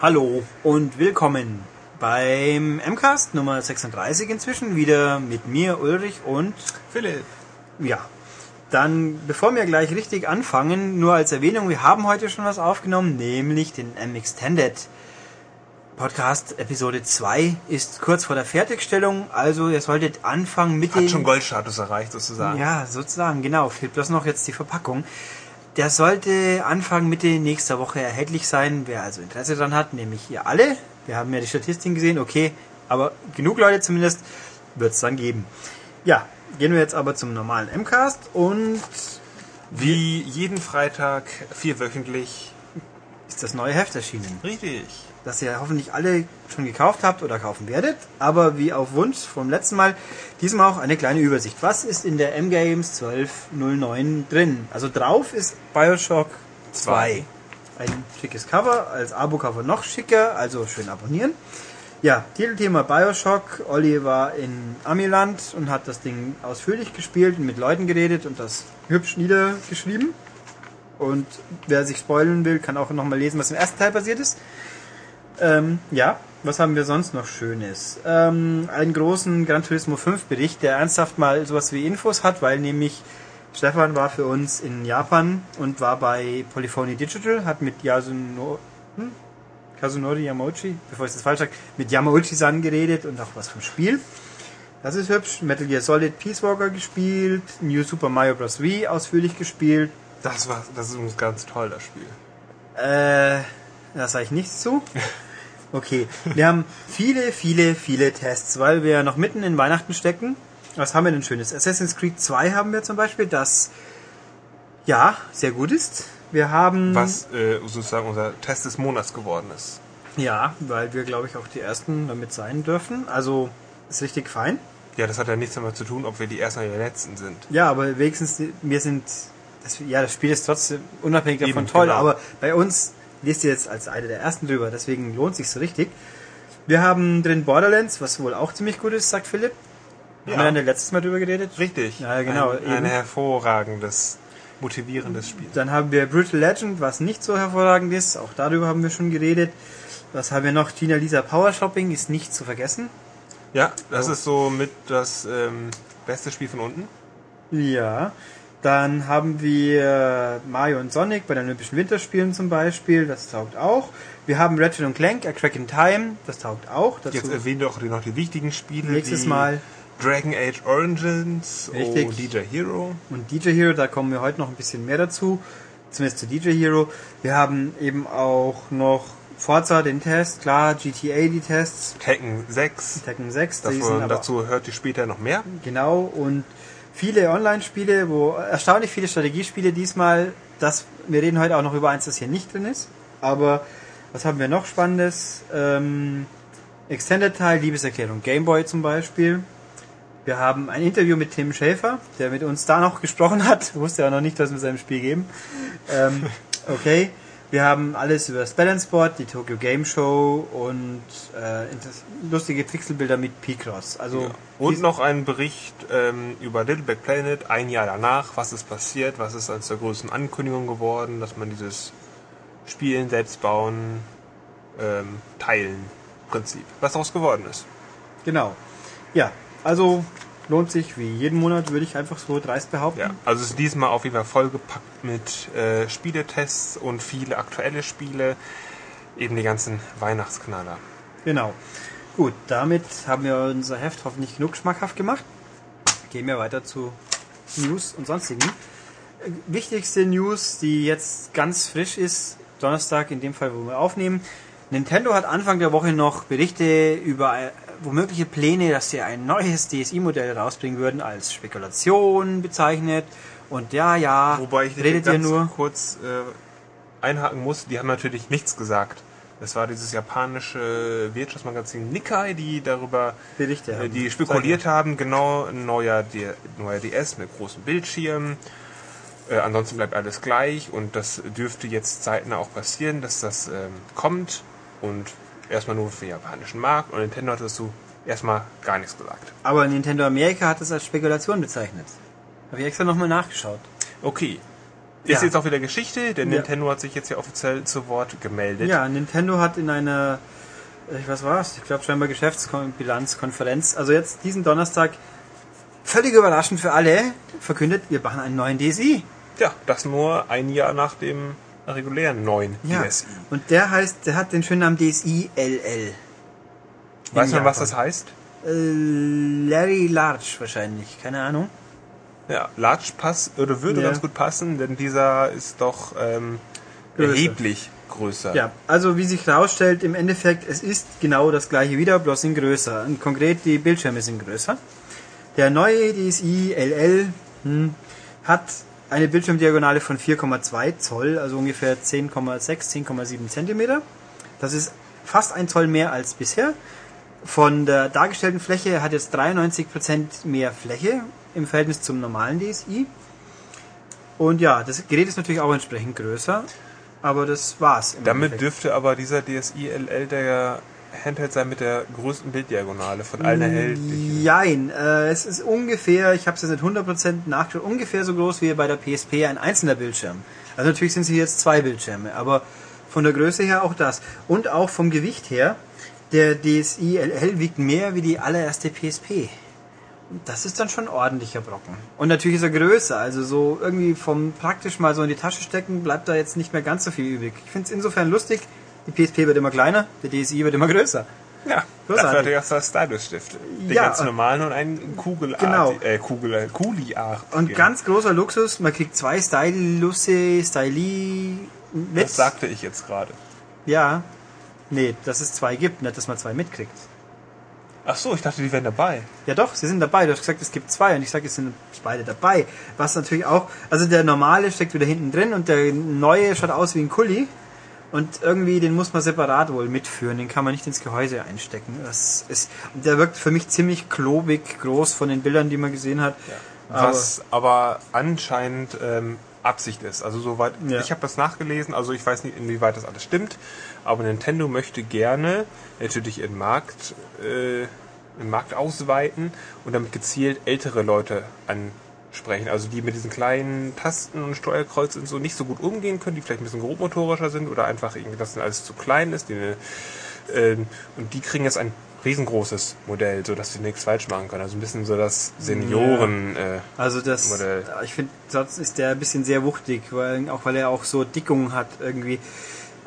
Hallo und willkommen beim MCAST Nummer 36 inzwischen wieder mit mir Ulrich und Philipp. ja. Dann, bevor wir gleich richtig anfangen, nur als Erwähnung, wir haben heute schon was aufgenommen, nämlich den M-Extended Podcast Episode 2 ist kurz vor der Fertigstellung, also ihr solltet anfangen mit Hat den... schon Goldstatus erreicht, sozusagen. Ja, sozusagen, genau. Fehlt bloß noch jetzt die Verpackung. Der sollte Anfang Mitte nächster Woche erhältlich sein, wer also Interesse daran hat, nämlich ihr alle. Wir haben ja die Statistiken gesehen, okay, aber genug Leute zumindest wird es dann geben. Ja, gehen wir jetzt aber zum normalen MCAST und Wie jeden Freitag, vierwöchentlich. ist das neue Heft erschienen, Richtig. Das ihr hoffentlich alle schon gekauft habt oder kaufen werdet, aber wie auf Wunsch vom letzten Mal, diesmal auch eine kleine Übersicht. Was ist in der M-Games 1209 drin? Also drauf ist Bioshock 2. Ein schickes Cover, als Abo-Cover noch schicker, also schön abonnieren. Ja, Titelthema Bioshock. Olli war in Amiland und hat das Ding ausführlich gespielt und mit Leuten geredet und das hübsch niedergeschrieben. Und wer sich spoilen will, kann auch nochmal lesen, was im ersten Teil passiert ist. Ähm, ja, was haben wir sonst noch Schönes? Ähm, einen großen Gran Turismo 5 Bericht, der ernsthaft mal sowas wie Infos hat, weil nämlich Stefan war für uns in Japan und war bei Polyphony Digital, hat mit Yasuno, hm? Kazunori Yamauchi, bevor ich das falsch sage, mit Yamauchi-san geredet und auch was vom Spiel. Das ist hübsch. Metal Gear Solid Peace Walker gespielt, New Super Mario Bros. Wii ausführlich gespielt. Das war, das ist ganz toll, das Spiel. Äh, da sage ich nichts zu. Okay, wir haben viele, viele, viele Tests, weil wir noch mitten in Weihnachten stecken. Was haben wir denn Schönes? Assassin's Creed 2 haben wir zum Beispiel, das ja sehr gut ist. Wir haben Was äh, sozusagen unser Test des Monats geworden ist. ja, weil wir glaube ich auch die ersten damit sein dürfen. Also ist richtig fein. Ja, das hat ja nichts damit zu tun, ob wir die ersten oder die letzten sind. Ja, aber wenigstens wir sind das, ja das Spiel ist trotzdem unabhängig davon Eben, toll. genau. Aber bei uns liest ihr jetzt als eine der ersten drüber, deswegen lohnt sich so richtig. Wir haben drin Borderlands, was wohl auch ziemlich gut ist, sagt Philipp. Ja. Haben wir dann letztes Mal drüber geredet? Richtig. Ja, genau, Ein, ein hervorragendes, motivierendes Spiel. Dann haben wir Brutal Legend, was nicht so hervorragend ist. Auch darüber haben wir schon geredet. Was haben wir noch? Gina Lisa Power Shopping ist nicht zu vergessen. Ja, das Oh. ist so mit das ähm, beste Spiel von unten. Ja. Dann haben wir Mario und Sonic bei den Olympischen Winterspielen zum Beispiel. Das taugt auch. Wir haben Ratchet und Clank, A Crack in Time. Das taugt auch. Dazu Jetzt erwähnen wir auch noch die wichtigen Spiele. Nächstes Mal. Dragon Age Origins Richtig. und DJ Hero. und DJ Hero, da kommen wir heute noch ein bisschen mehr dazu. Zumindest zu DJ Hero. Wir haben eben auch noch Forza den Test, klar, GTA die Tests, Tekken 6. Tekken 6, die sind Davon, aber dazu hört ihr später noch mehr. Genau, und viele Online-Spiele, wo erstaunlich viele Strategiespiele diesmal, das, wir reden heute auch noch über eins, das hier nicht drin ist. Aber was haben wir noch Spannendes? Ähm, Extended-Teil, Liebeserklärung Gameboy zum Beispiel. Wir haben ein Interview mit Tim Schäfer, der mit uns da noch gesprochen hat. Wusste ja noch nicht, dass wir seinem Spiel geben. Ähm, okay. Wir haben alles über das Balance Board, die Tokyo Game Show und äh, lustige Pixelbilder mit P-Cross. Also Ja. Und noch ein Bericht ähm, über Little Big Planet, ein Jahr danach, was ist passiert, was ist als der größten Ankündigung geworden, dass man dieses Spielen, selbst bauen, ähm, teilen Prinzip, was daraus geworden ist. Genau. Ja, also lohnt sich wie jeden Monat, würde ich einfach so dreist behaupten. Ja, also es ist diesmal auf jeden Fall vollgepackt mit äh, Spieletests und viele aktuelle Spiele, eben die ganzen Weihnachtsknaller. Genau. Gut, damit haben wir unser Heft hoffentlich genug schmackhaft gemacht. Gehen wir weiter zu News und sonstigen. Äh, Wichtigste News, die jetzt ganz frisch ist, Donnerstag in dem Fall, wo wir aufnehmen. Nintendo hat Anfang der Woche noch Berichte über womögliche Pläne, dass sie ein neues DSI-Modell rausbringen würden, als Spekulation bezeichnet. Und ja, ja, Wobei ich redet ihr ganz nur. kurz äh, einhaken muss, die haben natürlich nichts gesagt. Es war dieses japanische Wirtschaftsmagazin Nikkei, die darüber, Berichte äh, haben. die spekuliert haben, genau, ein neuer, neuer DS mit großem Bildschirm. Äh, ansonsten bleibt alles gleich und das dürfte jetzt zeitnah auch passieren, dass das ähm, kommt und erstmal nur für den japanischen Markt und Nintendo hat dazu erstmal gar nichts gesagt. Aber Nintendo Amerika hat es als Spekulation bezeichnet. Habe ich extra nochmal nachgeschaut. Okay, Ist Ja. jetzt auch wieder Geschichte, denn Ja. Nintendo hat sich jetzt ja offiziell zu Wort gemeldet. Ja, Nintendo hat in einer, äh, was war's? Ich glaube scheinbar Geschäftsbilanzkonferenz, also jetzt diesen Donnerstag, völlig überraschend für alle, verkündet, wir machen einen neuen DSi. Ja, das nur ein Jahr nach dem regulären neuen Ja. DSi. Und der heißt, der hat den schönen Namen DSi LL. Weiß man, was das heißt? Äh, Larry Large wahrscheinlich, keine Ahnung. Ja, Large Pass oder würde Ja. ganz gut passen, denn dieser ist doch ähm, Größer. erheblich größer. Ja, also wie sich herausstellt, im Endeffekt, es ist genau das gleiche wieder, bloß in größer. Und konkret, die Bildschirme sind größer. Der neue DSi LL hm, hat eine Bildschirmdiagonale von 4,2 Zoll, also ungefähr 10,6, 10,7 Zentimeter. Das ist fast ein Zoll mehr als bisher. Von der dargestellten Fläche hat jetzt 93% mehr Fläche im Verhältnis zum normalen DSi. Und ja, das Gerät ist natürlich auch entsprechend größer, aber das war's. Damit Endeffekt. dürfte aber dieser DSi LL der Handheld sein mit der größten Bilddiagonale von allen erhältlichen. Jein, äh, es ist ungefähr, ich habe es jetzt nicht 100% nachgeschaut, ungefähr so groß wie bei der PSP ein einzelner Bildschirm. Also natürlich sind sie jetzt zwei Bildschirme, aber von der Größe her auch das. Und auch vom Gewicht her, der DSi LL wiegt mehr wie die allererste PSP. Das ist dann schon ein ordentlicher Brocken. Und natürlich ist er größer, also so irgendwie vom praktisch mal so in die Tasche stecken, bleibt da jetzt nicht mehr ganz so viel übrig. Ich finde es insofern lustig, die PSP wird immer kleiner, der DSi wird immer größer. Ja, Großartig. dafür er auch das Stylus-Stift. Den Ja. ganz normalen und einen Kugelart, Genau. äh, Kugel, Kuli-Art. Und ganz großer Luxus, man kriegt zwei Stylusse, Styli mit. Das sagte ich jetzt gerade. Ja. Nee, dass es zwei gibt, nicht, dass man zwei mitkriegt. Ach so, ich dachte, die wären dabei. Ja doch, sie sind dabei. Du hast gesagt, es gibt zwei und ich sage, es sind beide dabei. Was natürlich auch, also der normale steckt wieder hinten drin und der neue schaut aus wie ein Kuli. Und irgendwie, den muss man separat wohl mitführen. Den kann man nicht ins Gehäuse einstecken. Das ist, der wirkt für mich ziemlich klobig groß von den Bildern, die man gesehen hat. Aber- Was aber anscheinend ähm, Absicht ist. Also soweit, Ja. ich habe das nachgelesen, also ich weiß nicht, inwieweit das alles stimmt, aber Nintendo möchte gerne natürlich ihren Markt, äh, den Markt ausweiten und damit gezielt ältere Leute ansprechen. Also die mit diesen kleinen Tasten und Steuerkreuzen und so nicht so gut umgehen können, die vielleicht ein bisschen grobmotorischer sind oder einfach irgendwie, dass das alles zu klein ist. Die, äh, und die kriegen jetzt ein riesengroßes Modell, so dass sie nichts falsch machen können. Also ein bisschen so das Senioren. Äh, Also das, Modell. ja, ich finde, sonst ist der ein bisschen sehr wuchtig, weil, auch weil er auch so Dickungen hat irgendwie.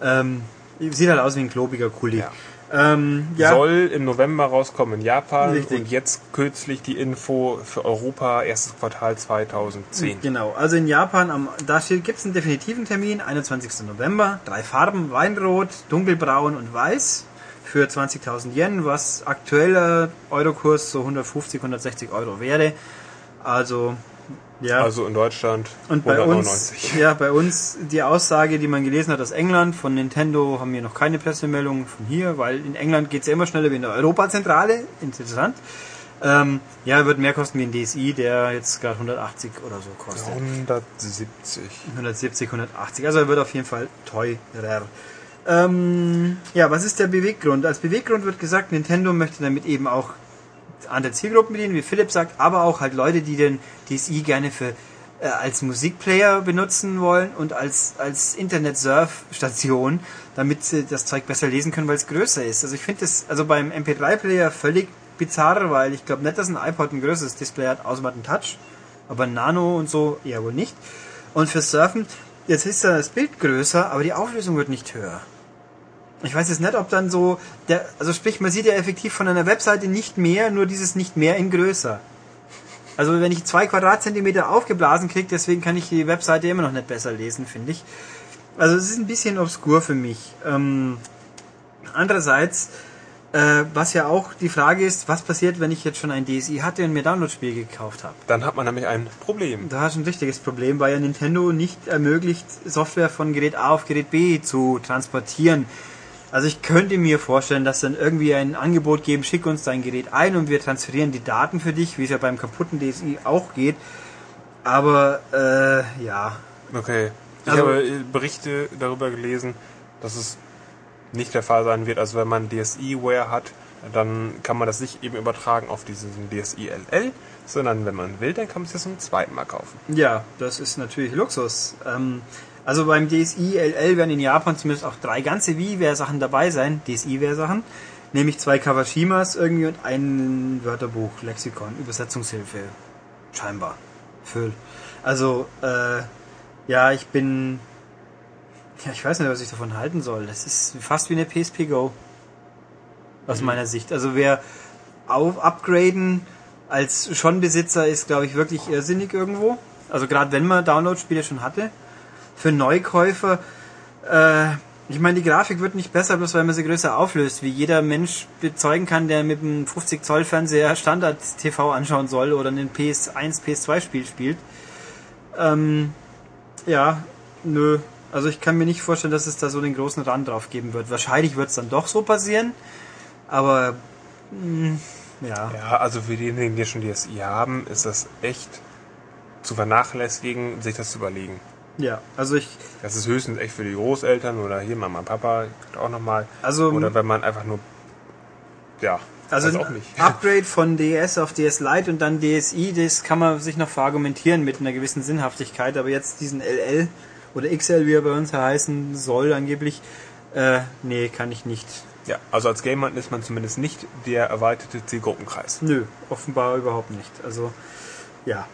Ähm, sieht halt aus wie ein klobiger Kuli. Ja. Ähm, ja, soll im November rauskommen in Japan Richtig. und jetzt kürzlich die Info für Europa erstes Quartal 2010. Genau, also in Japan, am, da gibt es einen definitiven Termin, 21. November. Drei Farben, Weinrot, Dunkelbraun und Weiß für 20.000 Yen, was aktueller Eurokurs so 150, 160 Euro wäre. Also, ja. Also in Deutschland Und bei uns, 199. ja, bei uns die Aussage, die man gelesen hat aus England, von Nintendo haben wir noch keine Pressemeldung von hier, weil in England geht es ja immer schneller wie in der Europazentrale. Interessant. Ähm, ja, wird mehr kosten wie ein DSi, der jetzt gerade 180 oder so kostet. 170. 170, 180. Also er wird auf jeden Fall teurer. Ähm, ja, was ist der Beweggrund? Als Beweggrund wird gesagt, Nintendo möchte damit eben auch andere Zielgruppen bedienen, wie Philipp sagt, aber auch halt Leute, die den DSi gerne für äh, als Musikplayer benutzen wollen und als als Internet-Surf-Station, damit sie das Zeug besser lesen können, weil es größer ist. Also ich finde das also beim MP3-Player völlig bizarr, weil ich glaube nicht, dass ein iPod ein größeres Display hat, außer man hat einen Touch, aber Nano und so eher wohl nicht. Und für Surfen, jetzt ist ja das Bild größer, aber die Auflösung wird nicht höher. Ich weiß jetzt nicht, ob dann so, der, also sprich, man sieht ja effektiv von einer Webseite nicht mehr, nur dieses nicht mehr in größer. Also wenn ich zwei Quadratzentimeter aufgeblasen kriege, deswegen kann ich die Webseite immer noch nicht besser lesen, finde ich. Also es ist ein bisschen obskur für mich. Ähm, andererseits, äh, was ja auch die Frage ist, was passiert, wenn ich jetzt schon ein DSi hatte und mir Download-Spiel gekauft habe? Dann hat man nämlich ein Problem. Da hast du ein richtiges Problem, weil ja Nintendo nicht ermöglicht, Software von Gerät A auf Gerät B zu transportieren. Also ich könnte mir vorstellen, dass dann irgendwie ein Angebot geben, schick uns dein Gerät ein und wir transferieren die Daten für dich, wie es ja beim kaputten DSi auch geht. Aber äh, ja, Okay. Ich Also- habe äh, Berichte darüber gelesen, dass es nicht der Fall sein wird. Also wenn man DSi-Ware hat, dann kann man das nicht eben übertragen auf diesen DSi LL, sondern wenn man will, dann kann man es ja zum zweiten Mal kaufen. Ja, das ist natürlich Luxus. Ähm, also beim DSi LL werden in Japan zumindest auch drei ganze Wii-Ware-Sachen dabei sein, DSi-Ware-Sachen, nämlich zwei Kawashimas irgendwie und ein Wörterbuch, Lexikon, Übersetzungshilfe, scheinbar. Für, also, äh, ja, ich bin, ja, ich weiß nicht, was ich davon halten soll. Das ist fast wie eine PSP Go. Aus meiner Sicht. Also wer auf upgraden als schon Besitzer ist, glaube ich, wirklich irrsinnig irgendwo. Also gerade wenn man Download-Spiele schon hatte. Für Neukäufer, äh, ich meine, die Grafik wird nicht besser, bloß weil man sie größer auflöst, wie jeder Mensch bezeugen kann, der mit einem 50 Zoll Fernseher Standard TV anschauen soll oder ein PS1, PS2 Spiel spielt. Ähm, ja, nö. Also ich kann mir nicht vorstellen, dass es da so den großen Rand drauf geben wird. Wahrscheinlich wird es dann doch so passieren, aber mh, ja. Ja, also für diejenigen, die schon DSi haben, ist das echt zu vernachlässigen, sich das zu überlegen. Ja, also ich, Das ist höchstens echt für die Großeltern oder hier Mama, Papa auch nochmal. Also- oder wenn man einfach nur, ja, also ein auch nicht. Upgrade von DS auf DS Lite und dann DSi, das kann man sich noch verargumentieren mit einer gewissen Sinnhaftigkeit, aber jetzt diesen LL oder XL, wie er bei uns heißen soll angeblich, äh, nee, kann ich nicht. Ja, also als Gamer ist man zumindest nicht der erweiterte Zielgruppenkreis. Nö, offenbar überhaupt nicht. Also, ja.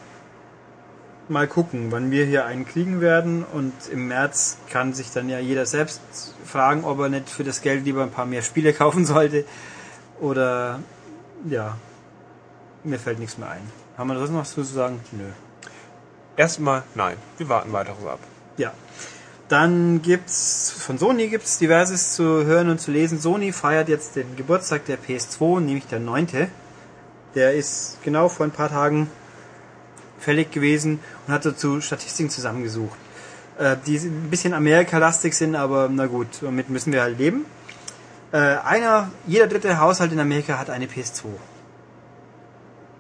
Mal gucken, wann wir hier einen kriegen werden und im März kann sich dann ja jeder selbst fragen, ob er nicht für das Geld lieber ein paar mehr Spiele kaufen sollte oder ja, mir fällt nichts mehr ein. Haben wir das noch zu sagen? Nö. Erstmal nein, wir warten weiteres ab. Ja. Dann gibt's von Sony gibt's diverses zu hören und zu lesen. Sony feiert jetzt den Geburtstag der PS2, nämlich der 9. Der ist genau vor ein paar Tagen fällig gewesen und hat dazu Statistiken zusammengesucht, äh, die ein bisschen Amerika-lastig sind, aber na gut, damit müssen wir halt leben. Äh, einer, jeder dritte Haushalt in Amerika hat eine PS2.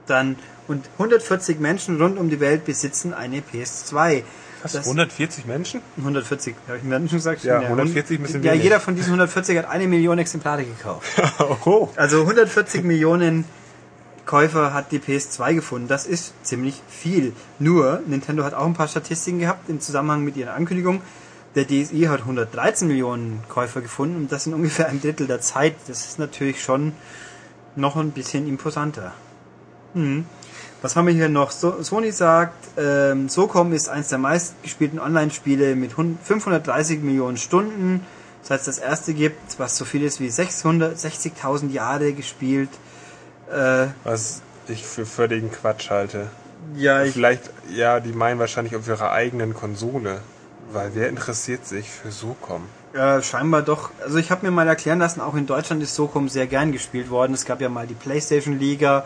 Dann und 140 Menschen rund um die Welt besitzen eine PS2. Was, Das- 140 Menschen? 140, habe ich mir schon gesagt? Ja, 140 müssen wir Ja, jeder von diesen 140 hat eine Million Exemplare gekauft. oh. Also 140 Millionen Käufer hat die PS2 gefunden. Das ist ziemlich viel. Nur, Nintendo hat auch ein paar Statistiken gehabt im Zusammenhang mit ihrer Ankündigung. Der DSi hat 113 Millionen Käufer gefunden und das in ungefähr ein Drittel der Zeit. Das ist natürlich schon noch ein bisschen imposanter. Hm. Was haben wir hier noch? So, Sony sagt, ähm, SOCOM ist eins der meistgespielten Online-Spiele mit 100 530 Millionen Stunden. Seit es das erste gibt, was so viel ist wie 660.000 Jahre gespielt. Äh, Was ich für völligen Quatsch halte. ja, ich, Vielleicht, ja, die meinen wahrscheinlich auf ihrer eigenen Konsole. Weil wer interessiert sich für SOCOM? äh, scheinbar doch. Also ich habe mir mal erklären lassen, auch in Deutschland ist SOCOM sehr gern gespielt worden. Es gab ja mal die PlayStation Liga.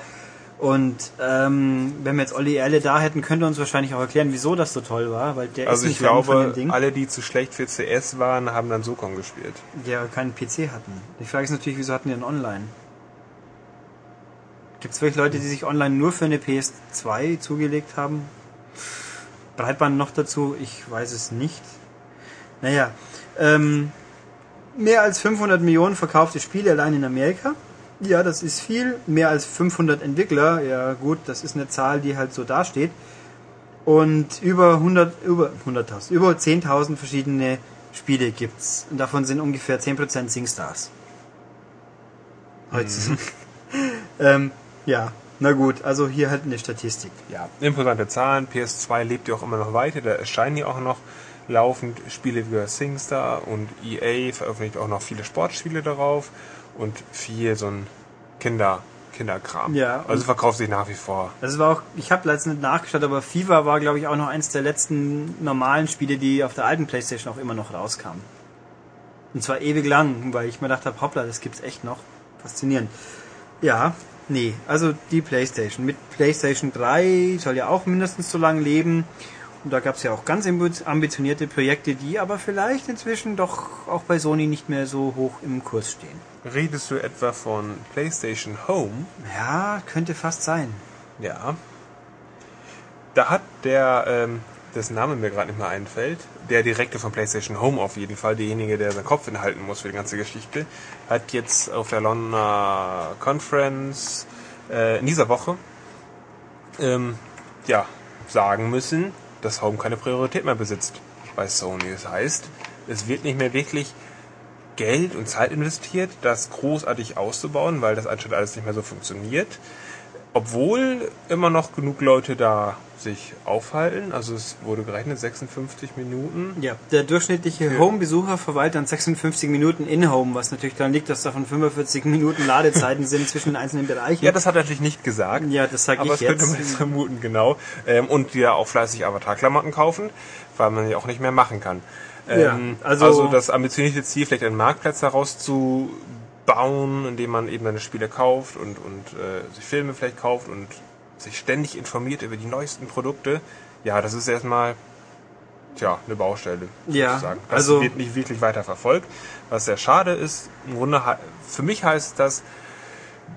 Und ähm, wenn wir jetzt Olli Erle da hätten, könnte uns wahrscheinlich auch erklären, wieso das so toll war, weil der Also ist ich glaube, dem Ding. alle, die zu schlecht für CS waren, haben dann SOCOM gespielt. die ja keinen PC hatten. Die Frage ist natürlich, wieso hatten die denn online? Gibt es wirklich Leute, die sich online nur für eine PS2 zugelegt haben? Breitband noch dazu? Ich weiß es nicht. Naja, ähm, mehr als 500 Millionen verkaufte Spiele allein in Amerika. Ja, das ist viel. Mehr als 500 Entwickler. Ja, gut, das ist eine Zahl, die halt so dasteht. Und über 100, über 100.000, über 10.000 verschiedene Spiele gibt's. Und davon sind ungefähr 10% SingStars. Heutzutage. ähm, ja, na gut, also hier halt eine Statistik. Ja, imposante Zahlen. PS2 lebt ja auch immer noch weiter. Da erscheinen ja auch noch laufend Spiele wie SingStar und EA veröffentlicht auch noch viele Sportspiele darauf und viel so ein Kinder, Kinderkram. Ja, Also verkauft sich nach wie vor. Das war auch, ich habe letztens nicht nachgeschaut, aber FIFA war, glaube ich, auch noch eins der letzten normalen Spiele, die auf der alten Playstation auch immer noch rauskamen. Und zwar ewig lang, weil ich mir gedacht habe, hoppla, das gibt's echt noch. Faszinierend. Ja, nee, also die Playstation. Mit Playstation 3 soll ja auch mindestens so lange leben. Und da gab's ja auch ganz ambi- ambitionierte Projekte, die aber vielleicht inzwischen doch auch bei Sony nicht mehr so hoch im Kurs stehen. Redest du etwa von PlayStation Home? Ja, könnte fast sein. Ja. Da hat der ähm, dessen Name mir gerade nicht mehr einfällt, der Direkte von PlayStation Home auf jeden Fall, derjenige, der seinen Kopf hinhalten muss für die ganze Geschichte, hat jetzt auf der Londoner Conference äh, in dieser Woche ähm, ja, sagen müssen, dass Home keine Priorität mehr besitzt bei Sony. Das heißt, es wird nicht mehr wirklich Geld und Zeit investiert, das großartig auszubauen, weil das anscheinend alles nicht mehr so funktioniert. Obwohl immer noch genug Leute da sich aufhalten. Also es wurde gerechnet 56 Minuten. Ja, der durchschnittliche Ja. Home-Besucher verweilt dann 56 Minuten in Home, was natürlich daran liegt, dass davon 45 Minuten Ladezeiten sind zwischen den einzelnen Bereichen. Ja, das hat er natürlich nicht gesagt. Ja, das sag aber ich das könnte man jetzt. jetzt vermuten, genau. Ähm, und die ja auch fleißig Avatar-Klamotten kaufen, weil man die auch nicht mehr machen kann. Ja, Ähm, also- also, das ambitionierte Ziel, vielleicht einen Marktplatz herauszubauen, indem man eben seine Spiele kauft und, und äh, sich Filme vielleicht kauft und sich ständig informiert über die neuesten Produkte. Ja, das ist erstmal tja, eine Baustelle. Ja, sozusagen. Das also- wird nicht wirklich weiter verfolgt. Was sehr schade ist, im Grunde für mich heißt das,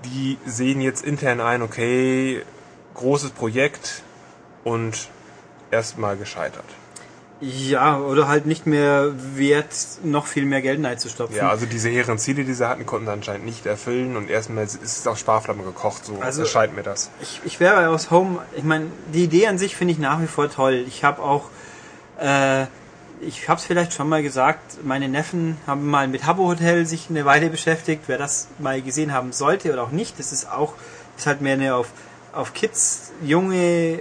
die sehen jetzt intern ein, okay, großes Projekt und erstmal gescheitert. Ja, oder halt nicht mehr wert, noch viel mehr Geld reinzustopfen. Ja, also diese hehren Ziele, die sie hatten, konnten sie anscheinend nicht erfüllen und erstmal ist es auf Sparflamme gekocht, so Also- erscheint mir das. Ich, ich wäre aus Home, ich meine, die Idee an sich finde ich nach wie vor toll. Ich habe auch, äh, ich habe es vielleicht schon mal gesagt, meine Neffen haben mal mit Habbo Hotel sich eine Weile beschäftigt. Wer das mal gesehen haben sollte oder auch nicht, das ist auch, ist halt mehr eine auf, auf Kids, junge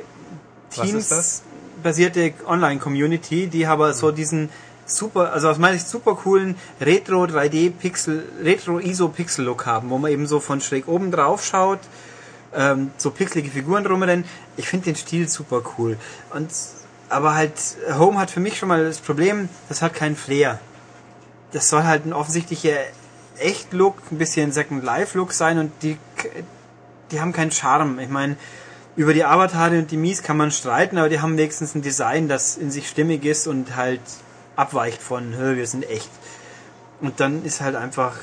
Was ist das? Basierte Online-Community, die aber so diesen super, also aus meiner Sicht super coolen Retro 3D Pixel, Retro ISO Pixel Look haben, wo man eben so von schräg oben drauf schaut, ähm, so pixelige Figuren rumrennen. Ich finde den Stil super cool. Und aber halt Home hat für mich schon mal das Problem, das hat keinen Flair. Das soll halt ein offensichtlicher Echt-Look, ein bisschen Second Life-Look sein und die, die haben keinen Charme. Ich meine, über die Avatare und die Mies kann man streiten, aber die haben wenigstens ein Design, das in sich stimmig ist und halt abweicht von, "Hö, wir sind echt. Und dann ist halt einfach,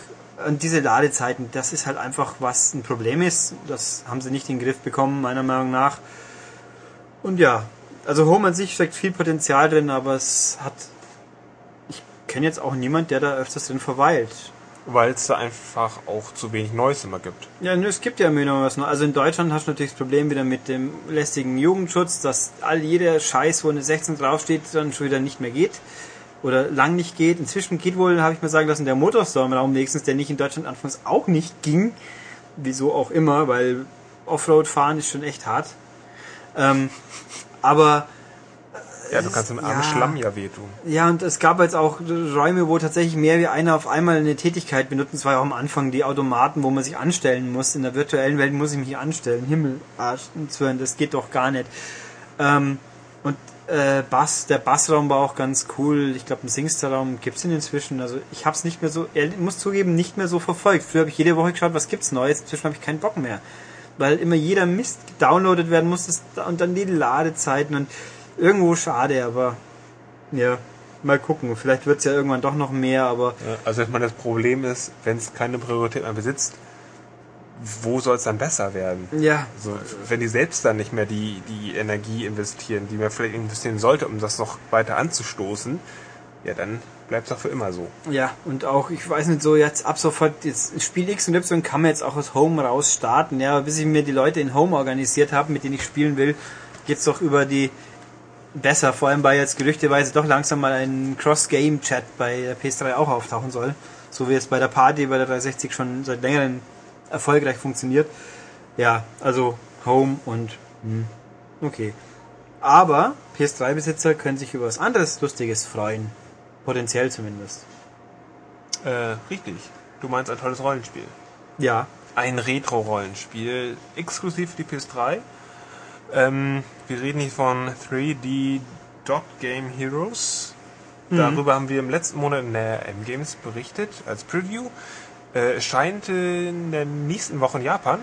und diese Ladezeiten, das ist halt einfach, was ein Problem ist. Das haben sie nicht in den Griff bekommen, meiner Meinung nach. Und ja, also Home an sich steckt viel Potenzial drin, aber es hat, ich kenne jetzt auch niemand, der da öfters drin verweilt. Weil es da einfach auch zu wenig Neues immer gibt. Ja, es gibt ja immer was noch. Also in Deutschland hast du natürlich das Problem wieder mit dem lästigen Jugendschutz, dass all jeder Scheiß, wo eine 16 draufsteht, dann schon wieder nicht mehr geht. Oder lang nicht geht. Inzwischen geht wohl, habe ich mir sagen lassen, der Motorstorm-Raum wenigstens, der nicht in Deutschland anfangs auch nicht ging. Wieso auch immer, weil Offroad-Fahren ist schon echt hart. Ähm, aber Ja, du kannst im armen ja. Schlamm ja wehtun. ja, und es gab jetzt auch Räume, wo tatsächlich mehr wie einer auf einmal eine Tätigkeit benutzt. Das war ja auch am Anfang die Automaten, wo man sich anstellen muss. In der virtuellen Welt muss ich mich anstellen. Himmel, Arsch, das geht doch gar nicht. Ähm, und äh, Bass, der Bassraum war auch ganz cool. Ich glaube, einen Singstar-Raum gibt's ihn inzwischen. Also ich habe es nicht mehr so, ich muss zugeben, nicht mehr so verfolgt. Früher habe ich jede Woche geschaut, was gibt's Neues. Inzwischen habe ich keinen Bock mehr. Weil immer jeder Mist gedownloadet werden muss und dann die Ladezeiten und irgendwo schade, aber ja, mal gucken. Vielleicht wird's ja irgendwann doch noch mehr, aber Also ich meine, das Problem ist, wenn es keine Priorität mehr besitzt, wo soll es dann besser werden? ja, Also, wenn die selbst dann nicht mehr die, die Energie investieren, die man vielleicht investieren sollte, um das noch weiter anzustoßen, ja, dann bleibt es doch für immer so. Ja, und auch, ich weiß nicht, so jetzt ab sofort, jetzt Spiel X und Y kann man jetzt auch aus Home raus starten, ja, bis ich mir die Leute in Home organisiert habe, mit denen ich spielen will, geht's doch über die besser, vor allem weil jetzt gerüchteweise doch langsam mal ein Cross-Game-Chat bei der PS3 auch auftauchen soll. So wie es bei der Party bei der 360 schon seit längerem erfolgreich funktioniert. Ja, also Home und hm, okay. Aber PS3-Besitzer können sich über was anderes Lustiges freuen. Potenziell zumindest. Äh, richtig. Du meinst ein tolles Rollenspiel. Ja, Ein Retro-Rollenspiel, exklusiv für die PS3. Ähm, wir reden hier von 3D Dot Game Heroes. Darüber haben wir im letzten Monat in der M-Games berichtet, als Preview. Äh, erscheint in der nächsten Woche in Japan.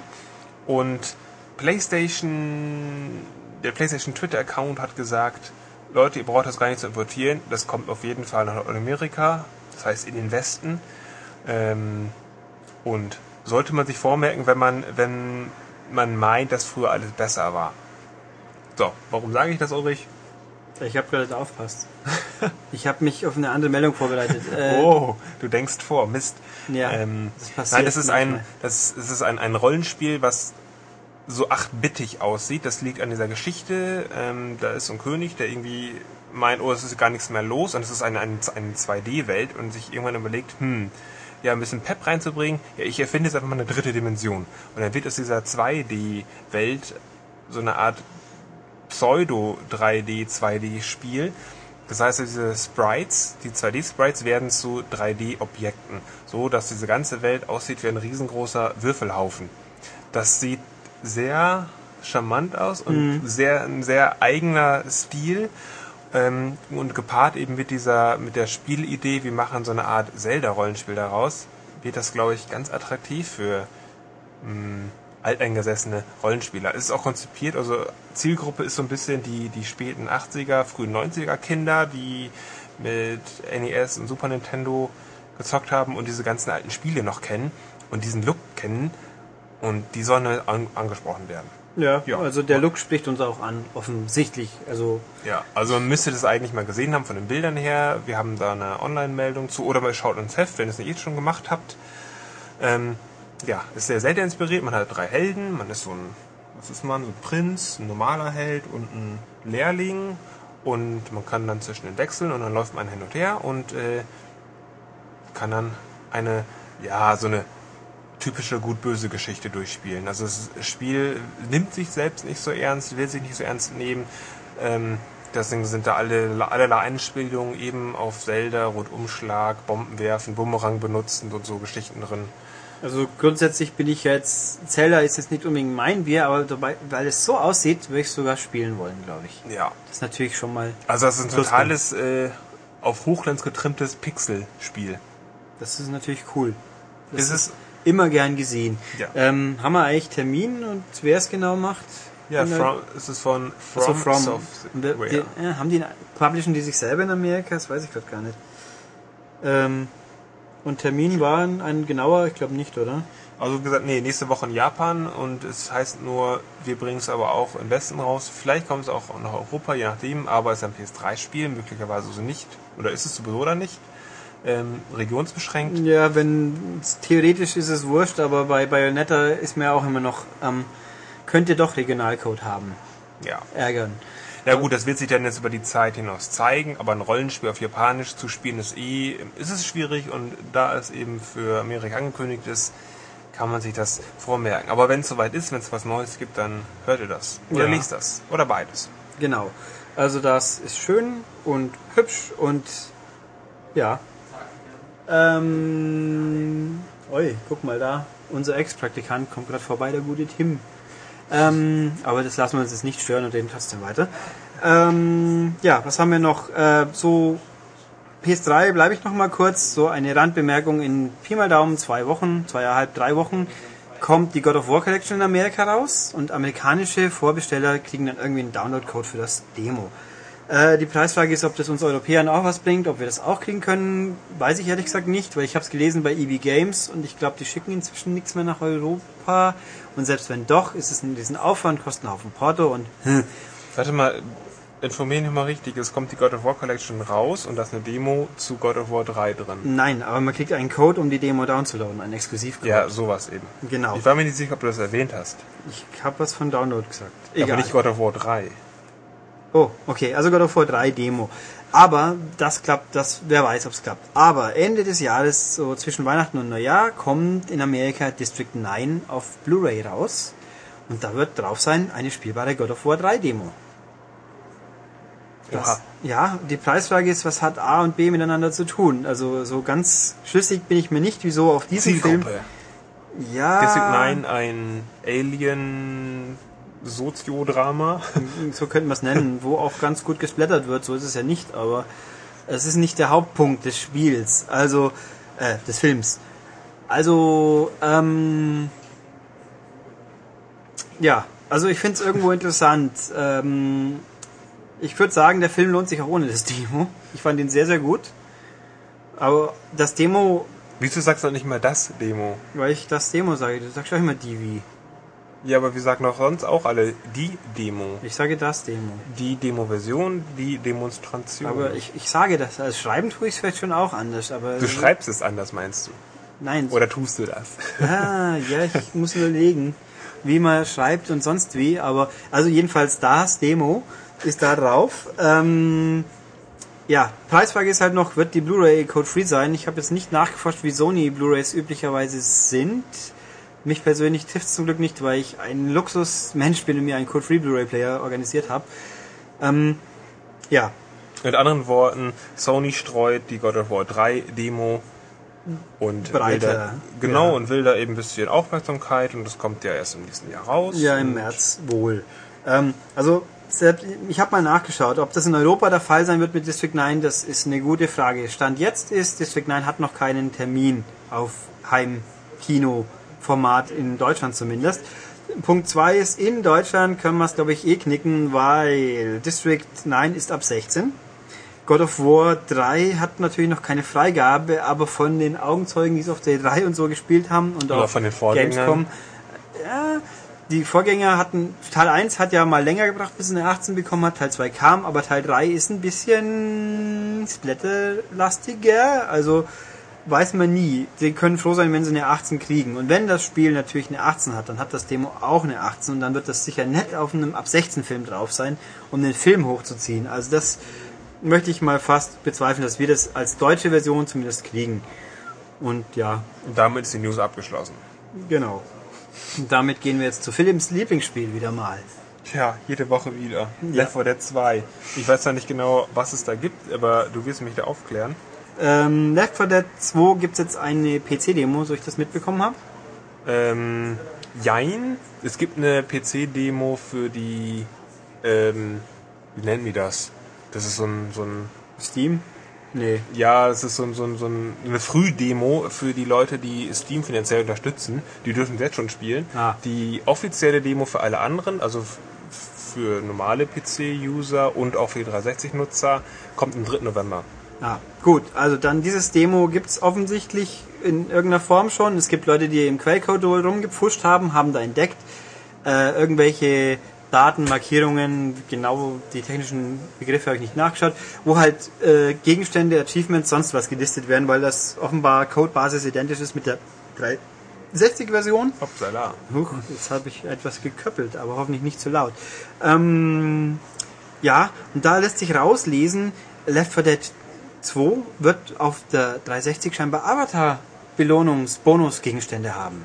Und PlayStation, der PlayStation Twitter-Account hat gesagt, Leute, ihr braucht das gar nicht zu importieren. Das kommt auf jeden Fall nach Amerika, das heißt in den Westen. Ähm, und sollte man sich vormerken, wenn man, wenn man meint, dass früher alles besser war. So, warum sage ich das, Ulrich? Ich habe gerade aufpasst. Ich habe mich auf eine andere Meldung vorbereitet. Äh, oh, du denkst vor, Mist. Ja, ähm, das passiert nein, das ist ein, das, das ist ein, ein Rollenspiel, was so achtbittig aussieht. Das liegt an dieser Geschichte. Ähm, da ist so ein König, der irgendwie meint, oh, es ist gar nichts mehr los und es ist eine, eine, eine 2D-Welt und sich irgendwann überlegt, hm, ja, ein bisschen Pep reinzubringen. Ja, ich erfinde jetzt einfach mal eine dritte Dimension. Und dann wird aus dieser 2D-Welt so eine Art Pseudo-3D, 2D-Spiel. Das heißt, diese Sprites, die 2D-Sprites werden zu 3D-Objekten, so dass diese ganze Welt aussieht wie ein riesengroßer Würfelhaufen. Das sieht sehr charmant aus und sehr ein sehr eigener Stil ähm, und gepaart eben mit dieser mit der Spielidee, wir machen so eine Art Zelda-Rollenspiel daraus, wird das glaube ich ganz attraktiv für mh, alteingesessene Rollenspieler. Es ist auch konzipiert, also Zielgruppe ist so ein bisschen die, die späten 80er, frühen 90er Kinder, die mit NES und Super Nintendo gezockt haben und diese ganzen alten Spiele noch kennen und diesen Look kennen und die sollen an, angesprochen werden. Ja, Ja. also der Look spricht uns auch an, offensichtlich. Also Ja, also man müsste das eigentlich mal gesehen haben von den Bildern her. Wir haben da eine Online-Meldung zu oder mal schaut ins Heft, wenn ihr es nicht eh schon gemacht habt. Ähm, ja, ist sehr selten inspiriert. Man hat drei Helden. Man ist so ein, was ist man, so ein Prinz, ein normaler Held und ein Lehrling. Und man kann dann zwischen den wechseln und dann läuft man hin und her und äh, kann dann eine, ja, so eine typische gut-böse Geschichte durchspielen. Also das Spiel nimmt sich selbst nicht so ernst, will sich nicht so ernst nehmen. Ähm, deswegen sind da alle, allerlei Einspielungen eben auf Zelda, Rundumschlag, Bomben werfen, Bumerang benutzen und so Geschichten drin. Also grundsätzlich bin ich jetzt, Zelda ist jetzt nicht unbedingt mein Bier, aber dabei, weil es so aussieht, würde ich sogar spielen wollen, glaube ich. Ja. Das ist natürlich schon mal, Also das ist ein Pluspunkt. totales äh, auf Hochglanz getrimmtes Pixel-Spiel. das ist natürlich cool. Das Ist es? immer gern gesehen. Ja. Ähm, haben wir eigentlich Termin und wer es genau macht? Ja, from, es ist von From, Also from. Software. die, ja, haben die publishen die sich selber in Amerika? Das weiß ich gerade gar nicht. Ähm, und Termin war ein, genauer, ich glaube nicht, oder? Also gesagt, nee, nächste Woche in Japan und es heißt nur, wir bringen es aber auch im Westen raus. Vielleicht kommt es auch nach Europa, je nachdem, aber es ist ein PS3-Spiel, möglicherweise so nicht. Oder ist es sowieso oder nicht? Ähm, regionsbeschränkt. Ja, wenn theoretisch ist es wurscht, aber bei Bayonetta ist mir auch immer noch, ähm, könnte doch Regionalcode haben. Ja. Ärgern. Na gut, das wird sich dann jetzt über die Zeit hinaus zeigen, aber ein Rollenspiel auf Japanisch zu spielen ist eh, ist es schwierig und da es eben für Amerika angekündigt ist, kann man sich das vormerken. Aber wenn es soweit ist, wenn es was Neues gibt, dann hört ihr das. Oder Ja. liest das. Oder beides. Genau. Also das ist schön und hübsch und ja. Ähm, oi, guck mal da. Unser Ex-Praktikant kommt gerade vorbei, der gute Tim. Ähm, aber das lassen wir uns jetzt nicht stören und reden trotzdem weiter. Ähm, ja, was haben wir noch? Äh, so PS3 bleibe ich noch mal kurz. So eine Randbemerkung in Pi mal Daumen zwei Wochen, zweieinhalb, drei Wochen kommt die God of War Collection in Amerika raus und amerikanische Vorbesteller kriegen dann irgendwie einen Download-Code für das Demo. Äh, die Preisfrage ist, ob das uns Europäern auch was bringt, ob wir das auch kriegen können, weiß ich ehrlich gesagt nicht, weil ich habe es gelesen bei EB Games und ich glaube, die schicken inzwischen nichts mehr nach Europa und selbst wenn doch, ist es ein diesen Aufwand, kostet einen Haufen Porto und Warte mal, informieren wir mal richtig, es kommt die God of War Collection raus und da ist eine Demo zu God of War 3 drin. nein, aber man kriegt einen Code, um die Demo downzuladen, einen Exklusivcode. Ja, sowas eben. Genau. Ich war mir nicht sicher, ob du das erwähnt hast. Ich habe was von Download gesagt. Aber nicht God of War 3. Oh, okay, also God of War 3 Demo. Aber das klappt, das, wer weiß, ob es klappt. Aber Ende des Jahres, so zwischen Weihnachten und Neujahr, kommt in Amerika District 9 auf Blu-ray raus. Und da wird drauf sein eine spielbare God of War 3 Demo. Das, ja, die Preisfrage ist, was hat A und B miteinander zu tun? Also so ganz schlüssig bin ich mir nicht, wieso auf diesen Film. Ja, District 9, ein Alien-Soziodrama. so könnte man es nennen, wo auch ganz gut gesplattert wird, so ist es ja nicht, aber es ist nicht der Hauptpunkt des Spiels, also äh, des Films. Also, ähm, ja, also ich finde es irgendwo interessant. Ähm, ich würde sagen, der Film lohnt sich auch ohne das Demo. Ich fand ihn sehr, sehr gut. Aber das Demo, Wieso sagst du nicht mal das Demo? weil ich das Demo sage, du sagst doch immer Divi. Ja, aber wir sagen doch sonst auch alle die Demo. Ich sage das Demo. Die Demo-Version, die Demonstration. Aber ich, ich sage das. Als Schreiben tue ich es vielleicht schon auch anders. Aber du schreibst es anders, meinst du? Nein. Oder tust du das? Ah, ja, ich muss überlegen, wie man schreibt und sonst wie. Aber also jedenfalls das Demo ist da drauf. Ähm, ja, Preisfrage ist halt noch, wird die Blu-ray code-free sein? Ich habe jetzt nicht nachgeforscht, wie Sony Blu-rays üblicherweise sind. Mich persönlich trifft zum Glück nicht, weil ich ein Luxusmensch bin und mir einen Code-free Blu-ray-Player organisiert habe. Ähm, ja. Mit anderen Worten, Sony streut die God of War 3 Demo und Breiter, will da, genau ja. und will da eben ein bisschen Aufmerksamkeit und das kommt ja erst im nächsten Jahr raus. Ja, im März wohl. Ähm, also selbst, ich habe mal nachgeschaut, ob das in Europa der Fall sein wird mit District 9, das ist eine gute Frage. Stand jetzt ist, District 9 hat noch keinen Termin auf Heimkino-Format in Deutschland zumindest. Punkt 2 ist, in Deutschland können wir es glaube ich eh knicken, weil District 9 ist ab 16. God of War 3 hat natürlich noch keine Freigabe, aber von den Augenzeugen, die es auf der 3 und so gespielt haben und Oder auch von den Vorgängern. Gamescom, ja, die Vorgänger hatten, Teil 1 hat ja mal länger gebracht, bis er eine 18 bekommen hat, Teil 2 kam, aber Teil 3 ist ein bisschen splatterlastiger, also weiß man nie. Sie können froh sein, wenn sie eine 18 kriegen. Und wenn das Spiel natürlich eine 18 hat, dann hat das Demo auch eine 18 und dann wird das sicher nett auf einem ab 16 Film drauf sein, um den Film hochzuziehen. Also das möchte ich mal fast bezweifeln, dass wir das als deutsche Version zumindest kriegen. Und ja, Und damit ist die News abgeschlossen. genau. Und damit gehen wir jetzt zu Philips Lieblingsspiel wieder mal. Tja, jede Woche wieder. Ja. Left 4 Dead 2. Ich weiß zwar nicht genau, was es da gibt, aber du wirst mich da aufklären. Ähm, Left 4 Dead 2 gibt es jetzt eine PC-Demo, so ich das mitbekommen habe. Ähm, Jein. Es gibt eine PC-Demo für die, ähm, wie nennen wir das? Das ist so ein, so ein Steam? Nee. Ja, es ist so, ein- so, ein- so ein- eine Frühdemo für die Leute, die Steam finanziell unterstützen. Die dürfen jetzt schon spielen. Ah. Die offizielle Demo für alle anderen, also für normale PC-User und auch für die 360-Nutzer, kommt am 3. November. Ah, gut. Also dann dieses Demo gibt's offensichtlich in irgendeiner Form schon. Es gibt Leute, die im Quellcode rumgepfuscht haben, haben da entdeckt äh, irgendwelche Daten, Markierungen, genau die technischen Begriffe habe ich nicht nachgeschaut, wo halt äh, Gegenstände, Achievements, sonst was gelistet werden, weil das offenbar Codebasis identisch ist mit der 360-Version. Hoppsala. Huch, jetzt habe ich etwas geköppelt, aber hoffentlich nicht zu laut. Ähm, ja, und da lässt sich rauslesen, Left 4 Dead 2 wird auf der 360 scheinbar Avatar-Belohnungs-Bonus-Gegenstände haben.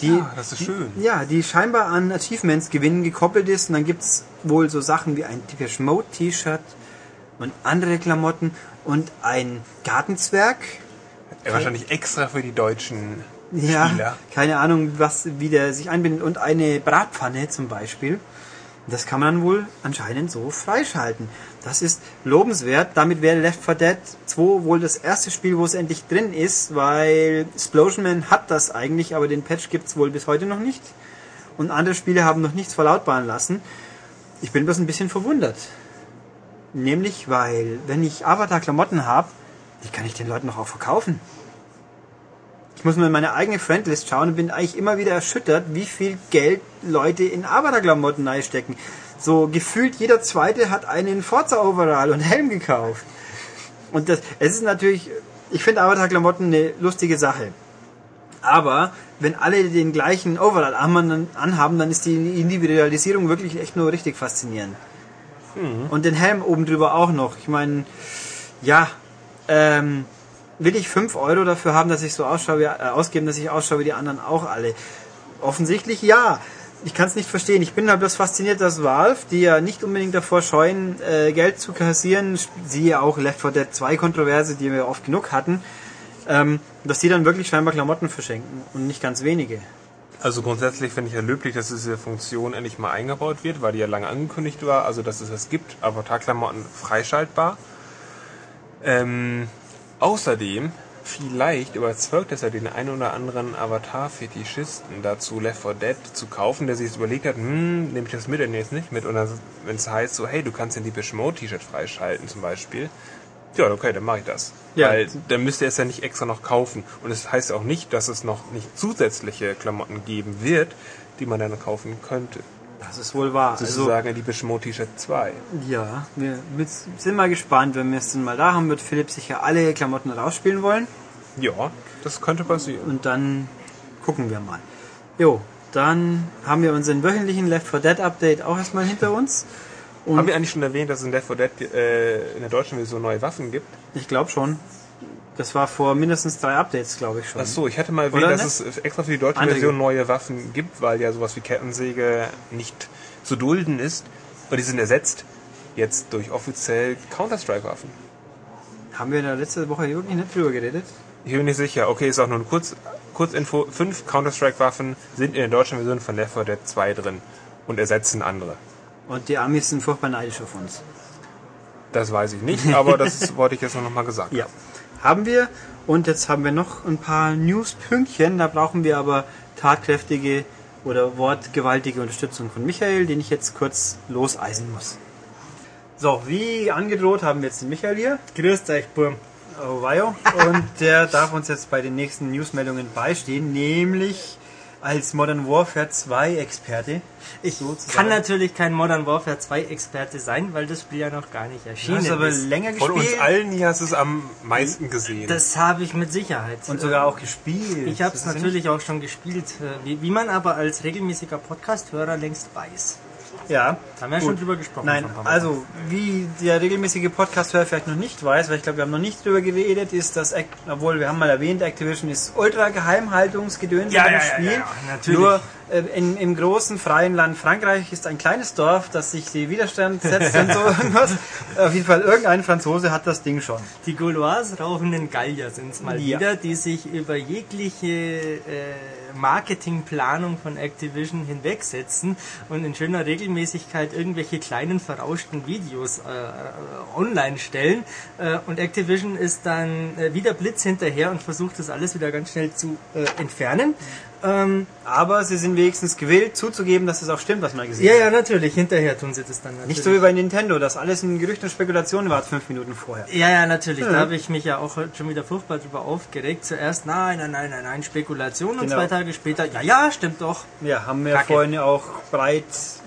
Die, Ja, das ist schön. ja, die scheinbar an Achievements gewinnen gekoppelt ist und dann gibt's wohl so Sachen wie ein Depeche Mode T-Shirt und andere Klamotten und ein Gartenzwerg, Ja, wahrscheinlich extra für die deutschen ja, Spieler. keine Ahnung, was, wie der sich einbindet. Und eine Bratpfanne zum Beispiel. Das kann man wohl anscheinend so freischalten. Das ist lobenswert. Damit wäre Left 4 Dead 2 wohl das erste Spiel, wo es endlich drin ist, weil Explosion Man hat das eigentlich, aber den Patch gibt's wohl bis heute noch nicht. Und andere Spiele haben noch nichts verlautbaren lassen. Ich bin bloß ein bisschen verwundert. Nämlich, weil, wenn ich Avatar-Klamotten habe, die kann ich den Leuten noch auch verkaufen. Ich muss nur in meine eigene Friendlist schauen und bin eigentlich immer wieder erschüttert, wie viel Geld Leute in Avatar-Klamotten stecken. So gefühlt jeder Zweite hat einen Forza-Overall und Helm gekauft. Und das, es ist natürlich, ich finde Avatar-Klamotten eine lustige Sache. Aber wenn alle den gleichen Overall anhaben, dann ist die Individualisierung wirklich echt nur richtig faszinierend. Und den Helm oben drüber auch noch. Ich meine, ja, ähm, will ich 5 Euro dafür haben, dass ich so ausschaue, wie, äh, ausgeben, dass ich ausschaue wie die anderen auch alle? Offensichtlich ja. Ich kann es nicht verstehen. Ich bin halt bloß fasziniert, dass Valve, die ja nicht unbedingt davor scheuen, äh, Geld zu kassieren, siehe auch Left 4 Dead 2 Kontroverse, die wir oft genug hatten, ähm, dass die dann wirklich scheinbar Klamotten verschenken und nicht ganz wenige. Also grundsätzlich finde ich ja löblich, dass diese Funktion endlich mal eingebaut wird, weil die ja lange angekündigt war, also dass es das gibt, Avatar-Klamotten freischaltbar. Ähm, außerdem, vielleicht überzeugt es ja den einen oder anderen Avatar-Fetischisten dazu, Left 4 Dead zu kaufen, der sich jetzt überlegt hat, hm, nehme ich das mit oder nehme ich es nicht mit? Und wenn es heißt so, hey, du kannst den Deepish Mode T-Shirt freischalten zum Beispiel, ja, okay, dann mache ich das. Ja. Weil dann müsst ihr es ja nicht extra noch kaufen. Und es heißt auch nicht, dass es noch nicht zusätzliche Klamotten geben wird, die man dann kaufen könnte. Das ist wohl wahr. Also, Sozusagen die Bishmo T-Shirt 2. ja, wir wir sind mal gespannt, wenn wir es dann mal da haben, wird Philipp sicher alle Klamotten rausspielen wollen. Ja, das könnte passieren. Und dann gucken wir mal. Jo, dann haben wir unseren wöchentlichen Left 4 Dead Update auch erstmal hinter uns. Und Haben wir eigentlich schon erwähnt, dass es in Left 4 Dead äh, in der deutschen Version neue Waffen gibt? ich glaube schon. Das war vor mindestens drei Updates, glaube ich schon. Ach so, ich hatte mal erwähnt, Oder dass ne? es extra für die deutsche Andere Version neue Waffen gibt, weil ja sowas wie Kettensäge nicht zu dulden ist. Und die sind ersetzt jetzt durch offiziell Counter-Strike-Waffen. Haben wir da letzte Woche wirklich nicht drüber geredet? Ich bin nicht sicher. Okay, ist auch nur eine Kurz, Kurzinfo. Fünf Counter-Strike-Waffen sind in der deutschen Version von Left 4 Dead 2 drin und ersetzen andere. Und die Amis sind furchtbar neidisch auf uns. Das weiß ich nicht, aber das wollte ich jetzt noch mal gesagt. Ja, haben wir. Und jetzt haben wir noch ein paar News-Pünktchen. Da brauchen wir aber tatkräftige oder wortgewaltige Unterstützung von Michael, den ich jetzt kurz loseisen muss. So, wie angedroht haben wir jetzt den Michael hier. Grüßt euch, Burm. Oh, weio. Und der darf uns jetzt bei den nächsten Newsmeldungen beistehen, nämlich als Modern Warfare 2 Experte. Ich Sozusagen. kann natürlich kein Modern Warfare 2 Experte sein, weil das Spiel ja noch gar nicht Du erschienen hast aber ist. länger Von uns gespielt allen hier hast du es am meisten gesehen. Das habe ich mit Sicherheit. und sogar auch gespielt. Ich habe es ist natürlich auch schon gespielt, äh, wie, wie man aber als regelmäßiger Podcast-Hörer längst weiß. Ja. Haben wir ja schon drüber gesprochen. Nein, also wie der regelmäßige Podcast-Hörer vielleicht noch nicht weiß, weil ich glaube, wir haben noch nicht drüber geredet, ist, dass, Act- obwohl wir haben mal erwähnt, Activision ist ultra Geheimhaltungsgedöns Ja, bei dem ja, Spiel. ja, ja, natürlich. Nur äh, in, im großen freien Land Frankreich ist ein kleines Dorf, das sich die Widerstand setzt und so irgendwas. Auf jeden Fall irgendein Franzose hat das Ding schon. Die Gaulois rauchenden Gallier sind es mal Ja. wieder, die sich über jegliche äh, Marketingplanung von Activision hinwegsetzen und in schöner Regelmäßigkeit irgendwelche kleinen verrauschten Videos äh, online stellen. Äh, und Activision ist dann äh, wieder Blitz hinterher und versucht das alles wieder ganz schnell zu äh, entfernen. Ähm, Aber sie sind wenigstens gewillt zuzugeben, dass es auch stimmt, was man gesehen ja, hat. ja, natürlich. Hinterher tun sie das dann natürlich. Nicht so wie bei Nintendo, dass alles ein Gerücht und Spekulation war fünf Minuten vorher. Ja, ja, natürlich. Ja. Da habe ich mich ja auch schon wieder furchtbar drüber aufgeregt. Zuerst, nein, nein, nein, nein, nein, Spekulation. Und Genau. zwei Tage später, ja, ja, stimmt doch. Ja, haben wir Kacke. vorhin ja auch breit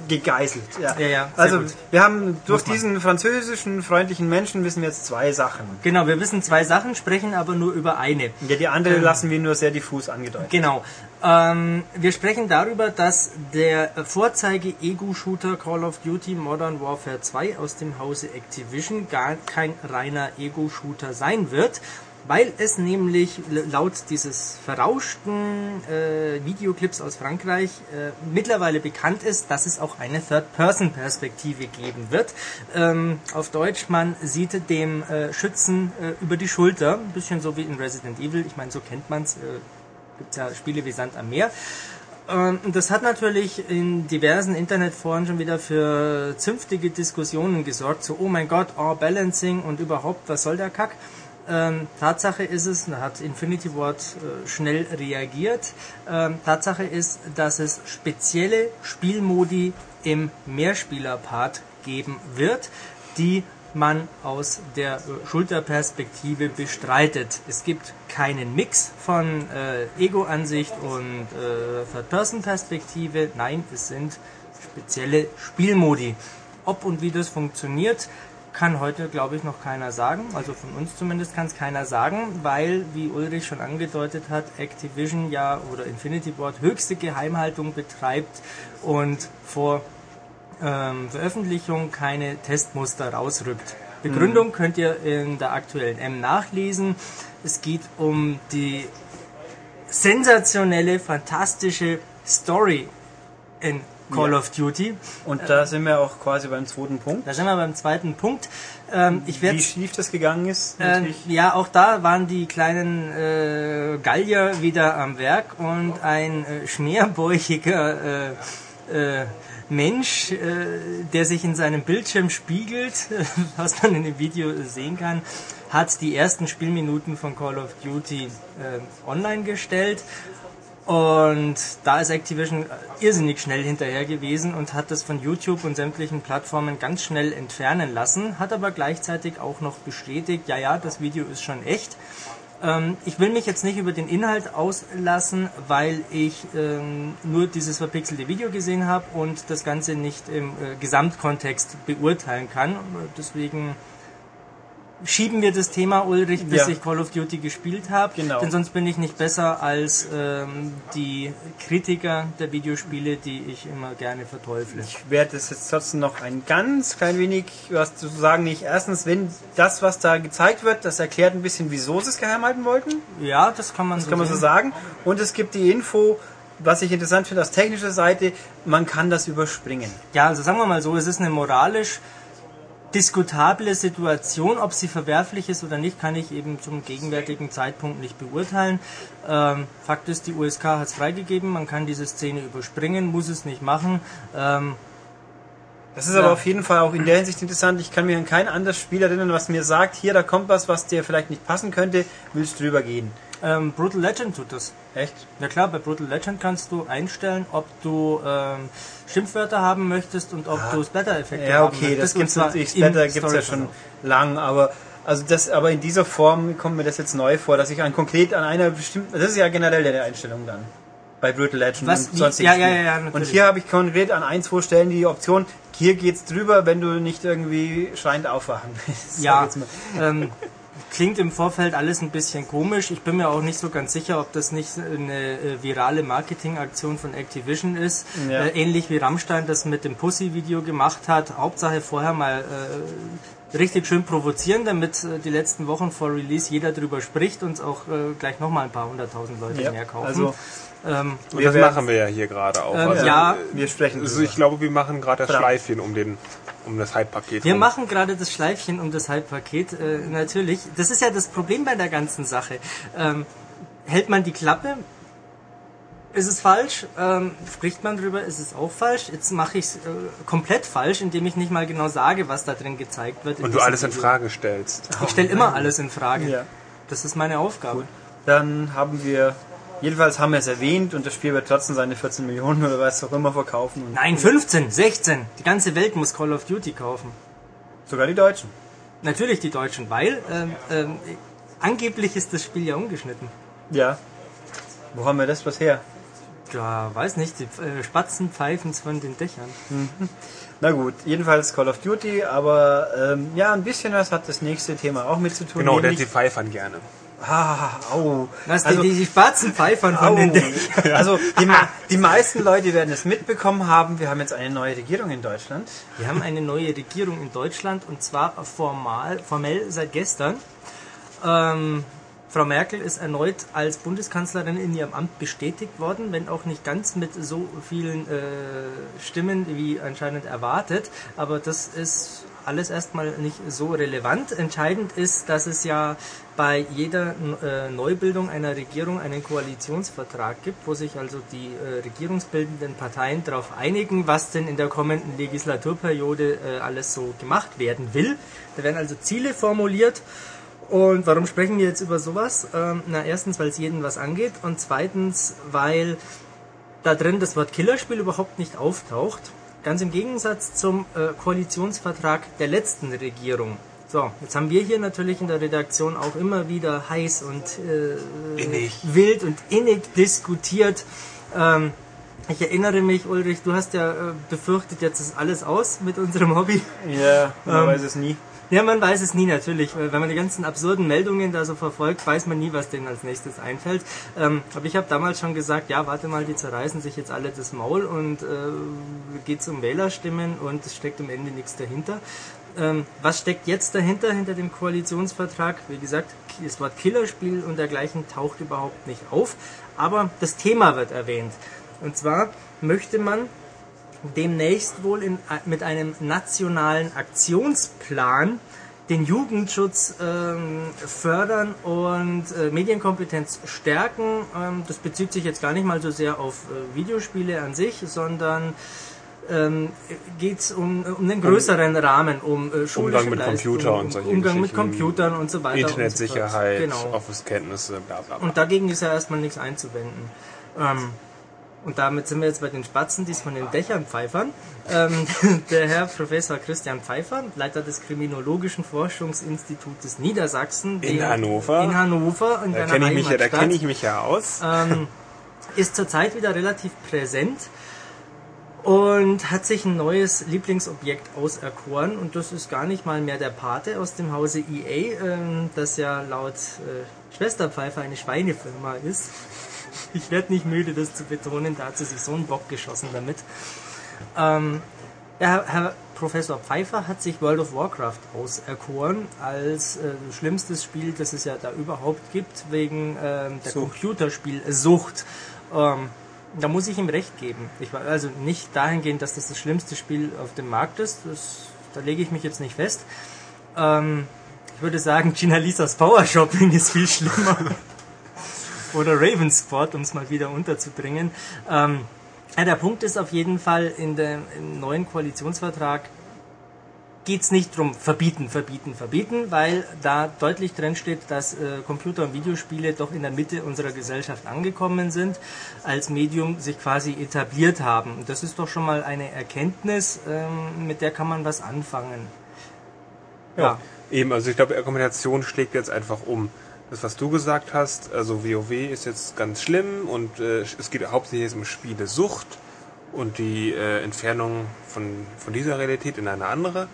gegeißelt. Ja, Ja, ja, Also, gut. wir haben durch diesen französischen, freundlichen Menschen wissen wir jetzt zwei Sachen. Genau, wir wissen zwei Sachen, sprechen aber nur über eine. Ja, die andere lassen wir nur sehr diffus angedeutet. Genau. Ähm, wir sprechen darüber, dass der Vorzeige-Ego-Shooter Call of Duty Modern Warfare 2 aus dem Hause Activision gar kein reiner Ego-Shooter sein wird, weil es nämlich laut dieses verrauschten äh, Videoclips aus Frankreich äh, mittlerweile bekannt ist, dass es auch eine Third-Person-Perspektive geben wird. Ähm, auf Deutsch, man sieht dem äh, Schützen äh, über die Schulter, ein bisschen so wie in Resident Evil, ich meine, so kennt man's. Äh, gibt ja Spiele wie Sand am Meer. Ähm, und das hat natürlich in diversen Internetforen schon wieder für zünftige Diskussionen gesorgt. So, oh mein Gott, oh, Balancing und überhaupt, was soll der Kack? Ähm, Tatsache ist es, da hat Infinity Ward äh, schnell reagiert. Ähm, Tatsache ist, dass es spezielle Spielmodi im Mehrspieler-Part geben wird, die man aus der Schulterperspektive bestreitet. Es gibt keinen Mix von äh, Ego-Ansicht und äh, Third-Person-Perspektive. Nein, es sind spezielle Spielmodi. Ob und wie das funktioniert, kann heute, glaube ich, noch keiner sagen. Also von uns zumindest kann es keiner sagen, weil, wie Ulrich schon angedeutet hat, Activision ja oder Infinity Ward höchste Geheimhaltung betreibt und vor ähm, Veröffentlichung keine Testmuster rausrückt. Begründung könnt ihr in der aktuellen M nachlesen. Es geht um die sensationelle, fantastische Story in Call Ja. of Duty. Und da sind wir auch quasi beim zweiten Punkt. Da sind wir beim zweiten Punkt. Ähm, ich werde Wie schief das gegangen ist, natürlich. ja, auch da waren die kleinen äh, Gallier wieder am Werk und ein äh, schmerbäuchiger äh, äh, Mensch, äh, der sich in seinem Bildschirm spiegelt, was man in dem Video sehen kann, hat die ersten Spielminuten von Call of Duty äh, online gestellt. Und da ist Activision irrsinnig schnell hinterher gewesen und hat das von YouTube und sämtlichen Plattformen ganz schnell entfernen lassen, hat aber gleichzeitig auch noch bestätigt, ja, ja, das Video ist schon echt. Ähm, ich will mich jetzt nicht über den Inhalt auslassen, weil ich ähm, nur dieses verpixelte Video gesehen habe und das Ganze nicht im äh, Gesamtkontext beurteilen kann. Deswegen schieben wir das Thema, Ulrich, bis Ja. ich Call of Duty gespielt habe. Genau. Denn sonst bin ich nicht besser als ähm, die Kritiker der Videospiele, die ich immer gerne verteufle. Ich werde es jetzt trotzdem noch ein ganz klein wenig was zu sagen. Nicht erstens, wenn das, was da gezeigt wird, das erklärt ein bisschen, wieso sie es geheim halten wollten. Ja, das kann man Das so kann man so sagen. Und es gibt die Info, was ich interessant finde aus technischer Seite, man kann das überspringen. Ja, also sagen wir mal so, es ist eine moralisch diskutable Situation. Ob sie verwerflich ist oder nicht, kann ich eben zum gegenwärtigen Zeitpunkt nicht beurteilen. Ähm, Fakt ist, die USK hat es freigegeben, man kann diese Szene überspringen, muss es nicht machen. Ähm, Das ist Ja. aber auf jeden Fall auch in der Hinsicht interessant. Ich kann mir an kein anderes Spiel erinnern, was mir sagt, hier, da kommt was, was dir vielleicht nicht passen könnte, willst drüber gehen. Ähm, Brutal Legend tut das. Echt? Ja klar, bei Brutal Legend kannst du einstellen, ob du ähm, Schimpfwörter haben möchtest und ob du Splatter-Effekte Ja, haben okay, möchtest. das gibt's natürlich. Splatter gibt's ja Story-Verlauf. schon lang, aber also das, aber in dieser Form kommt mir das jetzt neu vor, dass ich an konkret an einer bestimmten, das ist ja generell der Einstellung dann bei Brutal Legend Was? und sonstigen Ja, ja, ja, ja, Und hier habe ich konkret an ein, zwei Stellen die Option, hier geht's drüber, wenn du nicht irgendwie schreiend aufwachen willst. Ja, ähm, klingt im Vorfeld alles ein bisschen komisch. Ich bin mir auch nicht so ganz sicher, ob das nicht eine äh, virale Marketingaktion von Activision ist. Ja. Äh, ähnlich wie Rammstein das mit dem Pussy-Video gemacht hat. Hauptsache vorher mal äh, richtig schön provozieren, damit äh, die letzten Wochen vor Release jeder drüber spricht und auch äh, gleich nochmal ein paar hunderttausend Leute Ja, mehr kaufen. also ähm, das werden- machen wir ja hier gerade auch. Ähm, also, ja. wir sprechen Also ich glaube, wir machen gerade das. Schleifchen um den um das Hype-Paket. Wir rum. machen gerade das Schleifchen um das Halbpaket, äh, natürlich. Das ist ja das Problem bei der ganzen Sache. Ähm, hält man die Klappe, ist es falsch. Ähm, spricht man drüber, ist es auch falsch. Jetzt mache ich es äh, komplett falsch, indem ich nicht mal genau sage, was da drin gezeigt wird. Und du alles in Video. Frage stellst. Ich stelle immer alles in Frage. Ja. Das ist meine Aufgabe. Dann haben wir, jedenfalls haben wir es erwähnt und das Spiel wird trotzdem seine 14 Millionen oder was auch immer verkaufen. Und Nein, 15, 16. Die ganze Welt muss Call of Duty kaufen. Sogar die Deutschen. Natürlich die Deutschen, weil ähm, ähm, angeblich ist das Spiel ja ungeschnitten. Ja. Wo haben wir das was her? Ja, weiß nicht, die äh, Spatzen pfeifen von den Dächern. Na gut, jedenfalls Call of Duty, aber ähm, ja, ein bisschen was hat das nächste Thema auch mit zu tun. Genau, nämlich, die pfeifern gerne. ah, au. Was, also, die, die Spatzen pfeifern von au. den Dächern. also die, die meisten Leute werden es mitbekommen haben, wir haben jetzt eine neue Regierung in Deutschland. Wir haben eine neue Regierung in Deutschland und zwar formal, formell seit gestern. Ähm, Frau Merkel ist erneut als Bundeskanzlerin in ihrem Amt bestätigt worden, wenn auch nicht ganz mit so vielen äh, Stimmen wie anscheinend erwartet. Aber das ist alles erstmal nicht so relevant. Entscheidend ist, dass es ja bei jeder äh, Neubildung einer Regierung einen Koalitionsvertrag gibt, wo sich also die äh, regierungsbildenden Parteien darauf einigen, was denn in der kommenden Legislaturperiode äh, alles so gemacht werden will. Da werden also Ziele formuliert. Und warum sprechen wir jetzt über sowas? Ähm, na, erstens, weil es jeden was angeht und zweitens, weil da drin das Wort Killerspiel überhaupt nicht auftaucht. Ganz im Gegensatz zum äh, Koalitionsvertrag der letzten Regierung. So, jetzt haben wir hier natürlich in der Redaktion auch immer wieder heiß und äh, wild und innig diskutiert. Ähm, ich erinnere mich, Ulrich, du hast ja äh, befürchtet, jetzt ist alles aus mit unserem Hobby. Ja, man Ähm, weiß es nie. Ja, man weiß es nie natürlich. weil Wenn man die ganzen absurden Meldungen da so verfolgt, weiß man nie, was denen als nächstes einfällt. Ähm, aber ich habe damals schon gesagt, ja, warte mal, die zerreißen sich jetzt alle das Maul und äh, geht um Wählerstimmen und es steckt am Ende nichts dahinter. Ähm, was steckt jetzt dahinter, hinter dem Koalitionsvertrag? Wie gesagt, das Wort Killerspiel und dergleichen taucht überhaupt nicht auf. Aber das Thema wird erwähnt. Und zwar möchte man demnächst wohl in, mit einem nationalen Aktionsplan den Jugendschutz ähm, fördern und äh, Medienkompetenz stärken. Ähm, das bezieht sich jetzt gar nicht mal so sehr auf äh, Videospiele an sich, sondern ähm, geht es um, um einen größeren Rahmen, um äh, schulische Umgang mit Computer und um solche Umgang mit. Computern und so weiter. Internetsicherheit, so. Genau. Office-Kenntnisse, bla bla bla. Und dagegen ist ja erstmal nichts einzuwenden. Ähm, Und damit sind wir jetzt bei den Spatzen, die es von den Dächern pfeifern. Ähm, der Herr Professor Christian Pfeiffer, Leiter des Kriminologischen Forschungsinstitutes Niedersachsen In Hannover. In Hannover, in Da kenne ich, mich ja- da kenn ich mich ja aus. ähm, ist zurzeit wieder relativ präsent und hat sich ein neues Lieblingsobjekt auserkoren und das ist gar nicht mal mehr der Pate aus dem Hause EA, ähm, das ja laut äh, Schwesterpfeifer eine Schweinefirma ist. Ich werde nicht müde, das zu betonen, da hat sie sich so einen Bock geschossen damit. Ähm, der Herr, Professor Pfeiffer hat sich World of Warcraft auserkoren als äh, schlimmstes Spiel, das es ja da überhaupt gibt, wegen ähm, der Sucht. Computerspielsucht. Ähm, da muss ich ihm recht geben. Ich war also nicht dahingehend, dass das das schlimmste Spiel auf dem Markt ist. Das, da lege ich mich jetzt nicht fest. Ähm, ich würde sagen, Gina Lisas Power Shopping ist viel schlimmer. Oder Raven Squad, um es mal wieder unterzubringen. Ähm, ja, der Punkt ist auf jeden Fall, in dem im neuen Koalitionsvertrag geht es nicht drum verbieten, verbieten, verbieten, weil da deutlich drin steht, dass äh, Computer- und Videospiele doch in der Mitte unserer Gesellschaft angekommen sind, als Medium sich quasi etabliert haben. Und das ist doch schon mal eine Erkenntnis, ähm, mit der kann man was anfangen. Ja. Eben, also ich glaube, die Argumentation schlägt jetzt einfach um. Das, was du gesagt hast, also WoW ist jetzt ganz schlimm und äh, es geht hauptsächlich um Spielesucht und die äh, Entfernung von, von dieser Realität in eine andere.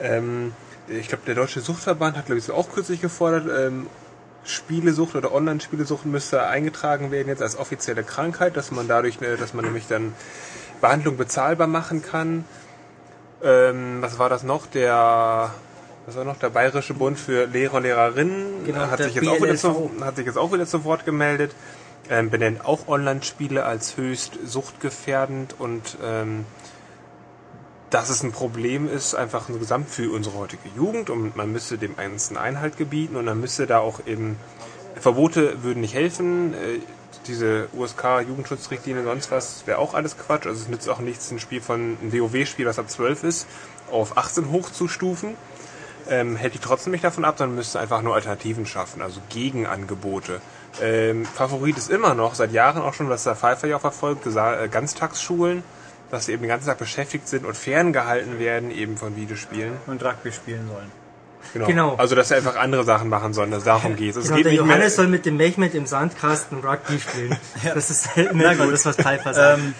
Ähm, ich glaube, der Deutsche Suchtverband hat, glaube ich, auch kürzlich gefordert, ähm, Spielesucht oder Online-Spielesucht müsste eingetragen werden jetzt als offizielle Krankheit, dass man dadurch, äh, dass man nämlich dann Behandlung bezahlbar machen kann. Ähm, was war das noch? Der, was war noch? Der Bayerische Bund für Lehrer und Lehrerinnen Genau, hat, sich jetzt auch wieder zu, hat sich jetzt auch wieder zu Wort gemeldet. Ähm, benennt auch Online-Spiele als höchst suchtgefährdend und ähm, dass es ein Problem ist, einfach insgesamt für unsere heutige Jugend und man müsste dem Ganzen Einhalt gebieten und dann müsste da auch eben Verbote würden nicht helfen. Äh, diese USK-Jugendschutzrichtlinie, sonst was, wäre auch alles Quatsch. Also es nützt auch nichts, ein Spiel von, ein WoW-Spiel, das ab 12 ist, auf 18 hochzustufen. Ähm, hält die trotzdem nicht davon ab, sondern müsste einfach nur Alternativen schaffen, also Gegenangebote. Ähm, Favorit ist immer noch, seit Jahren auch schon, was der Pfeiffer ja auch verfolgt, äh, Ganztagsschulen, dass sie eben den ganzen Tag beschäftigt sind und ferngehalten werden eben von Videospielen. Und Rugby spielen sollen. Genau. Genau. Also dass sie einfach andere Sachen machen sollen, dass darum geht. Es Genau, geht der nicht mehr, Johannes soll mit dem Mechmed im Sandkasten Rugby spielen. Das ist selten Na gut. das, was Pfeiffer sagt. Ähm,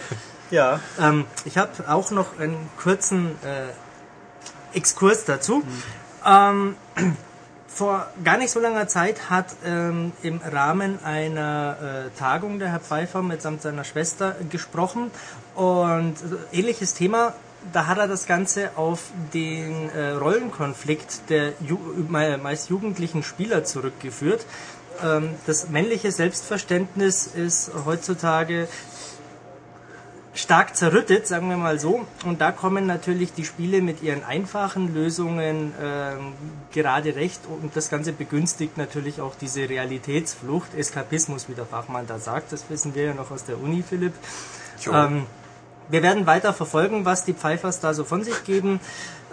ja, Ähm, ich habe auch noch einen kurzen äh, Exkurs dazu. Ähm, vor gar nicht so langer Zeit hat ähm, im Rahmen einer äh, Tagung der Herr Pfeiffer mitsamt seiner Schwester gesprochen und äh, ähnliches Thema. Da hat er das Ganze auf den äh, Rollenkonflikt der Ju me- meist jugendlichen Spieler zurückgeführt. Ähm, das männliche Selbstverständnis ist heutzutage stark zerrüttet, sagen wir mal so. Und da kommen natürlich die Spiele mit ihren einfachen Lösungen ähm, gerade recht. Und das Ganze begünstigt natürlich auch diese Realitätsflucht, Eskapismus, wie der Fachmann da sagt. Das wissen wir ja noch aus der Uni, Philipp. Ähm, wir werden weiter verfolgen, was die Pfeifers da so von sich geben.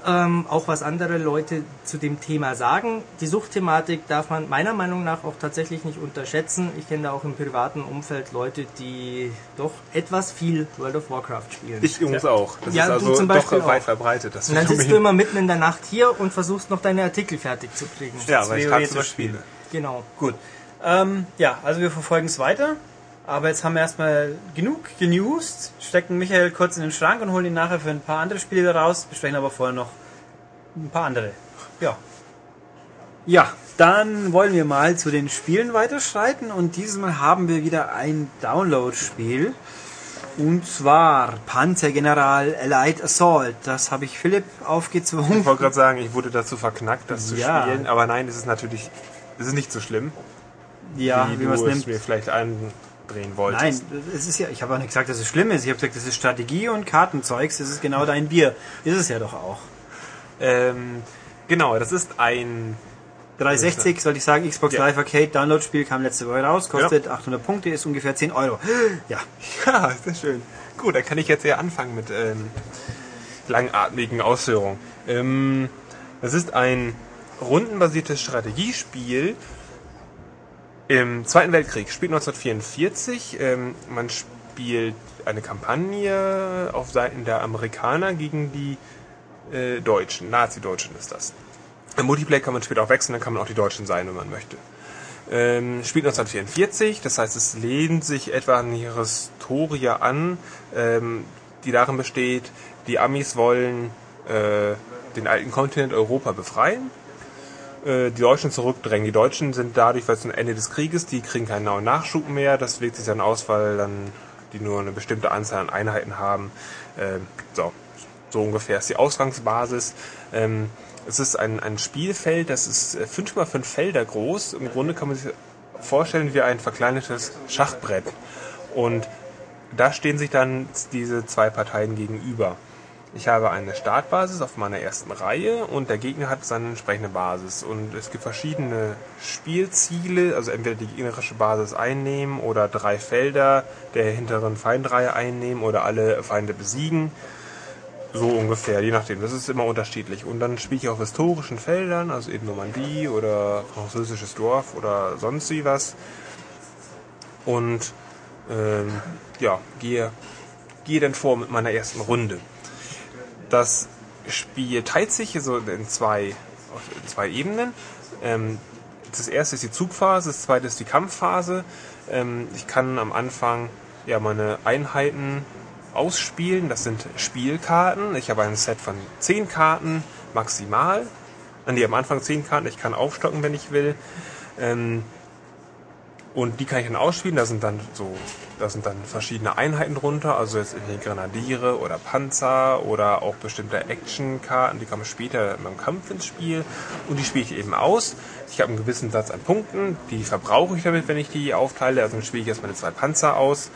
Ähm, auch was andere Leute zu dem Thema sagen. Die Suchtthematik darf man meiner Meinung nach auch tatsächlich nicht unterschätzen. Ich kenne da auch im privaten Umfeld Leute, die doch etwas viel World of Warcraft spielen. ich übrigens auch. Das Ja, ist du also zum Beispiel doch weit auch. verbreitet. Das und dann sitzt du immer mitten in der Nacht hier und versuchst noch deine Artikel fertig zu kriegen. ja, weil ich tagsüber zu spielen. spiele. Genau. gut. Ähm, ja, also wir verfolgen es weiter. Aber jetzt haben wir erstmal genug genewst, stecken Michael kurz in den Schrank und holen ihn nachher für ein paar andere Spiele wieder raus, besprechen aber vorher noch ein paar andere. Ja. Ja, dann wollen wir mal zu den Spielen weiterschreiten und dieses Mal haben wir wieder ein Download-Spiel. Und zwar Panzergeneral Allied Assault. Das habe ich Philipp aufgezwungen. Ich wollte gerade sagen, ich wurde dazu verknackt, das zu Ja. spielen. Aber nein, es ist natürlich, es ist nicht so schlimm, Ja, wie, wie man es du es nimmt. mir vielleicht andrehen wolltest. Nein, es ist ja, ich habe auch nicht gesagt, dass es schlimm ist. Ich habe gesagt, das ist Strategie und Kartenzeugs. Das ist genau dein Bier. Ist es ja doch auch. Ähm, genau, das ist ein 360, sollte ich sagen, Xbox Ja. Live Arcade Download-Spiel kam letzte Woche raus, kostet 800 Punkte, ist ungefähr 10 Euro. Ja, Ja, sehr schön. Gut, dann kann ich jetzt ja anfangen mit ähm, langatmigen Ausführungen. Ähm, das ist ein rundenbasiertes Strategiespiel im Zweiten Weltkrieg. Spielt 1944. Ähm, man spielt eine Kampagne auf Seiten der Amerikaner gegen die äh, Deutschen. Nazi-Deutschen ist das. Im Multiplayer kann man später auch wechseln, dann kann man auch die Deutschen sein, wenn man möchte. Ähm, spielt 1944, das heißt, es lehnt sich etwa an die Historie an, ähm, die darin besteht, die Amis wollen äh, den alten Kontinent Europa befreien, äh, die Deutschen zurückdrängen. Die Deutschen sind dadurch, weil es ein Ende des Krieges, die kriegen keinen neuen Nachschub mehr, das wirkt sich dann aus, weil dann die nur eine bestimmte Anzahl an Einheiten haben. Ähm, so, so ungefähr ist die Ausgangsbasis. Ähm, es ist ein, ein Spielfeld, das ist 5x5 äh, Felder groß. Im Grunde kann man sich vorstellen wie ein verkleinertes Schachbrett. Und da stehen sich dann diese zwei Parteien gegenüber. Ich habe eine Startbasis auf meiner ersten Reihe und der Gegner hat seine entsprechende Basis. Und es gibt verschiedene Spielziele, also entweder die gegnerische Basis einnehmen oder drei Felder der hinteren Feindreihe einnehmen oder alle Feinde besiegen. So ungefähr, je nachdem. Das ist immer unterschiedlich. Und dann spiele ich auf historischen Feldern, also eben Normandie oder französisches Dorf oder sonst wie was. Und ähm, ja, gehe, gehe dann vor mit meiner ersten Runde. Das Spiel teilt sich so in zwei, in zwei Ebenen. Ähm, das erste ist die Zugphase, das zweite ist die Kampfphase. Ähm, ich kann am Anfang ja meine Einheiten ausspielen. Das sind Spielkarten. Ich habe ein Set von 10 Karten maximal. An die am Anfang 10 Karten. Ich kann aufstocken, wenn ich will. Ähm, und die kann ich dann ausspielen. Da sind dann so, da sind dann verschiedene Einheiten drunter. Also jetzt irgendwie Grenadiere oder Panzer oder auch bestimmte Actionkarten. Die kommen später beim Kampf ins Spiel. Und die spiele ich eben aus. Ich habe einen gewissen Satz an Punkten. Die verbrauche ich damit, wenn ich die aufteile. Also dann spiele ich erstmal zwei Panzer aus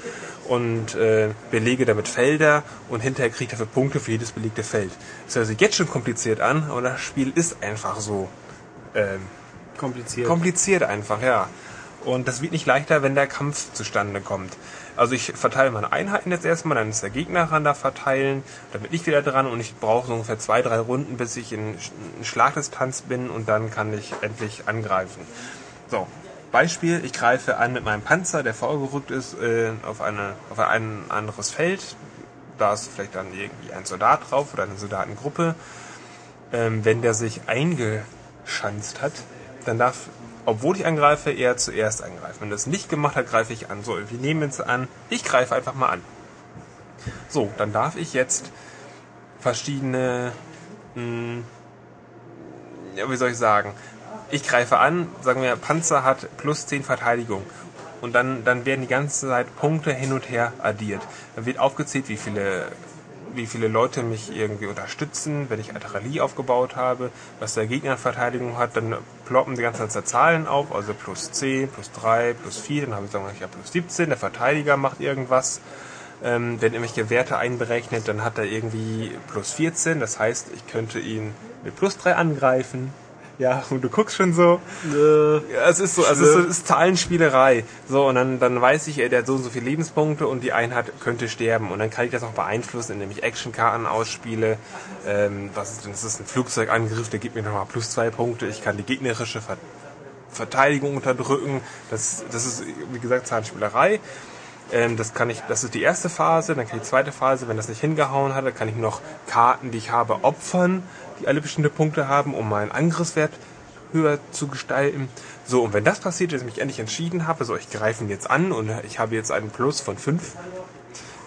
und äh, belege damit Felder und hinterher kriege ich dafür Punkte für jedes belegte Feld. Das hört sich jetzt schon kompliziert an, aber das Spiel ist einfach so ähm, kompliziert. Kompliziert einfach, ja. Und das wird nicht leichter, wenn der Kampf zustande kommt. Also ich verteile meine Einheiten jetzt erstmal, dann ist der Gegner ran da verteilen, dann bin ich wieder dran und ich brauche so ungefähr zwei, drei Runden, bis ich in, Schlagdistanz bin und dann kann ich endlich angreifen. So, Beispiel, ich greife an mit meinem Panzer, der vorgerückt ist, äh, auf, eine, auf ein anderes Feld. Da ist vielleicht dann irgendwie ein Soldat drauf oder eine Soldatengruppe. Ähm, wenn der sich eingeschanzt hat, dann darf, obwohl ich angreife, er zuerst angreifen. Wenn das nicht gemacht hat, greife ich an. So, wir nehmen jetzt an, ich greife einfach mal an. So, dann darf ich jetzt verschiedene, mh, hm, ja, wie soll ich sagen, ich greife an, sagen wir, Panzer hat plus 10 Verteidigung. Und dann, dann werden die ganze Zeit Punkte hin und her addiert. Dann wird aufgezählt, wie viele, wie viele Leute mich irgendwie unterstützen, wenn ich Artillerie aufgebaut habe, was der Gegner an Verteidigung hat, dann ploppen die ganze Zeit Zahlen auf, also plus 10, plus 3, plus 4, dann habe ich wir, ja plus 17, der Verteidiger macht irgendwas. Ähm, wenn irgendwelche Werte einberechnet, dann hat er irgendwie plus 14, das heißt, ich könnte ihn mit plus 3 angreifen, ja, und du guckst schon so. Äh, ja, es ist so, also es ist, ist Zahlenspielerei. So, und dann, dann weiß ich, der hat so und so viele Lebenspunkte und die Einheit könnte sterben. Und dann kann ich das noch beeinflussen, indem ich Actionkarten ausspiele. Ähm, was ist denn? Das ist ein Flugzeugangriff, der gibt mir nochmal plus zwei Punkte. Ich kann die gegnerische Ver Verteidigung unterdrücken. Das, das ist, wie gesagt, Zahlenspielerei. Ähm, das kann ich, das ist die erste Phase, dann kann ich die zweite Phase, wenn das nicht hingehauen hat, dann kann ich noch Karten, die ich habe, opfern die alle bestimmte Punkte haben, um meinen Angriffswert höher zu gestalten. So, und wenn das passiert, dass ich mich endlich entschieden habe, so ich greife ihn jetzt an und ich habe jetzt einen Plus von 5,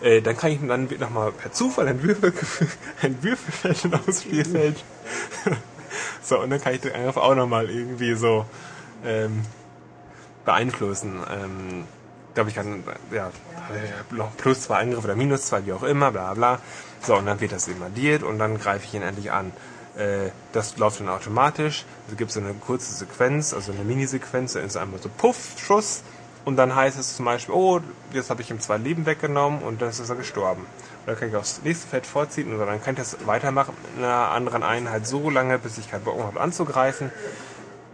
äh, dann kann ich dann nochmal per Zufall ein, Würfel, ein Würfelfeld aus Spielfeld. so, und dann kann ich den Angriff auch nochmal irgendwie so ähm, beeinflussen. Ähm, glaube ich kann, ja, plus zwei Angriffe oder minus zwei, wie auch immer, bla bla. So, und dann wird das invadiert und dann greife ich ihn endlich an. Äh, das läuft dann automatisch. Es gibt so eine kurze Sequenz, also eine Minisequenz, da ist einmal so Puff, Schuss und dann heißt es zum Beispiel, oh, jetzt habe ich ihm zwei Leben weggenommen und dann ist er gestorben. Oder kann ich aufs nächste Feld vorziehen oder dann kann ich das weitermachen mit einer anderen Einheit so lange, bis ich keinen Bock habe anzugreifen.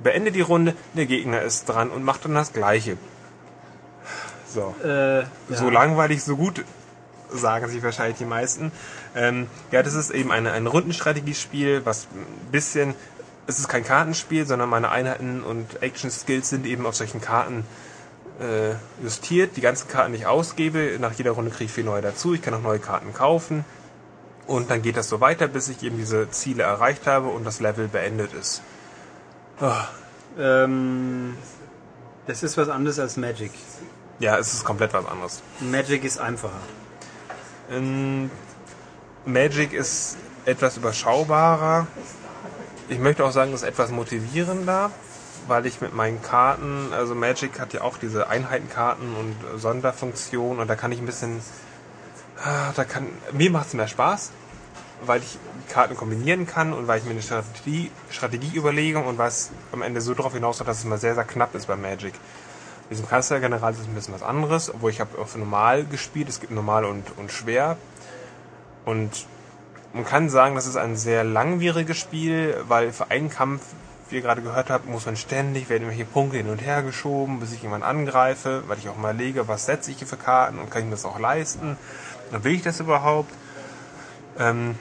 Beende die Runde, der Gegner ist dran und macht dann das Gleiche. So. Äh, ja. So langweilig, so gut, sagen sich wahrscheinlich die meisten. Ähm, ja, das ist eben eine, ein Rundenstrategiespiel, was ein bisschen, es ist kein Kartenspiel, sondern meine Einheiten und Action-Skills sind eben auf solchen Karten äh, justiert, die ganzen Karten nicht ausgebe. Nach jeder Runde kriege ich vier neue dazu. Ich kann auch neue Karten kaufen. Und dann geht das so weiter, bis ich eben diese Ziele erreicht habe und das Level beendet ist. Ah, Ähm, das ist was anderes als Magic. Ja, es ist komplett was anderes. Magic ist einfacher. Ähm, Magic ist etwas überschaubarer. Ich möchte auch sagen, es ist etwas motivierender, weil ich mit meinen Karten, also Magic hat ja auch diese Einheitenkarten und Sonderfunktionen und da kann ich ein bisschen, ah, da kann, mir macht es mehr Spaß, weil ich Karten kombinieren kann und weil ich mir eine Strategie, Strategie überlege und was am Ende so darauf hinaus dass es mal sehr, sehr knapp ist bei Magic. Diesem Kanzlergeneral ist es ein bisschen was anderes, obwohl ich habe auf normal gespielt, es gibt normal und, und schwer. Und man kann sagen, das ist ein sehr langwieriges Spiel, weil für einen Kampf, wie ihr gerade gehört habt, muss man ständig, werden irgendwelche Punkte hin und her geschoben, bis ich jemanden angreife, weil ich auch mal lege, was setze ich hier für Karten und kann ich mir das auch leisten. Dann will ich das überhaupt. Ähm,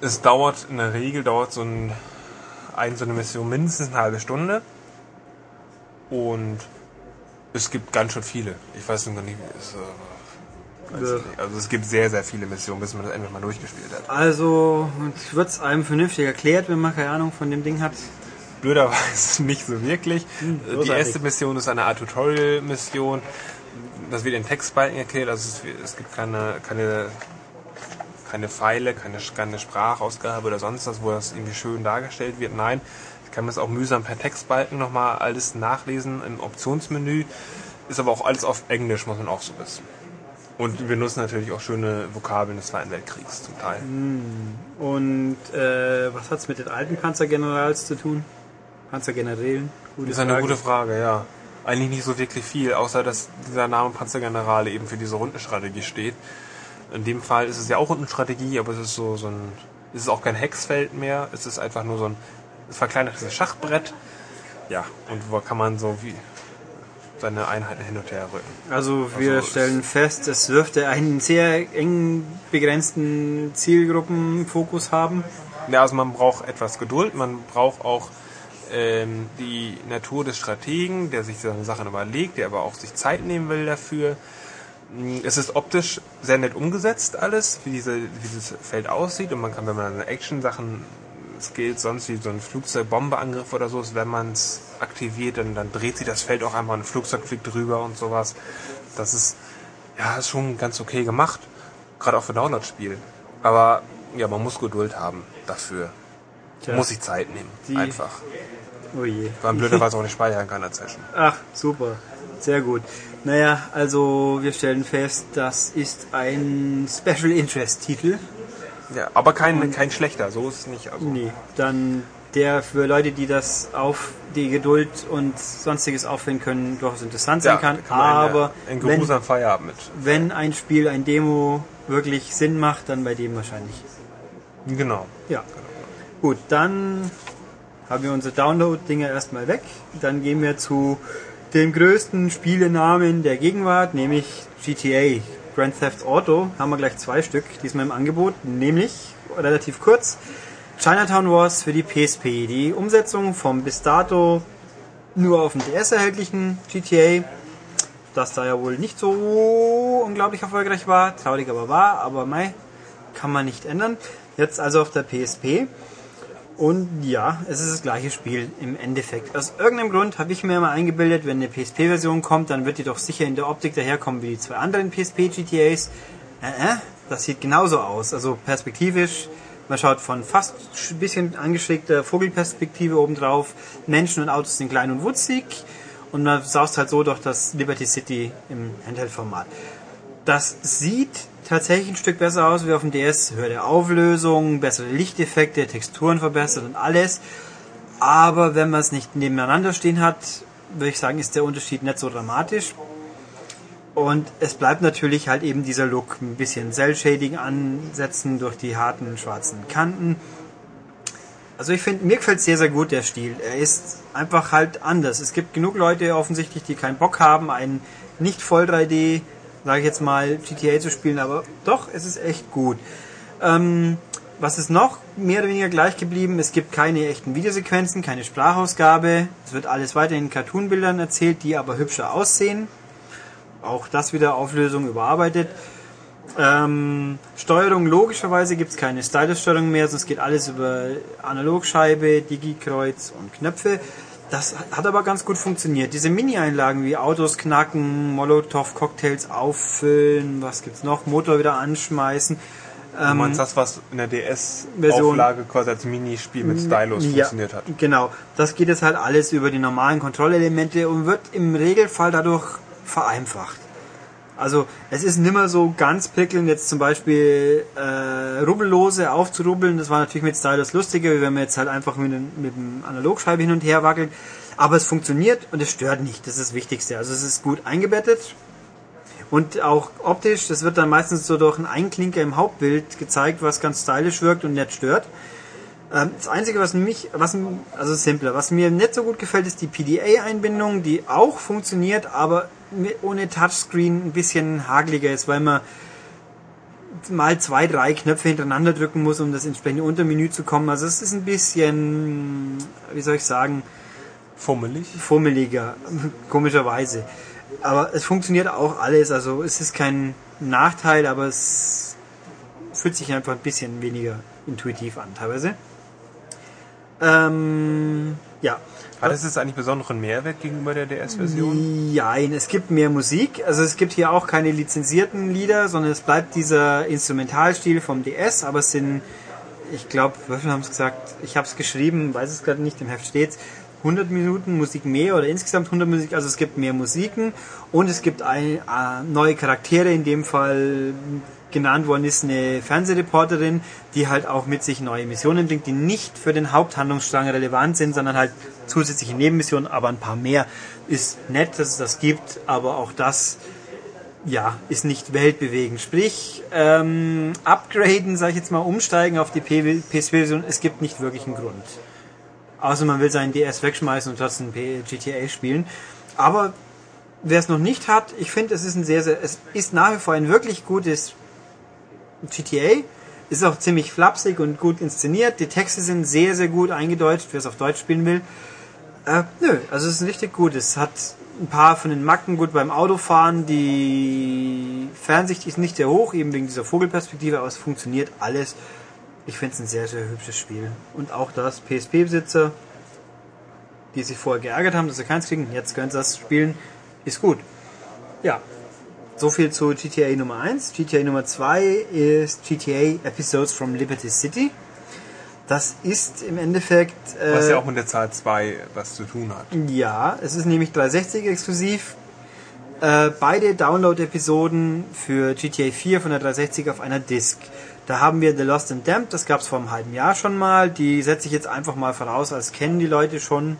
es dauert, in der Regel dauert so, ein, ein, so eine Mission mindestens eine halbe Stunde. Und es gibt ganz schön viele. Ich weiß noch nicht, es, äh, weiß Ja. nicht. also es gibt sehr, sehr viele Missionen, bis man das endlich mal durchgespielt hat. Also, wird es einem vernünftig erklärt, wenn man keine Ahnung von dem Ding hat? Blöderweise nicht so wirklich. Hm, die großartig. erste Mission ist eine Art Tutorial-Mission. Das wird in Textbalken erklärt, also es, es gibt keine, keine, keine Pfeile, keine, keine Sprachausgabe oder sonst was, wo das irgendwie schön dargestellt wird. Nein, kann das auch mühsam per Textbalken nochmal alles nachlesen im Optionsmenü. Ist aber auch alles auf Englisch, muss man auch so wissen. Und wir nutzen natürlich auch schöne Vokabeln des Zweiten Weltkriegs zum Teil. Und äh, was hat es mit den alten Panzergenerals zu tun? Panzergenerälen? Gute Das ist eine Frage. gute Frage, ja. Eigentlich nicht so wirklich viel, außer dass dieser Name Panzergenerale eben für diese Rundenstrategie steht. In dem Fall ist es ja auch Rundenstrategie, aber es ist so, so ein, es ist auch kein Hexfeld mehr, es ist einfach nur so ein verkleinertes Schachbrett. Ja, und wo kann man so wie seine Einheiten hin und her rücken. Also wir Also, stellen fest, es dürfte einen sehr eng begrenzten Zielgruppenfokus haben. Ja, also man braucht etwas Geduld, man braucht auch ähm, die Natur des Strategen, der sich seine Sachen überlegt, der aber auch sich Zeit nehmen will dafür. Mm, Es ist optisch sehr nett umgesetzt alles, wie, diese, wie dieses Feld aussieht und man kann, wenn man seine Action-Sachen Skills, sonst wie so ein Flugzeugbombeangriff oder so ist, wenn man es aktiviert, dann, dann dreht sich das Feld auch einmal, ein Flugzeug fliegt drüber und sowas. Das ist, ja, ist schon ganz okay gemacht. Gerade auch für Download-Spiel. Aber ja, man muss Geduld haben dafür. Tja. Muss sich Zeit nehmen. Die- Einfach. Oh je. Weil man blöderweise auch nicht speichern kann Session. Ach, super. Sehr gut. Naja, also wir stellen fest, das ist ein Special Interest Titel. Ja, aber kein, kein schlechter, so ist es nicht. Also, Nee, dann der für Leute, die das auf die Geduld und sonstiges aufwenden können, durchaus interessant sein ja, kann. kann Aber in, in wenn, Feierabend mit. wenn ein Spiel, ein Demo wirklich Sinn macht, dann bei dem wahrscheinlich. Genau. Ja. Gut, dann haben wir unsere Download-Dinger erstmal weg. Dann gehen wir zu dem größten Spielenamen der Gegenwart, nämlich GTA. Grand Theft Auto haben wir gleich zwei Stück diesmal im Angebot, nämlich relativ kurz Chinatown Wars für die PSP. Die Umsetzung vom bis dato nur auf dem DS erhältlichen GTA, das da ja wohl nicht so unglaublich erfolgreich war, traurig aber war, aber mei, kann man nicht ändern. Jetzt also auf der PSP. Und ja, es ist das gleiche Spiel im Endeffekt. Aus irgendeinem Grund habe ich mir mal eingebildet, wenn eine PSP-Version kommt, dann wird die doch sicher in der Optik daherkommen wie die zwei anderen PSP-GTAs. Äh, äh, das sieht genauso aus. Also perspektivisch, man schaut von fast ein bisschen angeschrägter Vogelperspektive obendrauf. Menschen und Autos sind klein und wutzig. Und man saust halt so durch das Liberty City im Handheld-Format. Das sieht tatsächlich ein Stück besser aus wie auf dem DS. Höhere Auflösung, bessere Lichteffekte, Texturen verbessert und alles. Aber wenn man es nicht nebeneinander stehen hat, würde ich sagen, ist der Unterschied nicht so dramatisch. Und es bleibt natürlich halt eben dieser Look, ein bisschen Cell-Shading ansetzen durch die harten schwarzen Kanten. Also ich finde, mir gefällt sehr, sehr gut der Stil. Er ist einfach halt anders. Es gibt genug Leute offensichtlich, die keinen Bock haben, einen nicht voll 3D, sage ich jetzt mal, GTA zu spielen, aber doch, es ist echt gut. Ähm, was ist noch mehr oder weniger gleich geblieben? Es gibt keine echten Videosequenzen, keine Sprachausgabe. Es wird alles weiter in Cartoonbildern erzählt, die aber hübscher aussehen. Auch das wieder Auflösung überarbeitet. Ähm, Steuerung, logischerweise gibt es keine Stylus-Steuerung mehr, sonst geht alles über Analogscheibe, Digi-Kreuz und Knöpfe. Das hat aber ganz gut funktioniert. Diese Mini-Einlagen wie Autos knacken, Molotow-Cocktails auffüllen, was gibt's noch, Motor wieder anschmeißen. Du Ähm, meinst das, was in der DS-Auflage quasi als Minispiel mit Stylus ja, funktioniert hat? Genau. Das geht jetzt halt alles über die normalen Kontrollelemente und wird im Regelfall dadurch vereinfacht. Also es ist nimmer so ganz prickelnd, jetzt zum Beispiel äh, Rubbellose aufzurubbeln. Das war natürlich mit Stylus lustiger, wie wenn man jetzt halt einfach mit, dem- mit dem Analogscheibe hin und her wackelt. Aber es funktioniert und es stört nicht. Das ist das Wichtigste. Also es ist gut eingebettet. Und auch optisch, das wird dann meistens so durch einen Einklinker im Hauptbild gezeigt, was ganz stylisch wirkt und nicht stört. Ähm, Das Einzige, was mich, was, also simpler, was mir nicht so gut gefällt, ist die PDA-Einbindung, die auch funktioniert, aber ohne Touchscreen ein bisschen hageliger ist, weil man mal zwei, drei Knöpfe hintereinander drücken muss, um das entsprechende Untermenü zu kommen. Also es ist ein bisschen, wie soll ich sagen, Fummelig? fummeliger, komischerweise. Aber es funktioniert auch alles, also es ist kein Nachteil, aber es fühlt sich einfach ein bisschen weniger intuitiv an, teilweise. Ähm, ja. Hat es jetzt eigentlich besonderen Mehrwert gegenüber der DS-Version? Nein, es gibt mehr Musik. Also es gibt hier auch keine lizenzierten Lieder, sondern es bleibt dieser Instrumentalstil vom DS, aber es sind, ich glaube, viel haben es gesagt? Ich habe es geschrieben, weiß es gerade nicht, im Heft steht's. 100 Minuten Musik mehr oder insgesamt 100 Musik, also es gibt mehr Musiken und es gibt ein, äh, neue Charaktere, in dem Fall genannt worden ist eine Fernsehreporterin, die halt auch mit sich neue Missionen bringt, die nicht für den Haupthandlungsstrang relevant sind, sondern halt zusätzliche Nebenmissionen, aber ein paar mehr. Ist nett, dass es das gibt, aber auch das ja, ist nicht weltbewegend. Sprich, ähm, upgraden, sage ich jetzt mal, umsteigen auf die PSP-Version, es gibt nicht wirklich einen Grund. Außer man will seinen DS wegschmeißen und trotzdem GTA spielen. Aber wer es noch nicht hat, ich finde, es ist ein sehr, sehr, es ist nach wie vor ein wirklich gutes GTA. Ist auch ziemlich flapsig und gut inszeniert. Die Texte sind sehr, sehr gut eingedeutscht, wer es auf Deutsch spielen will. Äh, nö, also es ist richtig gut. Es hat ein paar von den Macken gut beim Autofahren. Die Fernsicht ist nicht sehr hoch, eben wegen dieser Vogelperspektive, aber es funktioniert alles. Ich finde es ein sehr, sehr hübsches Spiel. Und auch das PSP-Besitzer, die sich vorher geärgert haben, dass sie keins kriegen, jetzt können sie das spielen, ist gut. Ja, so viel zu GTA Nummer 1. GTA Nummer 2 ist GTA Episodes from Liberty City. Das ist im Endeffekt... Äh, Was ja auch mit der Zahl 2 was zu tun hat. ja, es ist nämlich 360 exklusiv. Äh, beide Download-Episoden für GTA 4 von der 360 auf einer Disk. Da haben wir The Lost and Damned, das gab es vor einem halben Jahr schon mal. Die setze ich jetzt einfach mal voraus, als kennen die Leute schon.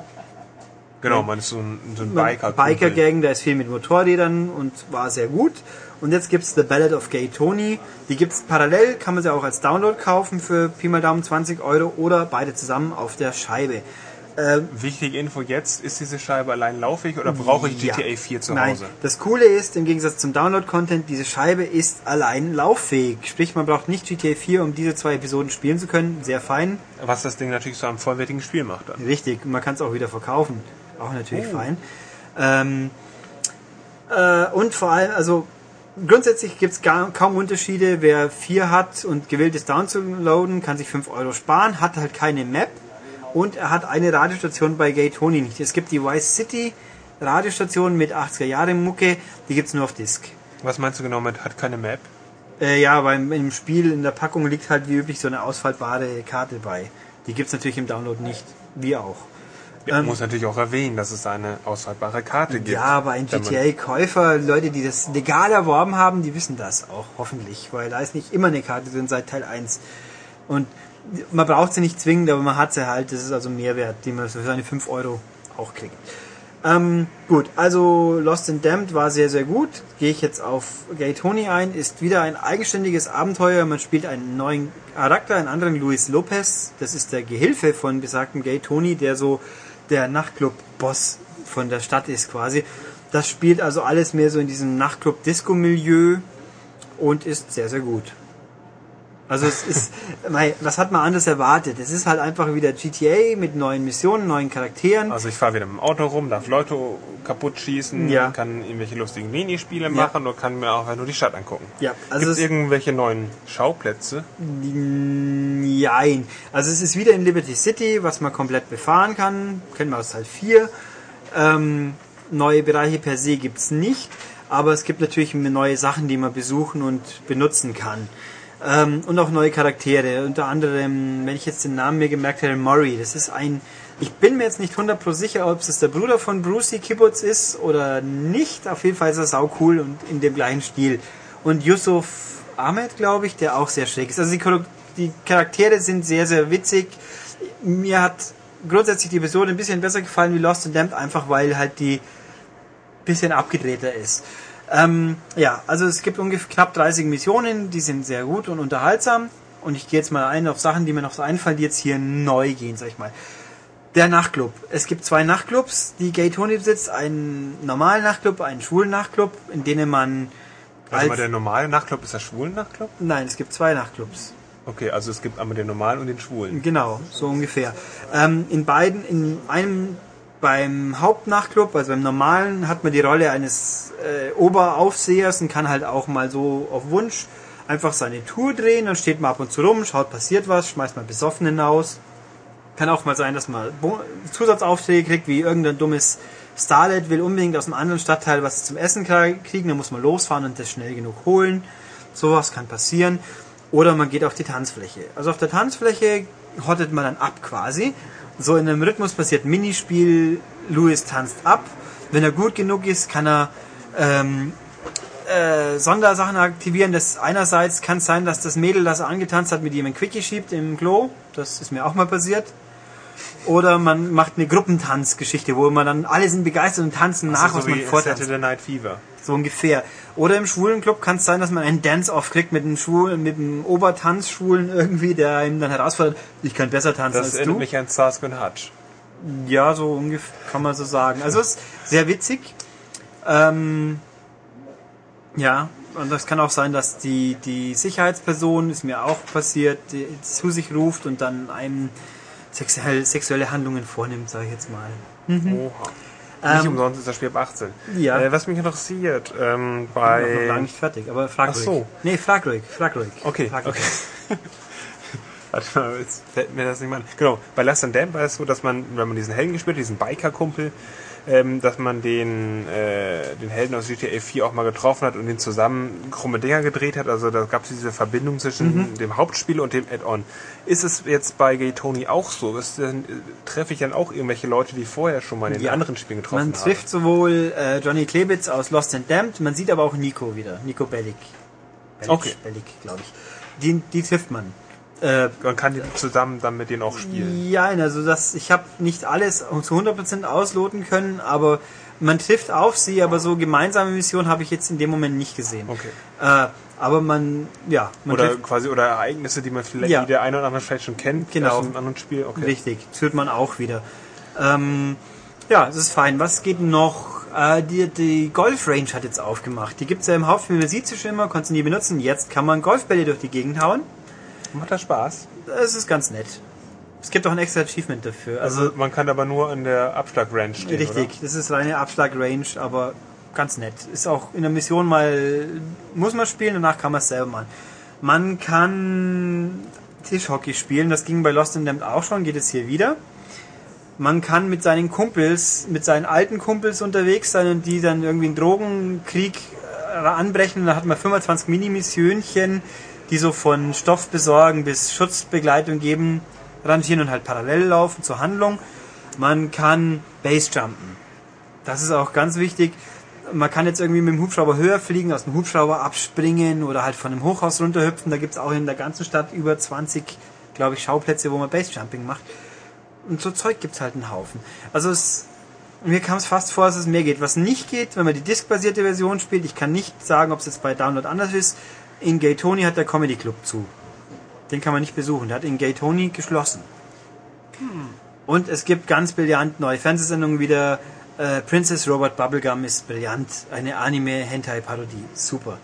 Genau, man ist so ein, so ein Biker. Biker-Gang, da ist viel mit Motorrädern und war sehr gut. Und jetzt gibt's The Ballad of Gay Tony. Die gibt's parallel, kann man sie auch als Download kaufen für Pi mal Daumen 20 Euro oder beide zusammen auf der Scheibe. Wichtige Info jetzt, ist diese Scheibe allein laufig oder brauche ich Ja. GTA 4 zu Nein, Hause? das Coole ist, im Gegensatz zum Download-Content, diese Scheibe ist allein lauffähig. Sprich, man braucht nicht GTA 4, um diese zwei Episoden spielen zu können. Sehr fein. Was das Ding natürlich zu einem vollwertigen Spiel macht dann. Richtig, man kann es auch wieder verkaufen. Auch natürlich Oh. fein. Ähm, äh, und vor allem, also grundsätzlich gibt es kaum Unterschiede. Wer 4 hat und gewillt ist downzuladen, kann sich 5 Euro sparen, hat halt keine Map und er hat eine Radiostation bei Gay Tony nicht. Es gibt die Vice City Radiostation mit 80er Jahre Mucke, die gibt's nur auf Disk. Was meinst du genau mit hat keine Map? Äh, ja, beim im Spiel in der Packung liegt halt wie üblich so eine ausfaltbare Karte bei. Die gibt's natürlich im Download nicht, wie auch. Ich Ähm, muss natürlich auch erwähnen, dass es eine aushaltbare Karte gibt. Ja, aber ein GTA-Käufer, Leute, die das legal erworben haben, die wissen das auch, hoffentlich. Weil da ist nicht immer eine Karte drin seit Teil 1. Und man braucht sie nicht zwingend, aber man hat sie halt. Das ist also Mehrwert, den man für seine 5 Euro auch kriegt. Ähm, gut, also Lost and Damned war sehr, sehr gut. Gehe ich jetzt auf Gay Tony ein. Ist wieder ein eigenständiges Abenteuer. Man spielt einen neuen Charakter, einen anderen Luis Lopez. Das ist der Gehilfe von besagtem Gay Tony, der so der Nachtclub-Boss von der Stadt ist quasi. Das spielt also alles mehr so in diesem Nachtclub-Disco-Milieu und ist sehr, sehr gut. Also es ist, mei, was hat man anders erwartet? Es ist halt einfach wieder GTA mit neuen Missionen, neuen Charakteren. Also ich fahre wieder mit dem Auto rum, darf Leute kaputt schießen, Ja. kann irgendwelche lustigen Minispiele machen und kann mir auch nur die Stadt angucken. Ja, also Gibt es- es irgendwelche neuen Schauplätze? Jein. Also es ist wieder in Liberty City, was man komplett befahren kann. Kennen wir aus Teil 4. Ähm, neue Bereiche per se gibt's nicht, aber es gibt natürlich neue Sachen, die man besuchen und benutzen kann. Ähm, und auch neue Charaktere. Unter anderem, wenn ich jetzt den Namen mir gemerkt hätte, Murray. Das ist ein... Ich bin mir jetzt nicht 100% sicher, ob es der Bruder von Brucey Kibbutz ist oder nicht. Auf jeden Fall ist er sau cool und in dem gleichen Stil. Und Yusuf Ahmed, glaube ich, der auch sehr schräg ist. Also die, die Charaktere sind sehr, sehr witzig. Mir hat grundsätzlich die Episode ein bisschen besser gefallen wie Lost and Damned, einfach weil halt die bisschen abgedrehter ist. Ähm, ja, also es gibt ungefähr knapp 30 Missionen, die sind sehr gut und unterhaltsam. Und ich gehe jetzt mal ein auf Sachen, die mir noch so einfallen, die jetzt hier neu gehen, sag ich mal. Der Nachtclub. Es gibt zwei Nachtclubs, die Gay Tony besitzt. Einen normalen Nachtclub, einen schwulen Nachtclub, in denen man... Also mal der normale Nachtclub ist der schwulen Nachtclub? Nein, es gibt zwei Nachtclubs. Okay, also es gibt einmal den normalen und den schwulen. Genau, so ungefähr. Ähm, in beiden, in einem beim Hauptnachtclub, also beim normalen, hat man die Rolle eines äh, Oberaufsehers und kann halt auch mal so auf Wunsch einfach seine Tour drehen. Dann steht man ab und zu rum, schaut, passiert was, schmeißt mal Besoffenen aus. Kann auch mal sein, dass man Zusatzaufträge kriegt, wie irgendein dummes Starlet will unbedingt aus einem anderen Stadtteil was zum Essen krie- kriegen, dann muss man losfahren und das schnell genug holen. Sowas kann passieren. Oder man geht auf die Tanzfläche. Also auf der Tanzfläche hottet man dann ab quasi. So in einem Rhythmus passiert Minispiel, Louis tanzt ab. Wenn er gut genug ist, kann er ähm, äh, Sondersachen aktivieren. Das einerseits kann es sein, dass das Mädel, das er angetanzt hat, mit ihm ein Quickie schiebt im Klo. Das ist mir auch mal passiert. Oder man macht eine Gruppentanzgeschichte, wo man dann alle sind begeistert und tanzen nach, so was man vortanzt. Saturday Night Fever. So ungefähr. Oder im schwulen Club kann es sein, dass man einen Dance-Off kriegt mit einem Schwulen, mit einem Obertanzschwulen irgendwie, der ihm dann herausfordert, ich kann besser tanzen Das als erinnert du. mich an Starsky und Hutch. Ja, so ungefähr kann man so sagen. Also es ist sehr witzig. Ähm, ja, und das kann auch sein, dass die, die Sicherheitsperson, ist mir auch passiert, die zu sich ruft und dann einem sexuell, sexuelle Handlungen vornimmt, sage ich jetzt mal. Oha. Nicht. Ähm, umsonst ist das Spiel ab 18. Ja. Äh, was mich interessiert, ähm, Noch lange bei... nicht fertig, aber frag Ach ruhig. so. Nee, frag ruhig, frag ruhig. Okay, frag ruhig. okay. Warte mal, jetzt fällt mir das nicht mal an. Genau, bei Last and Damp war es so, dass man, wenn man diesen Helden gespielt hat, diesen Biker-Kumpel, ähm, dass man den, äh, den Helden aus GTA 4 auch mal getroffen hat und den zusammen krumme Dinger gedreht hat. Also da gab es diese Verbindung zwischen Mhm. dem Hauptspiel und dem Add-on. Ist es jetzt bei Gay Tony auch so? Ist äh, treffe ich dann auch irgendwelche Leute, die vorher schon mal in den Ja. anderen Spielen getroffen Man haben? trifft sowohl äh, Johnny Klebitz aus Lost and Damned, man sieht aber auch Nico wieder, Nico Bellic. Bellic, Okay. Bellic, glaube ich. Die, die trifft man. Äh, Man kann die zusammen dann mit denen auch spielen. ja, also das, ich habe nicht alles zu 100% ausloten können, aber man trifft auf sie, aber so gemeinsame Missionen habe ich jetzt in dem Moment nicht gesehen. Okay. Äh, aber man, ja, man Oder trifft, quasi oder Ereignisse, die man vielleicht Ja. die der eine oder andere vielleicht schon kennt Genau. aus einem anderen Spiel. Okay. Richtig, führt man auch wieder. Ähm, ja, es ist fein. Was geht noch? Äh, die, die Golf Range hat jetzt aufgemacht. Die gibt's ja im Hauptspiel, man sieht sie schon immer, konnte sie nie benutzen. Jetzt kann man Golfbälle durch die Gegend hauen. Macht das Spaß? Das ist ganz nett. Es gibt auch ein extra Achievement dafür. Also, Also man kann aber nur an der Abschlag-Range stehen, richtig, das ist reine Abschlag-Range, aber ganz nett. Ist auch in der Mission mal, muss man spielen, danach kann man es selber machen. Man kann Tischhockey spielen, das ging bei Lost in Damned auch schon, geht es hier wieder. Man kann mit seinen Kumpels, mit seinen alten Kumpels unterwegs sein und die dann irgendwie einen Drogenkrieg äh, anbrechen. Da hat man 25 Mini-Missionchen, die so von Stoff besorgen bis Schutzbegleitung geben, rangieren und halt parallel laufen zur Handlung. Man kann Basejumpen. Das ist auch ganz wichtig. Man kann jetzt irgendwie mit dem Hubschrauber höher fliegen, aus dem Hubschrauber abspringen oder halt von einem Hochhaus runterhüpfen. Da gibt's auch in der ganzen Stadt über 20, glaube ich, Schauplätze, wo man Basejumping macht. Und so Zeug gibt's halt einen Haufen. Also es, mir kam es fast vor, dass es mehr geht. Was nicht geht, wenn man die diskbasierte Version spielt, ich kann nicht sagen, ob es jetzt bei Download anders ist. In Gay Tony hat der Comedy Club zu. Den kann man nicht besuchen. Der hat in Gay Tony geschlossen. Und es gibt ganz brillant neue Fernsehsendungen wieder. Äh, Princess Robot Bubblegum ist brillant. Eine Anime-Hentai-Parodie. Super.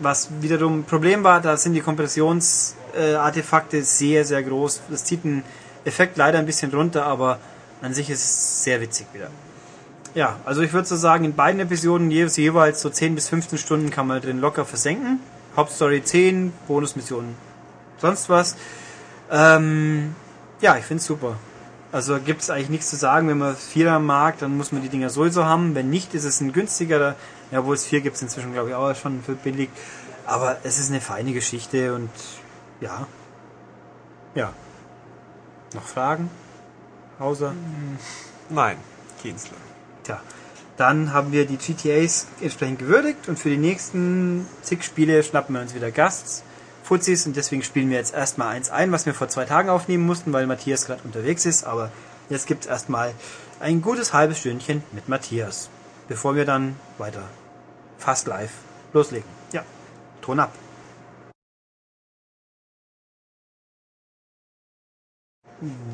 Was wiederum ein Problem war, da sind die Kompressionsartefakte sehr, sehr groß. Das zieht einen Effekt leider ein bisschen runter, aber an sich ist es sehr witzig wieder. Ja, also ich würde so sagen, in beiden Episoden jeweils, so 10 bis 15 Stunden kann man drin locker versenken. Hauptstory 10, Bonusmissionen, sonst was. Ähm, ja, ich finde es super. Also gibt es eigentlich nichts zu sagen. Wenn man Vierer mag, dann muss man die Dinger sowieso haben. Wenn nicht, ist es ein günstigerer. Ja, obwohl es vier gibt es inzwischen, glaube ich, auch schon für billig. Aber es ist eine feine Geschichte und ja. Ja. Noch Fragen? Hauser? Nein, Kienzler. Tja. Dann haben wir die GTAs entsprechend gewürdigt und für die nächsten zig Spiele schnappen wir uns wieder Gasts. Fuzis und deswegen spielen wir jetzt erstmal eins ein, was wir vor zwei Tagen aufnehmen mussten, weil Matthias gerade unterwegs ist. Aber jetzt gibt es erstmal ein gutes halbes Stündchen mit Matthias, bevor wir dann weiter fast live loslegen. Ja, Ton ab.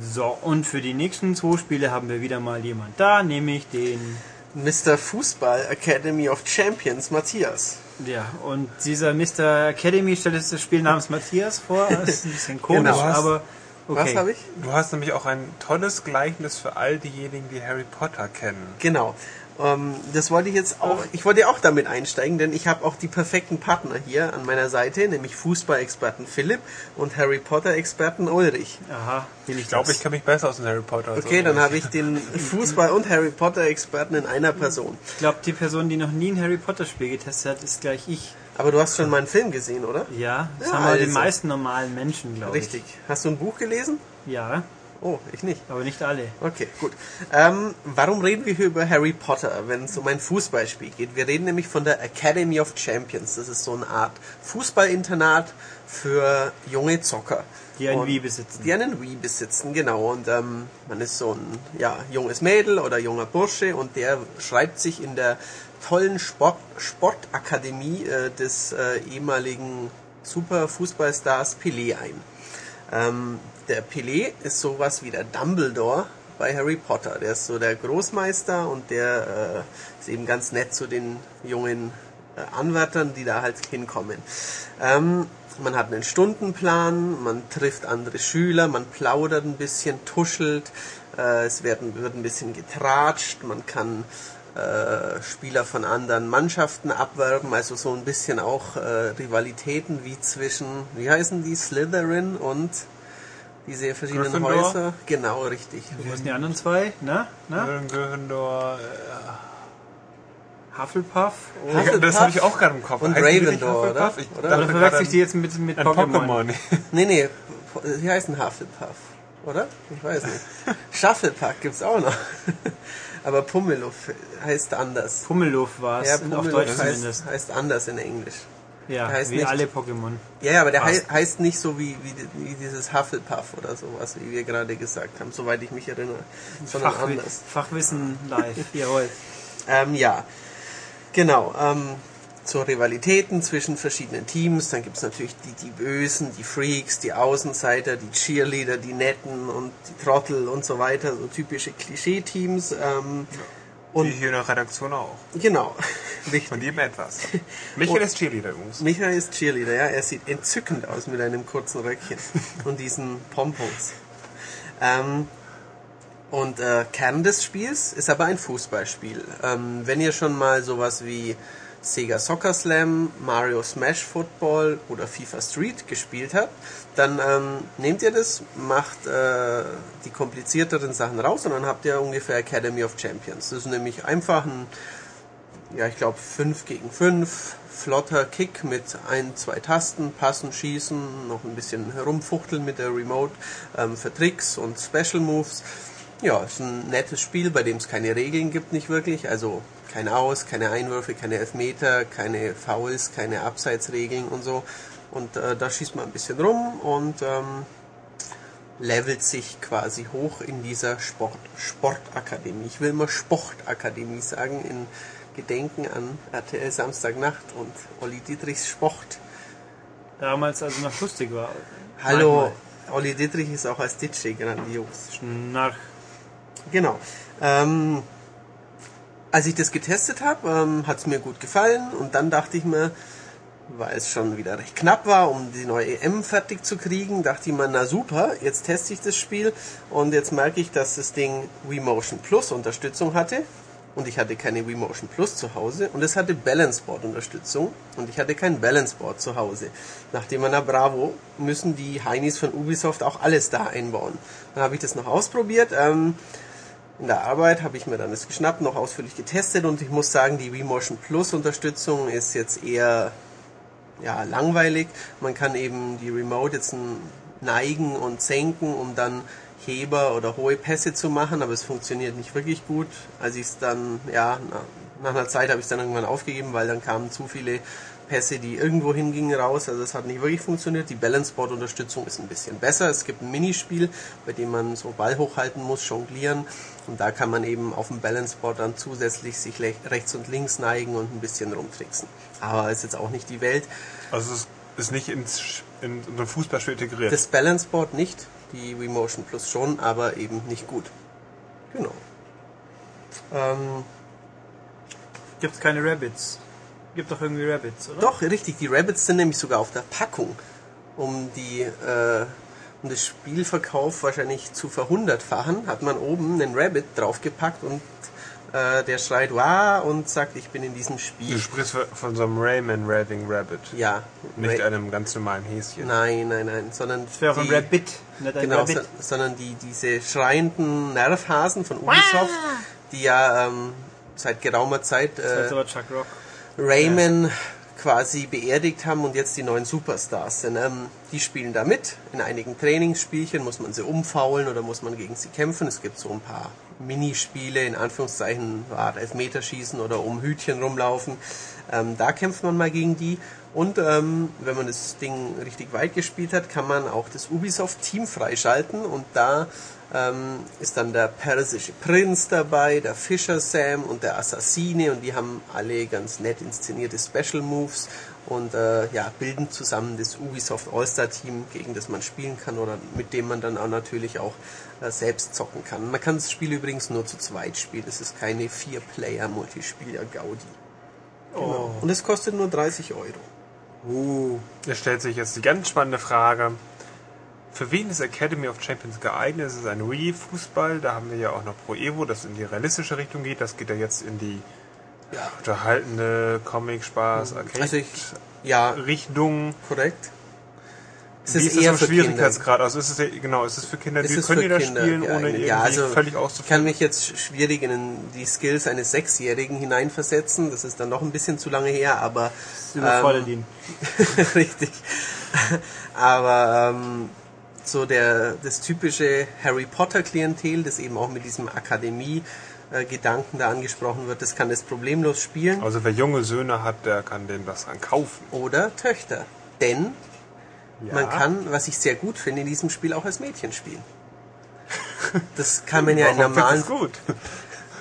So, und für die nächsten zwei Spiele haben wir wieder mal jemand da, nämlich den. Mr. Fußball Academy of Champions, Matthias. Ja, und dieser Mr. Academy stellt jetzt das Spiel namens Matthias vor. Das ist ein bisschen komisch, Genau. aber Was okay. habe ich? Du hast nämlich auch ein tolles Gleichnis für all diejenigen, die Harry Potter kennen. Genau. Ähm, das wollte ich jetzt auch, ich wollte auch damit einsteigen, denn ich habe auch die perfekten Partner hier an meiner Seite, nämlich Fußball-Experten Philipp und Harry Potter-Experten Ulrich. Aha, will ich, Ich glaube, ich kenne mich besser aus in Harry Potter. Okay, dann habe ich den Fußball- und Harry Potter-Experten in einer Person. Ich glaube, die Person, die noch nie ein Harry Potter Spiel getestet hat, ist gleich ich. Aber du hast schon meinen Film gesehen, oder? Ja, das Ja, haben aber die also. meisten normalen Menschen, glaube ich. Richtig. Hast du ein Buch gelesen? Ja, Oh, ich nicht. aber nicht alle. Okay, gut. Ähm, warum reden wir hier über Harry Potter, wenn es um ein Fußballspiel geht? Wir reden nämlich von der Academy of Champions. Das ist so eine Art Fußballinternat für junge Zocker. Die ein Und- Wii besitzen. Die einen Wii besitzen, genau. Und ähm, man ist so ein ja, junges Mädel oder junger Bursche und der schreibt sich in der tollen Sport Sportakademie äh, des äh, ehemaligen Super-Fußballstars Pelé ein. Ähm, der Pelé ist sowas wie der Dumbledore bei Harry Potter. Der ist so der Großmeister und der äh, ist eben ganz nett zu den jungen äh, Anwärtern, die da halt hinkommen. Ähm, man hat einen Stundenplan, man trifft andere Schüler, man plaudert ein bisschen, tuschelt, äh, es werden, wird ein bisschen getratscht, man kann äh, Spieler von anderen Mannschaften abwerben, also so ein bisschen auch äh, Rivalitäten wie zwischen, wie heißen die, Slytherin und diese verschiedenen Gryffindor? Häuser. Genau, richtig. Wo sind die anderen zwei? Na? Na? Gryffindor, Hufflepuff? äh, Hufflepuff das habe ich auch gerade im Kopf. und die wirklich Ravenclaw, oder? Ich Oder? verwechsel ich die jetzt mit, mit Pokémon? Pokémon. Nee, nee, sie heißen Hufflepuff, oder? Ich weiß nicht. Shufflepuck gibt's auch noch. Aber Pummeluff heißt anders. Pummeluff war es, Ja, auf Deutsch heißt, zumindest. heißt anders in Englisch. Ja, heißt wie nicht- alle Pokémon. Ja, ja, aber der hei heißt nicht so wie, wie, wie dieses Hufflepuff oder sowas, wie wir gerade gesagt haben, soweit ich mich erinnere, sondern Fachwi anders. Fachwissen live, jawohl. Ähm, ja, genau. Ähm, so Rivalitäten zwischen verschiedenen Teams. Dann gibt's natürlich die, die Bösen, die Freaks, die Außenseiter, die Cheerleader, die Netten und die Trottel und so weiter. So typische Klischee-Teams. Ähm, Wie und hier in der Redaktion auch. genau. Von jedem etwas. Michael ist Cheerleader übrigens. Michael ist Cheerleader, ja. Er sieht entzückend aus mit einem kurzen Röckchen und diesen Pompons. Ähm, und äh, Kern des Spiels ist aber ein Fußballspiel. Ähm, wenn ihr schon mal sowas wie Sega Soccer Slam, Mario Smash Football oder FIFA Street gespielt habt, dann ähm, nehmt ihr das, macht äh, die komplizierteren Sachen raus und dann habt ihr ungefähr Academy of Champions. Das ist nämlich einfach ein ja, ich glaube 5 gegen 5, flotter Kick mit ein, zwei Tasten, passen, schießen, noch ein bisschen herumfuchteln mit der Remote ähm, für Tricks und Special Moves. Ja, ist ein nettes Spiel, bei dem es keine Regeln gibt, nicht wirklich. Also kein Aus, keine Einwürfe, keine Elfmeter, keine Fouls, keine Abseitsregeln und so. Und äh, da schießt man ein bisschen rum und ähm, levelt sich quasi hoch in dieser Sport, Sportakademie. Ich will immer Sportakademie sagen, in Gedenken an RTL Samstagnacht und Olli Dietrichs Sport. Damals also noch lustig war. Hallo, Olli Dietrich ist auch als DJ grandios. Nach Genau. Ähm, als ich das getestet habe, ähm, hat es mir gut gefallen und dann dachte ich mir, weil es schon wieder recht knapp war, um die neue EM fertig zu kriegen, dachte ich mir, na super, jetzt teste ich das Spiel und jetzt merke ich, dass das Ding Wii Motion Plus Unterstützung hatte und ich hatte keine Wii Motion Plus zu Hause und es hatte Balance Board Unterstützung und ich hatte kein Balance Board zu Hause. Nachdem man na bravo, müssen die Heinis von Ubisoft auch alles da einbauen. Dann habe ich das noch ausprobiert. Ähm, in der Arbeit habe ich mir dann das geschnappt, noch ausführlich getestet und ich muss sagen, die Wii Motion Plus Unterstützung ist jetzt eher ja, langweilig. Man kann eben die Remote jetzt neigen und senken, um dann Heber oder hohe Pässe zu machen, aber es funktioniert nicht wirklich gut. Als ich es dann, ja, nach einer Zeit habe ich es dann irgendwann aufgegeben, weil dann kamen zu viele Pässe, die irgendwo hingingen, raus. Also es hat nicht wirklich funktioniert. Die Balanceboard-Unterstützung ist ein bisschen besser. Es gibt ein Minispiel, bei dem man so Ball hochhalten muss, jonglieren. Und da kann man eben auf dem Balanceboard dann zusätzlich sich rechts und links neigen und ein bisschen rumtricksen. Aber ist jetzt auch nicht die Welt. Also es ist nicht ins, in so ein Fußballspiel integriert. Das Balanceboard nicht, die Wii Motion Plus schon, aber eben nicht gut. Genau. Ähm, Gibt es keine Rabbits? Gibt doch irgendwie Rabbits, oder? Doch, richtig. Die Rabbits sind nämlich sogar auf der Packung, um die äh, um das Spielverkauf wahrscheinlich zu verhundertfachen, hat man oben einen Rabbit draufgepackt und äh, der schreit Wah und sagt, ich bin in diesem Spiel. Du sprichst von so einem Rayman Raving Rabbit. Ja. Nicht Ra einem ganz normalen Häschen. Nein, nein, nein, sondern das wäre auch ein Rabbit, nicht ein genau, Rabbit. So, sondern die diese schreienden Nervhasen von Ubisoft, Wah! die ja ähm, seit geraumer Zeit äh, Rayman ja. Quasi beerdigt haben und jetzt die neuen Superstars sind. Ähm, die spielen da mit. In einigen Trainingsspielchen muss man sie umfaulen oder muss man gegen sie kämpfen. Es gibt so ein paar Minispiele, in Anführungszeichen, Art Elfmeterschießen oder um Hütchen rumlaufen. Ähm, da kämpft man mal gegen die. Und ähm, wenn man das Ding richtig weit gespielt hat, kann man auch das Ubisoft-Team freischalten und da ähm, ist dann der persische Prinz dabei, der Fischer Sam und der Assassine und die haben alle ganz nett inszenierte Special Moves und äh, ja, bilden zusammen das Ubisoft All-Star Team, gegen das man spielen kann oder mit dem man dann auch natürlich auch äh, selbst zocken kann. Man kann das Spiel übrigens nur zu zweit spielen, es ist keine Vier-Player-Multispieler-Gaudi. Genau. Oh. Und es kostet nur 30 Euro. Uh, da stellt sich jetzt die ganz spannende Frage. Für wen ist Academy of Champions geeignet? Es ist ein Wii-Fußball, da haben wir ja auch noch Pro Evo, das in die realistische Richtung geht. Das geht ja jetzt in die ja. unterhaltende Comic-Spaß, Arcade also ich, ja, Richtung. Korrekt. Es Wie ist, ist eher das Schwierigkeitsgrad? Also ist es genau, ist es für Kinder, die können die das spielen, ohne irgendwie ja, also völlig auszuführen? Ich kann mich jetzt schwierig in die Skills eines Sechsjährigen hineinversetzen. Das ist dann noch ein bisschen zu lange her, aber ähm, richtig. aber ähm, so der das typische Harry Potter Klientel, das eben auch mit diesem Akademie Gedanken da angesprochen wird, das kann das problemlos spielen. Also wer junge Söhne hat, der kann den das dann kaufen. Oder Töchter. Denn ja. man kann, was ich sehr gut finde, in diesem Spiel auch als Mädchen spielen. Das kann man ja in normalen... gut?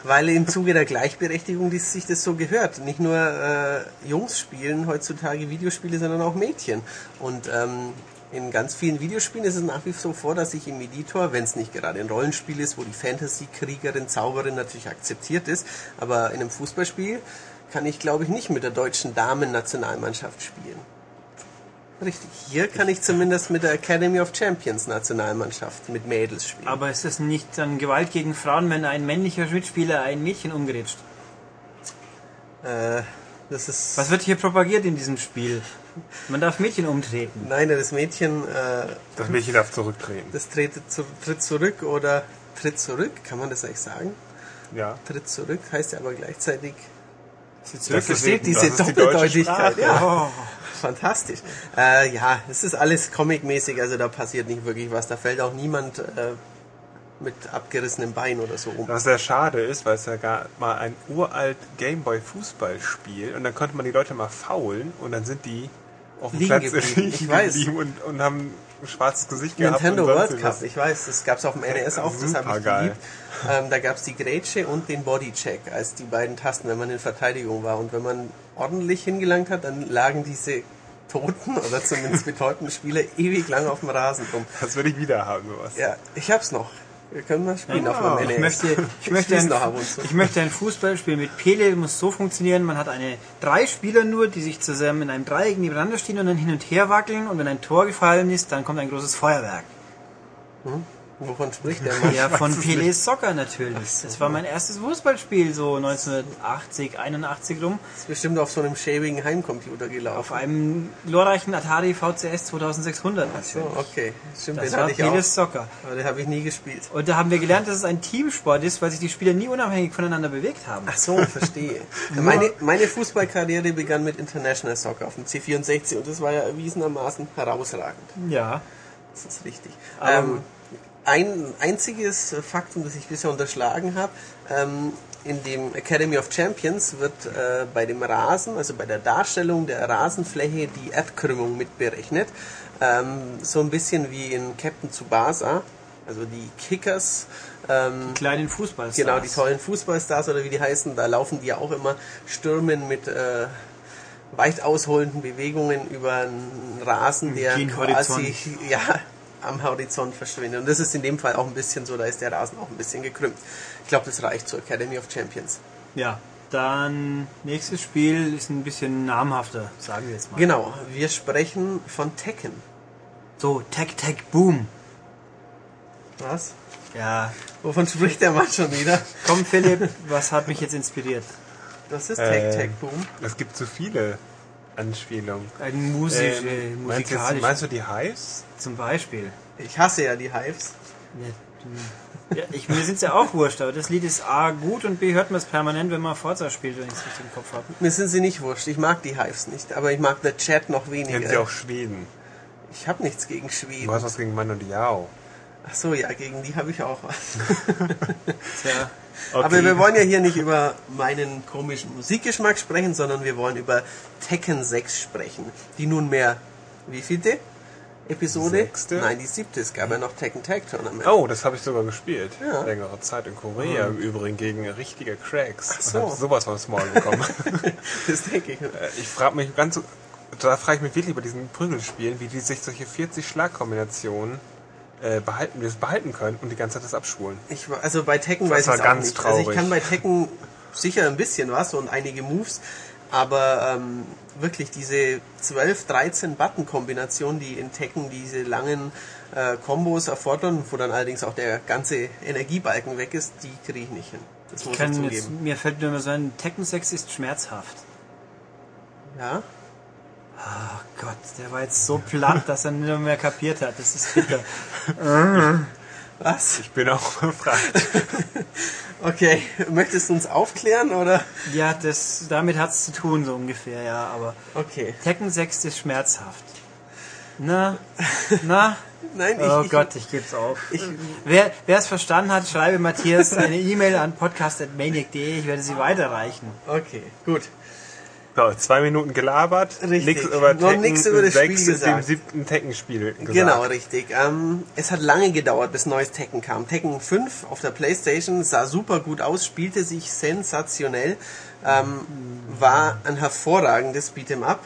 Weil im Zuge der Gleichberechtigung die sich das so gehört. Nicht nur äh, Jungs spielen heutzutage Videospiele, sondern auch Mädchen. Und ähm, in ganz vielen Videospielen ist es nach wie vor, dass ich im Editor, wenn es nicht gerade ein Rollenspiel ist, wo die Fantasy-Kriegerin, Zauberin natürlich akzeptiert ist, aber in einem Fußballspiel kann ich, glaube ich, nicht mit der deutschen Damen-Nationalmannschaft spielen. Richtig, hier kann ich zumindest mit der Academy of Champions Nationalmannschaft mit Mädels spielen. Aber ist es nicht dann Gewalt gegen Frauen, wenn ein männlicher Mitspieler ein Mädchen umgerätscht? Äh, das ist. Was wird hier propagiert in diesem Spiel? Man darf Mädchen umtreten. Nein, das Mädchen. Äh, das Mädchen darf zurücktreten. Das tritt, zu, tritt zurück oder tritt zurück, kann man das eigentlich sagen? Ja. Tritt zurück heißt ja aber gleichzeitig. Das versteht diese Doppeldeutigkeit. Die ja. Oh. Fantastisch. Äh, ja, es ist alles comic-mäßig, also da passiert nicht wirklich was. Da fällt auch niemand äh, mit abgerissenem Bein oder so um. Was sehr schade ist, weil es ja gar mal ein uralt Gameboy Fußballspiel und dann konnte man die Leute mal faulen und dann sind die auf dem Platz geblieben. Ich weiß. Und, und haben ein schwarzes Gesicht gehabt. Nintendo World Cup, ich weiß, das gab es auf dem NES auch, das habe ich geil. Ähm, da gab es die Grätsche und den Bodycheck als die beiden Tasten, wenn man in Verteidigung war. Und wenn man ordentlich hingelangt hat, dann lagen diese toten oder zumindest betäubten Spieler ewig lang auf dem Rasen rum. Das würde ich wieder haben, sowas. Ja, ich hab's noch. Wir können mal spielen. Ja, auf meinem ich möchte, ich, möchte spielen ein, ich möchte ein Fußballspiel mit Pele, muss so funktionieren, man hat eine drei Spieler nur, die sich zusammen in einem Dreieck nebeneinander stehen und dann hin und her wackeln und wenn ein Tor gefallen ist, dann kommt ein großes Feuerwerk. Wovon spricht der Mann? Ja, von Pele's Soccer natürlich. Das war mein erstes Fußballspiel, so 1980, 81 rum, ist bestimmt auf so einem schäbigen Heimcomputer auf gelaufen. einem glorreichen Atari VCS 2600 So, natürlich. okay. Stimmt, Das den war hatte ich auch. Pele's Soccer. Aber den habe ich nie gespielt. Und da haben wir gelernt, dass es ein Teamsport ist, weil sich die Spieler nie unabhängig voneinander bewegt haben. Ach so, verstehe. meine, meine Fußballkarriere begann mit International Soccer auf dem C64 und das war ja erwiesenermaßen herausragend. Ja. Das ist richtig. Ähm, ein einziges Faktum, das ich bisher unterschlagen habe, ähm, in dem Academy of Champions wird äh, bei dem Rasen, also bei der Darstellung der Rasenfläche, die Erdkrümmung mitberechnet. Ähm, so ein bisschen wie in Captain Tsubasa, also die Kickers. Ähm, Kleinen Fußball. Genau, die tollen Fußballstars oder wie die heißen, da laufen die ja auch immer Stürmen mit äh, weit ausholenden Bewegungen über einen Rasen, der Gen quasi ja, am Horizont verschwindet. Und das ist in dem Fall auch ein bisschen so, da ist der Rasen auch ein bisschen gekrümmt. Ich glaube, das reicht zur Academy of Champions. Ja, dann nächstes Spiel ist ein bisschen namhafter, sagen wir jetzt mal. Genau, wir sprechen von Tekken. So, Tech Tech Boom. Was? Ja, Wovon spricht der Mann schon wieder? komm Philipp, was hat mich jetzt inspiriert? Das ist Äh, Tech Tech Boom. Es gibt so viele Anspielungen. Ein musische, Ähm, meinst, du jetzt, musikalisch meinst du die Hives? zum Beispiel. Ich hasse ja die Hives. Ja, du- ja, ich, mir sind's ja auch wurscht, aber das Lied ist A gut und B hört man es permanent, wenn man Forza spielt, wenn ich es richtig im Kopf habe. Mir sind sie nicht wurscht. Ich mag die Hives nicht, aber ich mag The Chat noch Kennen sie weniger. auch Schweden. Ich habe nichts gegen Du Schweden. hast was gegen Mann und Yao. Ach so, ja, gegen die habe ich auch was. Tja, Aber wir wollen ja hier nicht über meinen komischen Musikgeschmack sprechen, sondern wir wollen über Tekken 6 sprechen. Die nunmehr, wie vielte Episode? Sechste? Nein, die siebte. Es gab ja noch Tekken Tag Tournament. Oh, das habe ich sogar gespielt. Ja. Längere Zeit in Korea im Übrigen gegen richtige Cracks. Ach so. Und hab sowas von Small bekommen. Das denke ich. Äh, ich frage mich ganz, da frage ich mich wirklich bei diesen Prügelspielen, wie die sich solche 40 Schlagkombinationen äh, behalten, das behalten können und die ganze Zeit das abspulen. Ich, war- also bei Tekken Das weiß ich auch ganz nicht. Also ich traurig. kann bei Tekken sicher ein bisschen was und einige Moves, aber ähm, wirklich diese 12, 13 Button-Kombinationen, die in Tekken diese langen äh, Kombos erfordern, wo dann allerdings auch der ganze Energiebalken weg ist, die kriege ich nicht hin. Das muss ich, kann zugeben. jetzt, mir fällt nur so ein, Tekken 6 ist schmerzhaft. Ja? Oh Gott, der war jetzt so platt, dass er nur mehr kapiert hat. Das ist bitter. Was? Ich bin auch befragt. Okay, möchtest du uns aufklären oder? Ja, das, damit hat's zu tun, so ungefähr, ja, aber Okay. Tekken 6 ist schmerzhaft. Na, na, Nein, ich, oh Gott, ich geb's auf. ich, Wer wer es verstanden hat, schreibe Matthias eine E-Mail an podcast.maniac.de, ich werde sie weiterreichen. okay, gut. So, zwei Minuten gelabert, nichts über Noch nichts über das 6 Spiel dem gesagt. siebten Tekken-Spiel gesagt. Genau, richtig. Ähm, es hat lange gedauert, bis neues Tekken kam. Tekken 5 auf der Playstation sah super gut aus, spielte sich sensationell, ähm, war ein hervorragendes Beat'em Up,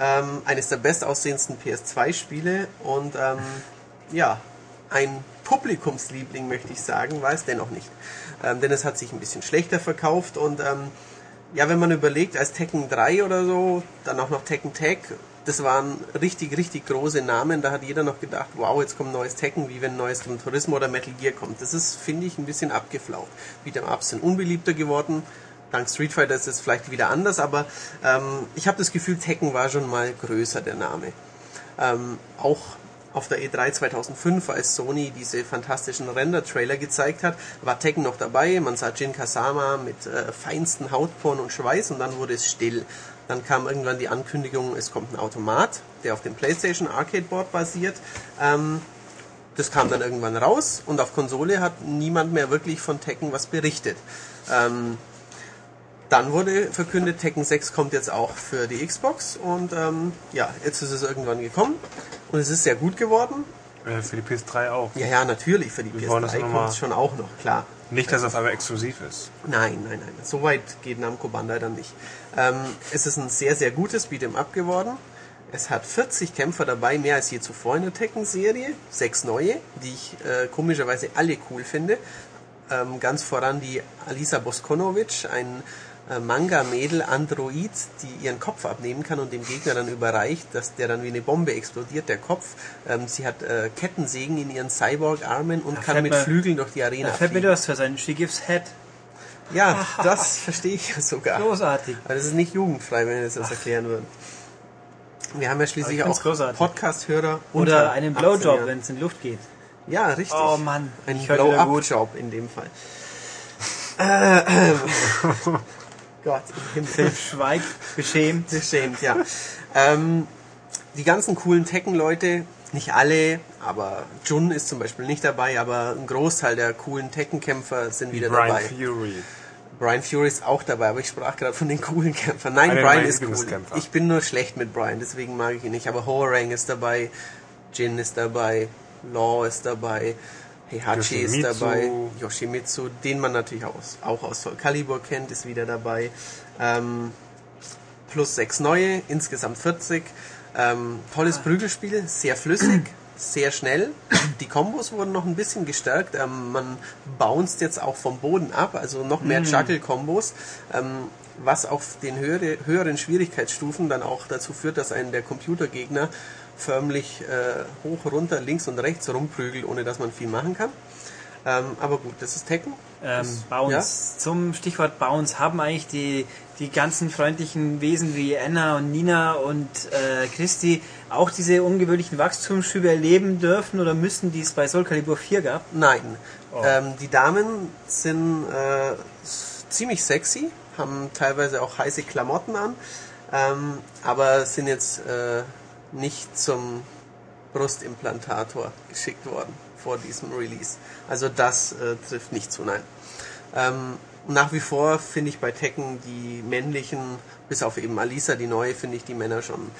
ähm, eines der bestaussehendsten PS2-Spiele und ähm, ja, ein Publikumsliebling möchte ich sagen, war es dennoch nicht. Ähm, denn es hat sich ein bisschen schlechter verkauft und ähm, ja, wenn man überlegt, als Tekken 3 oder so, dann auch noch Tekken Tag, das waren richtig, richtig große Namen. Da hat jeder noch gedacht, wow, jetzt kommt ein neues Tekken, wie wenn ein neues Gran Turismo oder Metal Gear kommt. Das ist, finde ich, ein bisschen abgeflaucht. Beat'em Ups sind unbeliebter geworden. Dank Street Fighter ist es vielleicht wieder anders, aber ähm, ich habe das Gefühl, Tekken war schon mal größer, der Name. Ähm, auch auf der E3 2005, als Sony diese fantastischen Render-Trailer gezeigt hat, war Tekken noch dabei. Man sah Jin Kasama mit äh, feinsten Hautporn und Schweiß und dann wurde es still. Dann kam irgendwann die Ankündigung, es kommt ein Automat, der auf dem PlayStation Arcade Board basiert. Ähm, das kam dann irgendwann raus und auf Konsole hat niemand mehr wirklich von Tekken was berichtet. Ähm, dann wurde verkündet, Tekken 6 kommt jetzt auch für die Xbox und ähm, ja, jetzt ist es irgendwann gekommen und es ist sehr gut geworden. Äh, für die PS3 auch. Ja, ja, natürlich, für die Wir wollen das PS3 noch kommt es schon auch noch, klar. Nicht, dass es auf einmal exklusiv ist. Nein, nein, nein, so weit geht Namco Bandai dann nicht. Ähm, es ist ein sehr, sehr gutes Beat'em Up geworden. Es hat 40 Kämpfer dabei, mehr als je zuvor in der Tekken-Serie. Sechs neue, die ich äh, komischerweise alle cool finde. Ähm, ganz voran die Alisa Boskonovic, ein äh, Manga-Mädel Android, die ihren Kopf abnehmen kann und dem Gegner dann überreicht, dass der dann wie eine Bombe explodiert, der Kopf. Ähm, sie hat äh, Kettensägen in ihren Cyborg-Armen und Da kann mit mir- Flügeln durch die Arena Da fällt mir fliegen. das für sein She Gives Head. Ja, das verstehe ich sogar. Großartig. Aber das ist nicht jugendfrei, wenn wir das jetzt erklären würden. Wir haben ja schließlich auch. Podcast-Hörer. Oder einen 18 Blowjob, wenn es in Luft geht. Ja, richtig. Oh Mann, Ein. Blow-Up-Job in dem Fall. Äh, Gott, im Himmel. Schweigt, beschämt. Beschämt, ja. Ähm, die ganzen coolen Tekken-Leute, nicht alle, aber Jun ist zum Beispiel nicht dabei, aber ein Großteil der coolen Tekken-Kämpfer sind wieder Brian dabei. Fury. Brian Fury ist auch dabei, aber ich sprach gerade von den coolen Kämpfern. Nein, Einer Brian ist cool. Ich bin nur schlecht mit Brian, deswegen mag ich ihn nicht. Aber Horang ist dabei, Jin ist dabei, Law ist dabei, Heihachi ist dabei, Yoshimitsu, den man natürlich auch, aus- auch aus Soul Calibur kennt, ist wieder dabei. Ähm, plus sechs neue, insgesamt 40. Ähm, tolles Prügelspiel, sehr flüssig, sehr schnell. Die Kombos wurden noch ein bisschen gestärkt. Ähm, man bounced jetzt auch vom Boden ab, also noch mehr Juggle-Kombos, ähm, was auf den höhere, höheren Schwierigkeitsstufen dann auch dazu führt, dass einen der Computergegner förmlich äh, hoch, runter, links und rechts rumprügelt, ohne dass man viel machen kann. Ähm, aber gut, das ist Tekken. Ähm, Das- Bounce. Zum Stichwort Bounce haben eigentlich die, die ganzen freundlichen Wesen wie Anna und Nina und äh, Christi auch diese ungewöhnlichen Wachstumsschübe erleben dürfen oder müssen, die es bei Soul Calibur 4 gab? Nein. Oh. Ähm, die Damen sind äh, ziemlich sexy, haben teilweise auch heiße Klamotten an, ähm, aber sind jetzt äh, nicht zum Brustimplantator geschickt worden vor diesem Release. Also das äh, trifft nicht zu, nein. Ähm, nach wie vor finde ich bei Tekken die männlichen, bis auf eben Alisa, die neue, finde ich die Männer schon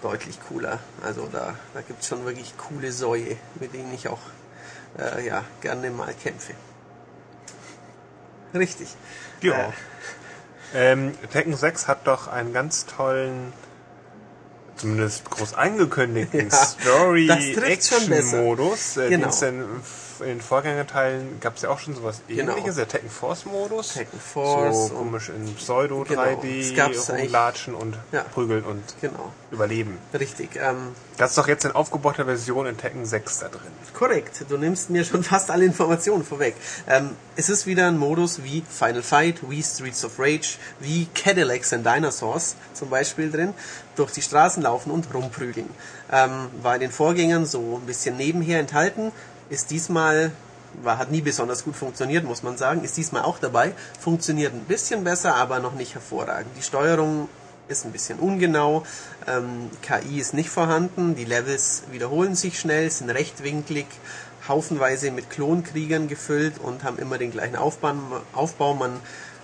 deutlich cooler. Also da, da gibt es schon wirklich coole Säue, mit denen ich auch äh, ja, gerne mal kämpfe. Richtig. Ja. Äh, Ähm, Tekken 6 hat doch einen ganz tollen, zumindest groß angekündigten Ja. Story-Action-Modus. Äh, Genau. den es denn in den Vorgängerteilen gab es ja auch schon sowas Genau. ähnliches, der Tekken Force-Modus. Tekken Force So komisch in Pseudo-3D Genau, das gab's eigentlich- rumlatschen und Ja. prügeln und Genau, überleben. richtig. Ähm, Das ist doch jetzt in aufgebauter Version in Tekken 6 da drin. Korrekt, du nimmst mir schon fast alle Informationen vorweg. Ähm, es ist wieder ein Modus wie Final Fight, wie Streets of Rage, wie Cadillacs and Dinosaurs zum Beispiel drin, durch die Straßen laufen und rumprügeln. Ähm, war in den Vorgängern so ein bisschen nebenher enthalten, ist diesmal, war, hat nie besonders gut funktioniert, muss man sagen, ist diesmal auch dabei, funktioniert ein bisschen besser, aber noch nicht hervorragend. Die Steuerung ist ein bisschen ungenau, ähm, KI ist nicht vorhanden, die Levels wiederholen sich schnell, sind rechtwinklig, haufenweise mit Klonkriegern gefüllt und haben immer den gleichen Aufbau. Aufbau. Man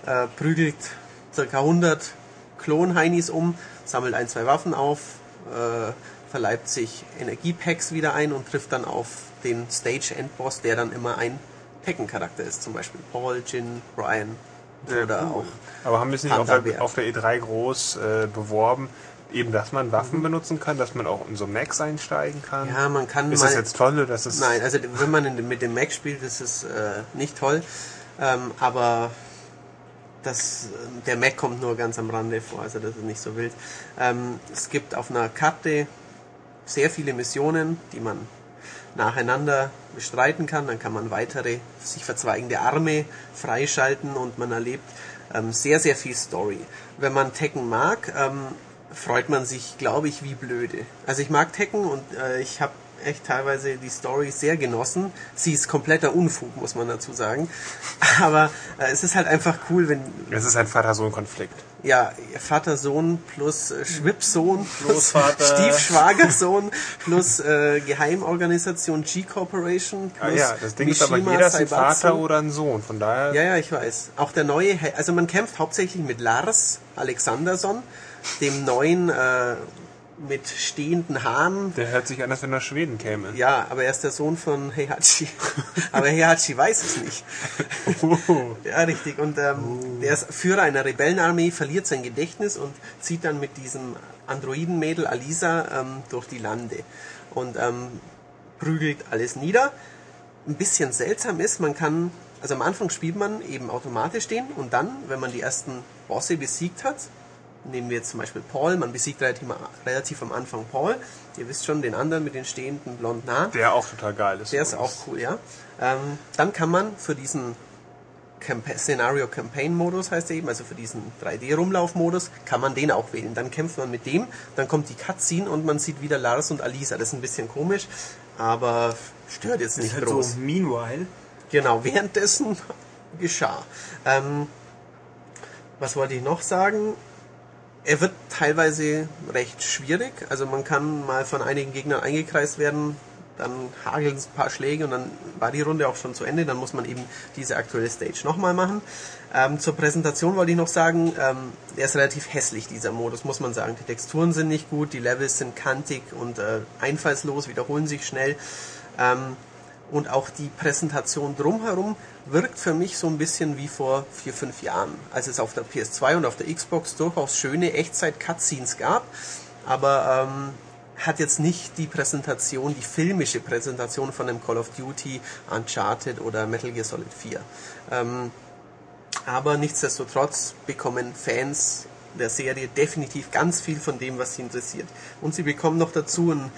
äh, prügelt ca. 100 Klonheinis um, sammelt ein, zwei Waffen auf, äh, verleibt sich Energiepacks wieder ein und trifft dann auf den Stage-Endboss, der dann immer ein Tekken-Charakter ist, zum Beispiel Paul, Jin, Brian oder auch Aber haben wir es nicht auf der, auf der E3 groß äh, beworben, eben, dass man Waffen benutzen kann, dass man auch in so Max einsteigen kann? Mhm. Ja, man kann Ist mal- das jetzt toll, dass es Nein, also wenn man in, mit dem Mac spielt, das ist äh, nicht toll. Ähm, aber das, äh, der Mac kommt nur ganz am Rande vor, also das ist nicht so wild. Ähm, es gibt auf einer Karte sehr viele Missionen, die man nacheinander bestreiten kann. Dann kann man weitere sich verzweigende Arme freischalten und man erlebt ähm, sehr, sehr viel Story. Wenn man Tekken mag, ähm, freut man sich, glaube ich, wie blöde. Also ich mag Tekken und äh, ich habe echt teilweise die Story sehr genossen. Sie ist kompletter Unfug, muss man dazu sagen. Aber äh, es ist halt einfach cool, wenn es ist ein Vater-Sohn-Konflikt. ja, Vater-Sohn plus äh, Schwibsohn plus. Stiefschwagersohn plus äh, Geheimorganisation G-Corporation plus Ah ja, das Ding ist aber, Mishima jeder ist ein Saibatsu. Vater oder ein Sohn, von daher... Ja, ja, ich weiß. Auch der neue, also man kämpft hauptsächlich mit Lars Alexanderson, dem neuen äh, mit stehenden Haaren. Der hört sich an, als wenn er aus Schweden käme. Ja, aber er ist der Sohn von Heihachi. aber Heihachi weiß es nicht. ja, richtig. Und ähm, der ist Führer einer Rebellenarmee, verliert sein Gedächtnis und zieht dann mit diesem Androidenmädel Alisa ähm, durch die Lande und ähm, prügelt alles nieder. Ein bisschen seltsam ist, man kann, also am Anfang spielt man eben automatisch den und dann, wenn man die ersten Bosse besiegt hat, nehmen wir jetzt zum Beispiel Paul, man besiegt relativ, relativ am Anfang Paul, ihr wisst schon, den anderen mit den stehenden blonden Haaren. Der auch total geil ist. Der ist auch cool, ja. Ähm, dann kann man für diesen Campa Szenario Campaign Modus heißt er eben, also für diesen 3D Rumlauf-Modus, kann man den auch wählen. Dann kämpft man mit dem, dann kommt die Cutscene und man sieht wieder Lars und Alisa. Das ist ein bisschen komisch, aber stört jetzt Das nicht ist halt groß. so meanwhile. Genau, währenddessen geschah. Ähm, was wollte ich noch sagen? Er wird teilweise recht schwierig. Also man kann mal von einigen Gegnern eingekreist werden, dann hageln ein paar Schläge und dann war die Runde auch schon zu Ende. Dann muss man eben diese aktuelle Stage nochmal machen. Ähm, zur Präsentation wollte ich noch sagen, ähm, der ist relativ hässlich, dieser Modus, muss man sagen. Die Texturen sind nicht gut, die Levels sind kantig und äh, einfallslos, wiederholen sich schnell. Ähm, und auch die Präsentation drumherum wirkt für mich so ein bisschen wie vor vier, fünf Jahren, als es auf der PS2 und auf der Xbox durchaus schöne Echtzeit-Cutscenes gab, aber ähm, hat jetzt nicht die Präsentation, die filmische Präsentation von einem Call of Duty, Uncharted oder Metal Gear Solid 4. Ähm, aber nichtsdestotrotz bekommen Fans der Serie definitiv ganz viel von dem, was sie interessiert. Und sie bekommen noch dazu ein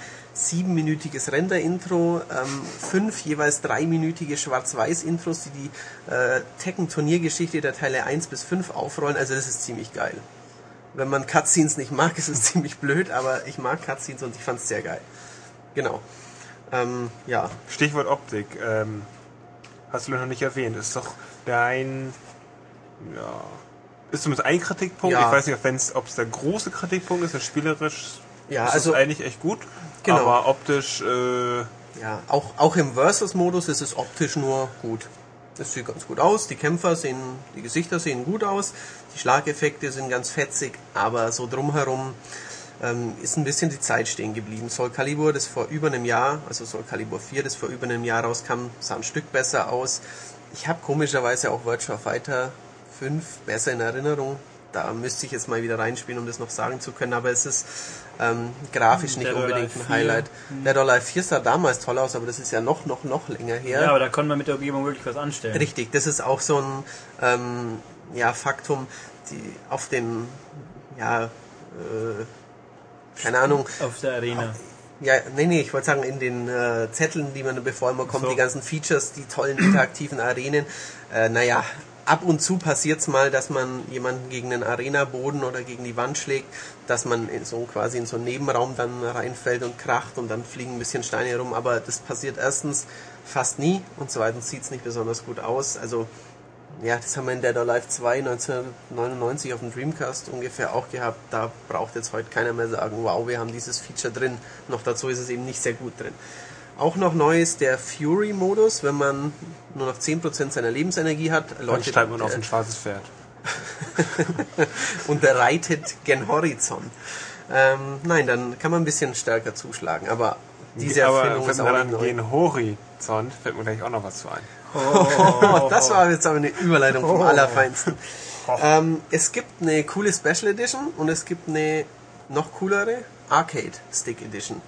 siebenminütiges Render-Intro, ähm, fünf jeweils dreiminütige Schwarz-Weiß-Intros, die die äh, Tekken-Turniergeschichte der Teile 1 bis 5 aufrollen. Also das ist ziemlich geil. Wenn man Cutscenes nicht mag, ist es ziemlich blöd, aber ich mag Cutscenes und ich fand es sehr geil. Genau. Ähm, ja, Stichwort Optik. Ähm, hast du noch nicht erwähnt. Ist doch dein. Ja. Ist zumindest ein Kritikpunkt. Ja. Ich weiß nicht, ob es der große Kritikpunkt ist, der spielerisch Ja, ist also- es eigentlich echt gut. Genau. Aber optisch, äh, Ja, auch, auch im Versus-Modus ist es optisch nur gut. Es sieht ganz gut aus, die Kämpfer sehen, die Gesichter sehen gut aus, die Schlageffekte sind ganz fetzig, aber so drumherum ähm, ist ein bisschen die Zeit stehen geblieben. Soul Calibur, das vor über einem Jahr, also Soul Calibur 4, das vor über einem Jahr rauskam, sah ein Stück besser aus. Ich habe komischerweise auch Virtua Fighter 5 besser in Erinnerung. Da müsste ich jetzt mal wieder reinspielen, um das noch sagen zu können, aber es ist ähm, grafisch nicht unbedingt ein 4. Highlight. Dead or Alive 4 sah damals toll aus, aber das ist ja noch, noch, noch länger her. Ja, aber da konnte man mit der Umgebung wirklich was anstellen. Richtig, das ist auch so ein ähm, ja, Faktum, die auf den, ja, äh, keine Ahnung, Auf der Arena. ja, nee, nee, ich wollte sagen, in den äh, Zetteln, die man bevor man kommt, So. die ganzen Features, die tollen interaktiven Arenen, äh, naja, ab und zu passiert's mal, dass man jemanden gegen den Arena-Boden oder gegen die Wand schlägt, dass man in so quasi in so einen Nebenraum dann reinfällt und kracht und dann fliegen ein bisschen Steine herum, aber das passiert erstens fast nie und zweitens sieht's nicht besonders gut aus. Also ja, das haben wir in Dead or Alive 2 1999 auf dem Dreamcast ungefähr auch gehabt. Da braucht jetzt heute keiner mehr sagen, wow, wir haben dieses Feature drin. Noch dazu ist es eben nicht sehr gut drin. Auch noch neu ist der Fury-Modus, wenn man nur noch 10% seiner Lebensenergie hat, dann steigt man auf ein schwarzes Pferd. und reitet gen Horizont. Ähm, nein, dann kann man ein bisschen stärker zuschlagen, aber diese aber Erfindung ist auch neu. gehen Horizont, fällt mir gleich auch noch was zu ein. Oh, das war jetzt aber eine Überleitung vom Allerfeinsten. Ähm, es gibt eine coole Special Edition und es gibt eine noch coolere Arcade Stick Edition.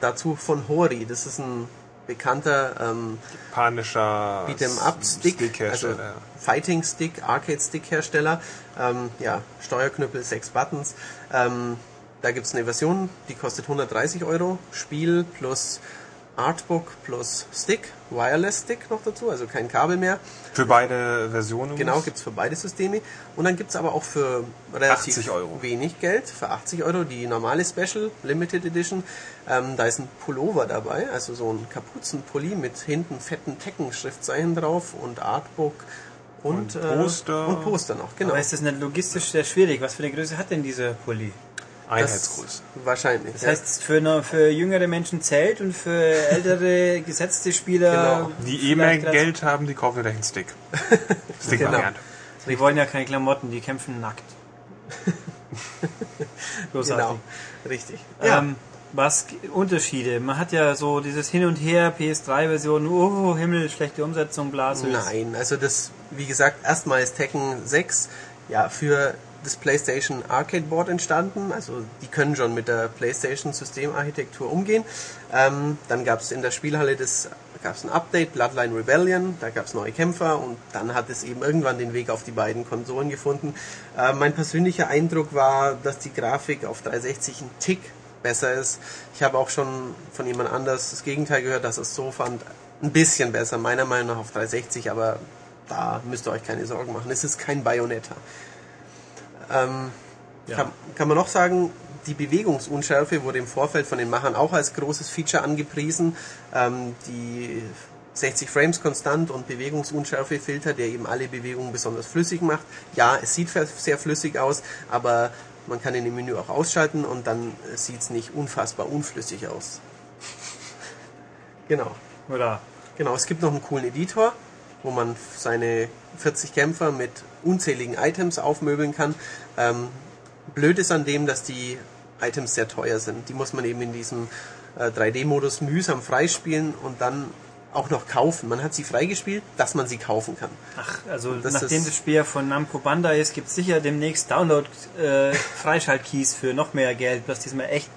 Dazu von Hori. Das ist ein bekannter ähm, Panischer Beat'em Up Stick, also Stickhersteller. Fighting Stick, Arcade Stick Hersteller. Ähm, ja, Steuerknüppel, sechs Buttons. Ähm, da gibt's eine Version, die kostet 130 Euro. Spiel plus Artbook plus Stick, Wireless Stick noch dazu, also kein Kabel mehr. Für beide Versionen. Genau, gibt's für beide Systeme. Und dann gibt's aber auch für relativ 80 Euro. wenig Geld, für 80 Euro, die normale Special Limited Edition. Ähm, da ist ein Pullover dabei, also so ein Kapuzenpulli mit hinten fetten Tekken-Schriftzeichen drauf und Artbook und, Und Poster. Äh, und Poster noch, genau. Aber ist das nicht logistisch sehr schwierig? Was für eine Größe hat denn dieser Pulli? Einheitsgröße. Das, wahrscheinlich. Das heißt, für, nur- für jüngere Menschen zählt und für ältere gesetzte Spieler. Genau. Die eh mehr vielleicht Geld haben, die kaufen gleich einen Stick. Stick-Variante. Die wollen ja keine Klamotten, die kämpfen nackt. Großartig. Genau, richtig. Ja, Ähm, was Unterschiede? Man hat ja so dieses Hin und Her, PS3-Version, oh Himmel, schlechte Umsetzung, bla, so nein, also das, wie gesagt, erstmal ist Tekken 6 ja für das PlayStation Arcade Board entstanden. Also die können schon mit der PlayStation Systemarchitektur umgehen. Ähm, dann gab es in der Spielhalle das gab es ein Update, Bloodline Rebellion, da gab es neue Kämpfer und dann hat es eben irgendwann den Weg auf die beiden Konsolen gefunden. Äh, mein persönlicher Eindruck war, dass die Grafik auf 360 ein Tick besser ist. Ich habe auch schon von jemand anders das Gegenteil gehört, dass es so fand, ein bisschen besser, meiner Meinung nach auf 360, aber da müsst ihr euch keine Sorgen machen. Es ist kein Bayonetta. Ähm, Ja. kann, kann man noch sagen, die Bewegungsunschärfe wurde im Vorfeld von den Machern auch als großes Feature angepriesen. Ähm, die 60 Frames konstant und Bewegungsunschärfe-Filter, der eben alle Bewegungen besonders flüssig macht. Ja, es sieht sehr flüssig aus, aber man kann ihn im Menü auch ausschalten und dann sieht es nicht unfassbar unflüssig aus. Genau. Oder? Genau, es gibt noch einen coolen Editor, wo man seine 40 Kämpfer mit unzähligen Items aufmöbeln kann. Ähm, blöd ist an dem, dass die Items sehr teuer sind. Die muss man eben in diesem äh, 3D-Modus mühsam freispielen und dann auch noch kaufen. Man hat sie freigespielt, dass man sie kaufen kann. Ach, also Das nachdem das Spiel von Namco Bandai ist, gibt es sicher demnächst Download-Freischaltkeys für noch mehr Geld, was diesmal echt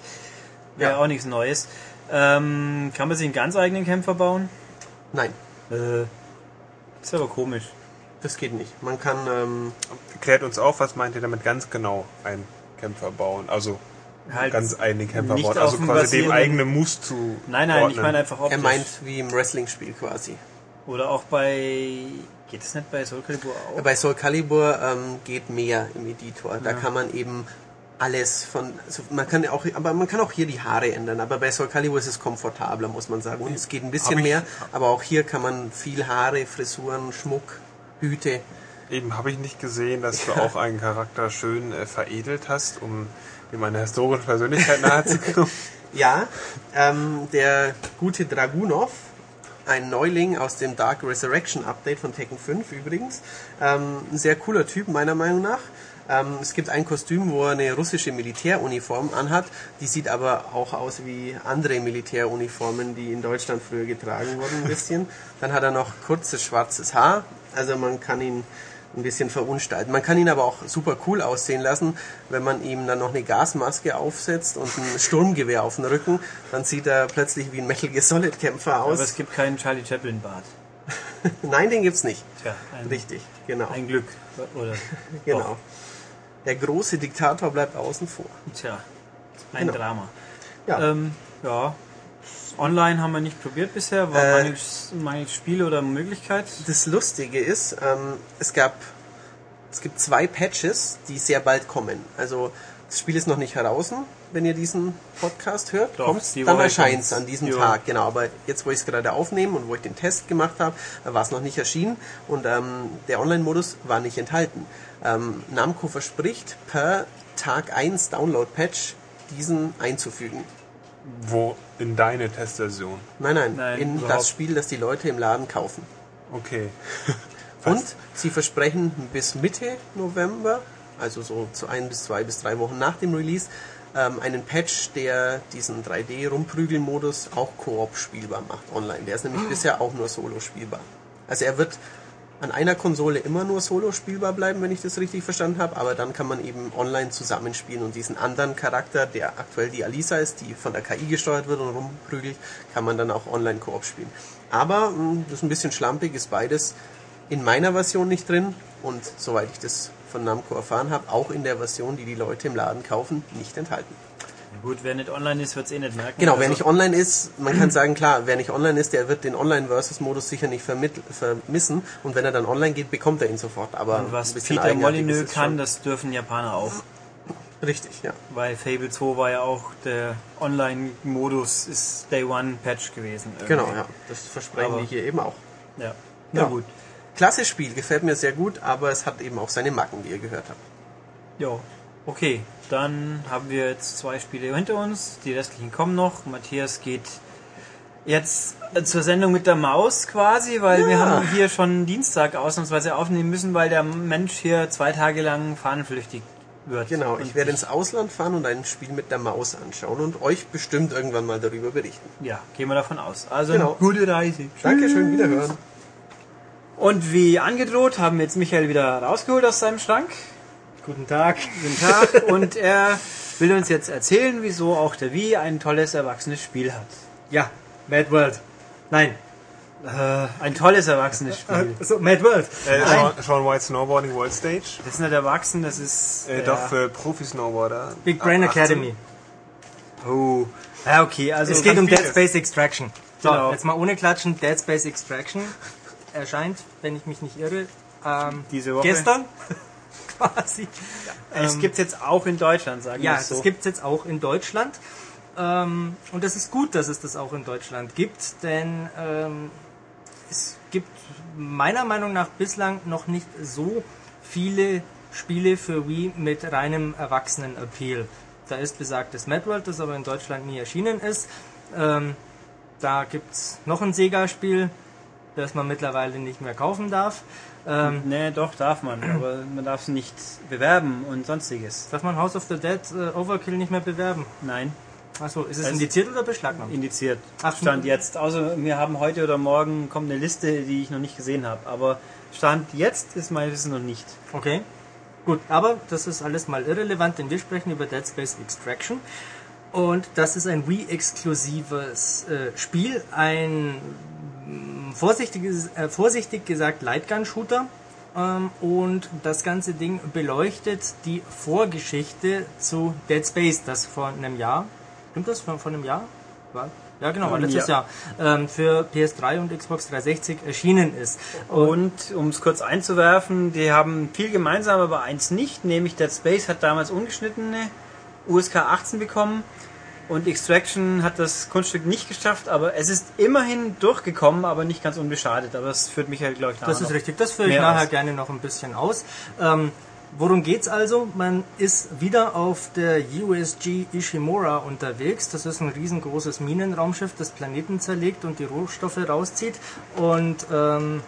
wäre Ja. auch nichts Neues. Ähm, kann man sich einen ganz eigenen Kämpfer bauen? Nein, Äh, ist aber komisch. Das geht nicht. Man kann ähm, Klärt uns auf, was meint ihr damit ganz genau, ein Kämpfer bauen? Also Halt ganz eigenen Kämpfer bauen. Also dem quasi dem eigenen Muss zu. Nein, nein, ich ordnen. meine einfach optisch. er meint wie im Wrestling-Spiel quasi. Oder auch bei. Geht es nicht bei Soul Calibur auch? Bei Soul Calibur ähm, geht mehr im Editor. Da Ja. kann man eben alles von, also man kann auch, aber man kann auch hier die Haare ändern. Aber bei Soul Calibur ist es komfortabler, muss man sagen. Und es geht ein bisschen ich- mehr. Aber auch hier kann man viel Haare, Frisuren, Schmuck, Hüte. Eben habe ich nicht gesehen, dass du auch einen Charakter schön äh, veredelt hast, um ihm eine historische Persönlichkeit nahezukommen. Ja, ähm, der gute Dragunov, ein Neuling aus dem Dark Resurrection Update von Tekken 5 übrigens. Ähm, ein sehr cooler Typ meiner Meinung nach. Ähm, es gibt ein Kostüm, wo er eine russische Militäruniform anhat. Die sieht aber auch aus wie andere Militäruniformen, die in Deutschland früher getragen wurden ein bisschen. Dann hat er noch kurzes schwarzes Haar. Also man kann ihn ein bisschen verunstalten. Man kann ihn aber auch super cool aussehen lassen, wenn man ihm dann noch eine Gasmaske aufsetzt und ein Sturmgewehr auf den Rücken, dann sieht er plötzlich wie ein Metal Gear Solid Kämpfer Aber es aus. gibt keinen Charlie Chaplin Bart. Nein, den gibt's nicht. Tja, ein, Richtig, genau. ein Glück. Oder? Genau. Der große Diktator bleibt außen vor. Tja, ein Genau. Drama. Ja. Ähm, ja. Online haben wir nicht probiert bisher, war Äh, mangels Spiel oder Möglichkeit. Das Lustige ist, ähm, es gab, es gibt zwei Patches, die sehr bald kommen. Also das Spiel ist noch nicht heraus, wenn ihr diesen Podcast hört. Doch, kommt's, die dann erscheint es an diesem Die Woche. Tag, genau. Aber jetzt, wo ich es gerade aufnehme und wo ich den Test gemacht habe, war es noch nicht erschienen und ähm, der Online-Modus war nicht enthalten. Ähm, Namco verspricht per Tag 1 Download-Patch diesen einzufügen. Wo in deine Testversion. Nein, nein, Nein, in überhaupt. das Spiel, das die Leute im Laden kaufen. Okay. Und sie versprechen bis Mitte November, also so zu ein bis zwei bis drei Wochen nach dem Release, ähm, einen Patch, der diesen 3D-Rumprügel-Modus auch Koop spielbar macht online. Der ist nämlich bisher auch nur Solo spielbar. Also er wird an einer Konsole immer nur Solo spielbar bleiben, wenn ich das richtig verstanden habe, aber dann kann man eben online zusammenspielen und diesen anderen Charakter, der aktuell die Alisa ist, die von der KI gesteuert wird und rumprügelt, kann man dann auch online Koop spielen. Aber mh, das ist ein bisschen schlampig, ist beides in meiner Version nicht drin und soweit ich das von Namco erfahren habe, auch in der Version, die die Leute im Laden kaufen, nicht enthalten. Gut, wer nicht online ist, wird es eh nicht merken. Genau, wer Also, nicht online ist, man kann sagen, klar, wer nicht online ist, der wird den Online-Versus-Modus sicher nicht vermissen und wenn er dann online geht, bekommt er ihn sofort. Aber Und was Peter Molyneux kann, das dürfen Japaner auch. Richtig, ja. Weil Fable 2 war ja auch der Online-Modus, ist Day One Patch gewesen. irgendwie. Genau, ja. Das versprechen Aber- die hier eben auch. Ja. Na Ja. gut. Klasse Spiel, gefällt mir sehr gut, aber es hat eben auch seine Macken, wie ihr gehört habt. Jo. Okay, dann haben wir jetzt zwei Spiele hinter uns. Die restlichen kommen noch. Matthias geht jetzt zur Sendung mit der Maus quasi, weil wir Ja. haben hier schon Dienstag ausnahmsweise aufnehmen müssen, weil der Mensch hier zwei Tage lang fahnenflüchtig wird. Genau, ich werde ins Ausland fahren und ein Spiel mit der Maus anschauen und euch bestimmt irgendwann mal darüber berichten. Ja, gehen wir davon aus. Also Genau. gute Reise. Dankeschön, wiederhören. Und wie angedroht haben wir jetzt Michael wieder rausgeholt aus seinem Schrank. Guten Tag. Guten Tag. Und er will uns jetzt erzählen, wieso auch der Wii ein tolles erwachsenes Spiel hat. Ja, Mad World. Nein. Äh, ein tolles erwachsenes Spiel. So, Mad World. Äh, Nein. Sean, Sean White Snowboarding World Stage. Das ist nicht erwachsen, das ist. Äh, ja. Doch für Profi-Snowboarder. Big Brain Ab 18. Academy. Oh. Ja, okay, also. Es geht um. Dead Space Extraction. So, Genau. jetzt mal ohne Klatschen. Dead Space Extraction erscheint, wenn ich mich nicht irre, ähm, Diese Woche. gestern quasi. Es Ähm, gibt jetzt auch in Deutschland, sagen Ja, wir es so. das gibt es jetzt auch in Deutschland. Ähm, und es ist gut, dass es das auch in Deutschland gibt, denn ähm, es gibt meiner Meinung nach bislang noch nicht so viele Spiele für Wii mit reinem Erwachsenen-Appeal. Da ist besagtes Mad World, das aber in Deutschland nie erschienen ist. Ähm, da gibt es noch ein Sega-Spiel, das man mittlerweile nicht mehr kaufen darf. Ähm, Nee, doch, darf man, aber man darf es nicht bewerben und sonstiges. darf man House of the Dead äh, Overkill nicht mehr bewerben? Nein, Achso, ist es Also- indiziert oder beschlagnahmt? indiziert. Ach, Stand jetzt. Außer wir haben heute oder morgen kommt eine Liste, die ich noch nicht gesehen habe. Aber Stand jetzt ist mein Wissen noch nicht. Okay. Gut, aber das ist alles mal irrelevant, denn wir sprechen über Dead Space Extraction. Und das ist ein Wii-exklusives äh, Spiel, ein vorsichtiges, äh, vorsichtig gesagt Lightgun-Shooter. Ähm, und das ganze Ding beleuchtet die Vorgeschichte zu Dead Space, das vor einem Jahr, stimmt das, vor, vor einem Jahr? War? Ja, genau, war letztes ja. Jahr ähm, für PS3 und Xbox 360 erschienen ist. Und um es kurz einzuwerfen, die haben viel gemeinsam, aber eins nicht, nämlich Dead Space hat damals ungeschnittene USK 18 bekommen und Extraction hat das Kunststück nicht geschafft, aber es ist immerhin durchgekommen, aber nicht ganz unbeschadet. Aber das führt mich halt, glaube ich, nachher Das ist richtig, das führe ich nachher aus. gerne noch ein bisschen aus. Ähm, worum geht's also? Man ist wieder auf der USG Ishimura unterwegs. Das ist ein riesengroßes Minenraumschiff, das Planeten zerlegt und die Rohstoffe rauszieht. Und ähm,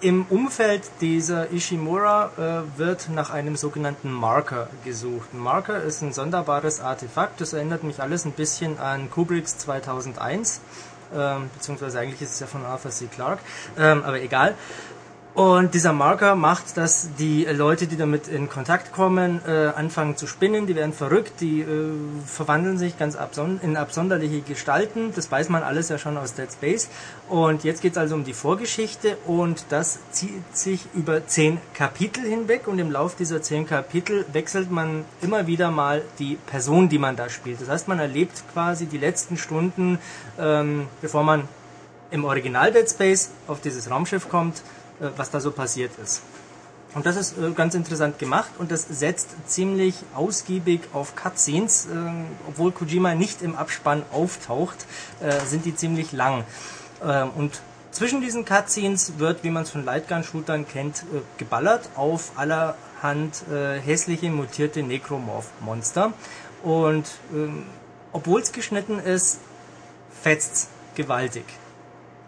im Umfeld dieser Ishimura äh, wird nach einem sogenannten Marker gesucht. Ein Marker ist ein sonderbares Artefakt. Das erinnert mich alles ein bisschen an Kubricks 2001. Ähm, beziehungsweise eigentlich ist es ja von Arthur C. Clarke. Ähm, aber egal. Und dieser Marker macht, dass die Leute, die damit in Kontakt kommen, äh, anfangen zu spinnen, die werden verrückt, die äh, verwandeln sich ganz abson in absonderliche Gestalten. Das weiß man alles ja schon aus Dead Space. Und jetzt geht es also um die Vorgeschichte und das zieht sich über zehn Kapitel hinweg und im Lauf dieser zehn Kapitel wechselt man immer wieder mal die Person, die man da spielt. Das heißt, man erlebt quasi die letzten Stunden, ähm, bevor man im Original Dead Space auf dieses Raumschiff kommt, was da so passiert ist. Und das ist äh, ganz interessant gemacht und das setzt ziemlich ausgiebig auf Cutscenes. Äh, obwohl Kojima nicht im Abspann auftaucht, äh, sind die ziemlich lang. Ähm, und zwischen diesen Cutscenes wird, wie man es von Lightgun-Shootern kennt, äh, geballert auf allerhand äh, hässliche, mutierte Necromorph-Monster. Und ähm, obwohl es geschnitten ist, fetzt gewaltig.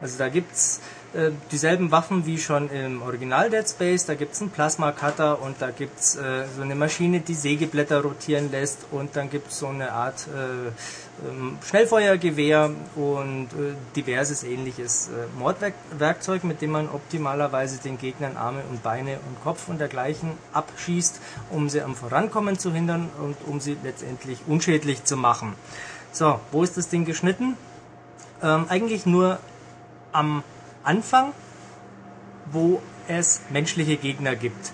Also da gibt's äh, dieselben Waffen wie schon im Original Dead Space. Da gibt's einen Plasma Cutter und da gibt's äh, so eine Maschine, die Sägeblätter rotieren lässt und dann gibt's so eine Art äh, ähm, Schnellfeuergewehr und äh, diverses ähnliches äh, Mordwerkzeug, mit dem man optimalerweise den Gegnern Arme und Beine und Kopf und dergleichen abschießt, um sie am Vorankommen zu hindern und um sie letztendlich unschädlich zu machen. So, wo ist das Ding geschnitten? Ähm, eigentlich nur am Anfang, wo es menschliche Gegner gibt.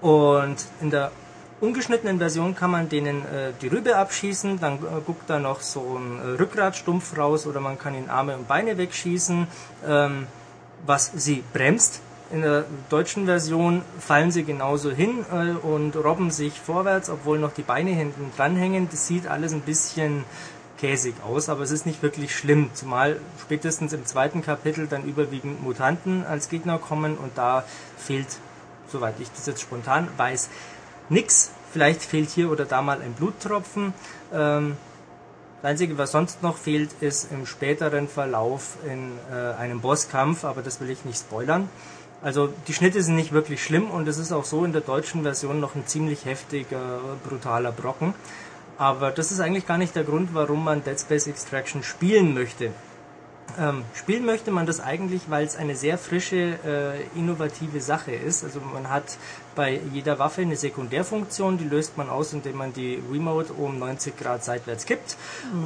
Und in der ungeschnittenen Version kann man denen äh, die Rübe abschießen, dann äh, guckt da noch so ein äh, Rückgratstumpf raus oder man kann ihnen Arme und Beine wegschießen, ähm, was sie bremst. In der deutschen Version fallen sie genauso hin äh, und robben sich vorwärts, obwohl noch die Beine hinten dranhängen. Das sieht alles ein bisschen käsig aus, aber es ist nicht wirklich schlimm, zumal spätestens im zweiten Kapitel dann überwiegend Mutanten als Gegner kommen und da fehlt, soweit ich das jetzt spontan weiß, nix. Vielleicht fehlt hier oder da mal ein Bluttropfen. Ähm, das Einzige, was sonst noch fehlt, ist im späteren Verlauf in äh, einem Bosskampf, aber das will ich nicht spoilern. Also die Schnitte sind nicht wirklich schlimm und es ist auch so in der deutschen Version noch ein ziemlich heftiger, brutaler Brocken. Aber das ist eigentlich gar nicht der Grund, warum man Dead Space Extraction spielen möchte. Ähm, spielen möchte man das eigentlich, weil es eine sehr frische, äh, innovative Sache ist. Also man hat bei jeder Waffe eine Sekundärfunktion, die löst man aus, indem man die Remote um 90 Grad seitwärts kippt.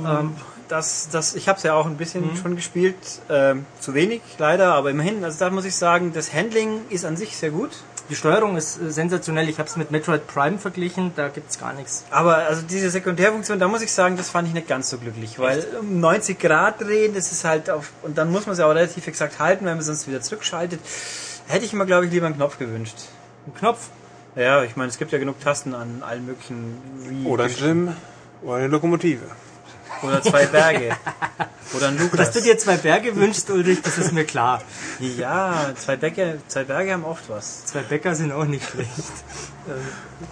Ähm, Das, das, ich habe es ja auch ein bisschen schon gespielt, ähm, zu wenig leider, aber immerhin, also da muss ich sagen, das Handling ist an sich sehr gut. Die Steuerung ist äh, sensationell. Ich habe es mit Metroid Prime verglichen, da gibt's gar nichts. Aber also diese Sekundärfunktion, da muss ich sagen, das fand ich nicht ganz so glücklich, weil um 90 Grad drehen, das ist halt auf, und dann muss man es ja auch relativ exakt halten, wenn man sonst wieder zurückschaltet. Hätte ich mir, glaube ich, lieber einen Knopf gewünscht. Ein Knopf. Ja, ich meine, es gibt ja genug Tasten an allen möglichen Wii- Oder ein Gym oder eine Lokomotive. Oder zwei Berge. oder ein Lukas. Dass du dir zwei Berge wünschst, Ulrich, das ist mir klar. Ja, zwei Berge, zwei Berge haben oft was. Zwei Bäcker sind auch nicht schlecht. Ähm,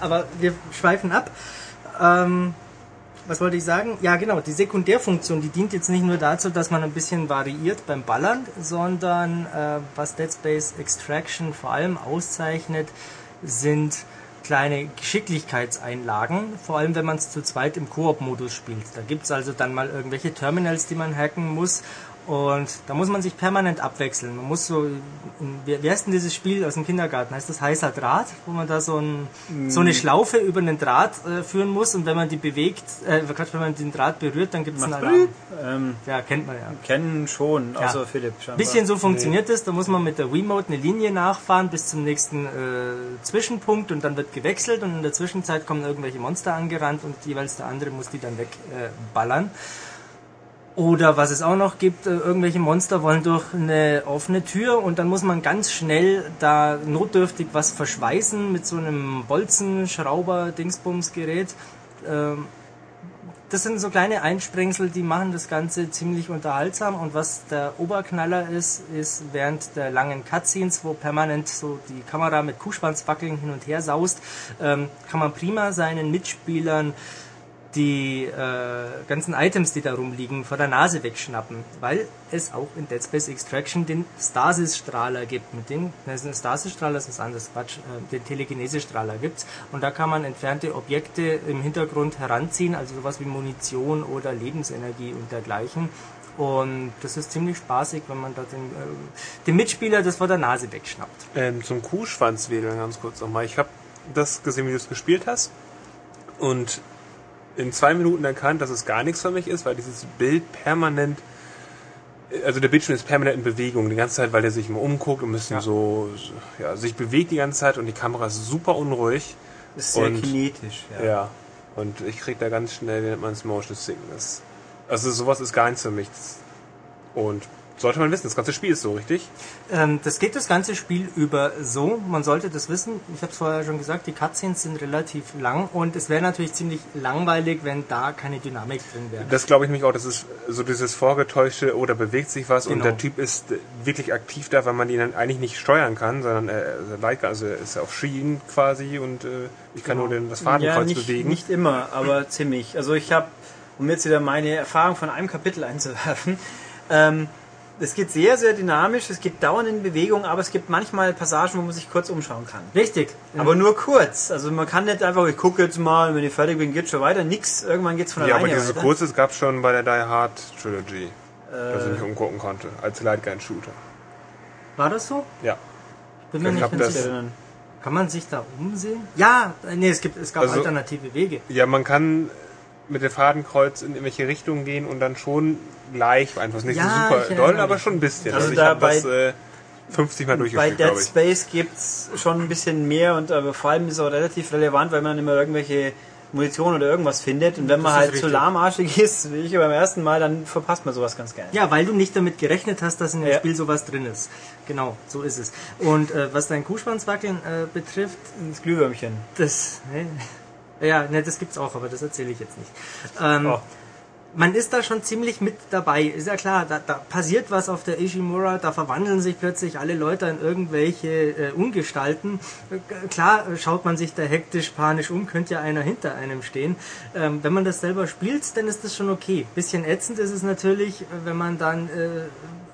Aber wir schweifen ab. Ähm, was wollte ich sagen? Ja, genau, die Sekundärfunktion, die dient jetzt nicht nur dazu, dass man ein bisschen variiert beim Ballern, sondern äh, was Dead Space Extraction vor allem auszeichnet, sind kleine Geschicklichkeitseinlagen, vor allem wenn man es zu zweit im Koop-Modus spielt. Da gibt's also dann mal irgendwelche Terminals, die man hacken muss und da muss man sich permanent abwechseln. Man muss so, wie, wie heißt denn dieses Spiel aus dem Kindergarten? Heißt das heißer Draht, wo man da so, ein, so eine Schlaufe über einen Draht äh, führen muss und wenn man die bewegt, äh, Quatsch, wenn man den Draht berührt, dann gibt's einen Alarm. Ähm, Ja, kennt man ja. kennen schon, Ja. außer Philipp. scheinbar. Bisschen so funktioniert es, da muss man mit der Wiimote eine Linie nachfahren bis zum nächsten äh, Zwischenpunkt und dann wird gewechselt und in der Zwischenzeit kommen irgendwelche Monster angerannt und jeweils der andere muss die dann wegballern. Äh, ballern. Oder was es auch noch gibt, äh, irgendwelche Monster wollen durch eine offene Tür und dann muss man ganz schnell da notdürftig was verschweißen mit so einem Bolzenschrauber-Dingsbums-Gerät. Ähm, das sind so kleine Einsprengsel, die machen das Ganze ziemlich unterhaltsam. Und was der Oberknaller ist, ist während der langen Cutscenes, wo permanent so die Kamera mit Kuhschwanzwackeln hin und her saust, ähm, kann man prima seinen Mitspielern die äh, ganzen Items, die da rumliegen, vor der Nase wegschnappen, weil es auch in Dead Space Extraction den Stasis-Strahler gibt. Mit dem, Stasis-Strahler ist was anderes, Quatsch, äh, den Telekinese-Strahler gibt's und da kann man entfernte Objekte im Hintergrund heranziehen, also sowas wie Munition oder Lebensenergie und dergleichen. Und das ist ziemlich spaßig, wenn man da den, äh, den Mitspieler das vor der Nase wegschnappt. Ähm, zum Kuhschwanzwedeln ganz kurz nochmal. Ich habe das gesehen, wie du es gespielt hast. Und in zwei Minuten erkannt, dass es gar nichts für mich ist, weil dieses Bild permanent, also der Bildschirm ist permanent in Bewegung die ganze Zeit, weil der sich immer umguckt und ein bisschen so, so, ja, sich bewegt die ganze Zeit und die Kamera ist super unruhig. ist sehr und- kinetisch. Ja. Ja. Und ich krieg da ganz schnell, wie nennt man es, Motion Sickness. Also sowas ist gar nichts für mich. Und sollte man wissen, das ganze Spiel ist so, richtig? Ähm, das geht das ganze Spiel über so. Man sollte das wissen. Ich habe es vorher schon gesagt, die Cutscenes sind relativ lang und es wäre natürlich ziemlich langweilig, wenn da keine Dynamik drin wäre. Das glaube ich nämlich auch, das ist so dieses vorgetäuschte, oder bewegt sich was und Genau. der Typ ist wirklich aktiv da, weil man ihn dann eigentlich nicht steuern kann, sondern er, also er ist auf Schienen quasi und äh, ich kann Genau. nur den, das Ja, Fadenkreuz nicht, bewegen. nicht immer, aber ziemlich. Also ich habe, um jetzt wieder meine Erfahrung von einem Kapitel einzuwerfen, ähm, es geht sehr, sehr dynamisch, es geht dauernd in Bewegung, aber es gibt manchmal Passagen, wo man sich kurz umschauen kann. Richtig. Aber nur kurz. Also man kann nicht einfach, ich gucke jetzt mal, wenn ich fertig bin, geht schon weiter. Nix, irgendwann geht's von ja, aber alleine dieses weiter. Kurzes gab es schon bei der Die Hard Trilogy, dass Äh. ich mich umgucken konnte, als Lightgun-Shooter. War das so? Ja. Bin mir Ich nicht ganz sicher. Kann man sich da umsehen? Ja, nee, es gibt es gab Also- alternative Wege. Ja, man kann mit dem Fadenkreuz in irgendwelche Richtungen gehen und dann schon leicht beeinflussen. Nicht Ja, so ich super doll, aber schon ein bisschen. Also Also, ich da habe das bei- äh, 50 Mal Bei durchgespielt, Dead glaube ich. Space gibt's schon ein bisschen mehr und aber vor allem ist es auch relativ relevant, weil man immer irgendwelche Munition oder irgendwas findet und wenn man halt zu richtig. lahmarschig ist, wie ich beim ersten Mal, dann verpasst man sowas ganz gerne. Ja, weil du nicht damit gerechnet hast, dass in dem Ja. Spiel sowas drin ist. Genau, so ist es. Und äh, was dein Kuhschwanzwackeln äh, betrifft, Das Glühwürmchen. das. Ne? Ja, ne, das gibt's auch, aber das erzähle ich jetzt nicht. Ähm, Oh. man ist da schon ziemlich mit dabei. Ist ja klar, da, da passiert was auf der Ishimura, da verwandeln sich plötzlich alle Leute in irgendwelche äh, Ungestalten. Äh, klar schaut man sich da hektisch, panisch um, könnte ja einer hinter einem stehen. Ähm, wenn man das selber spielt, dann ist das schon okay. Bisschen ätzend ist es natürlich, wenn man dann äh,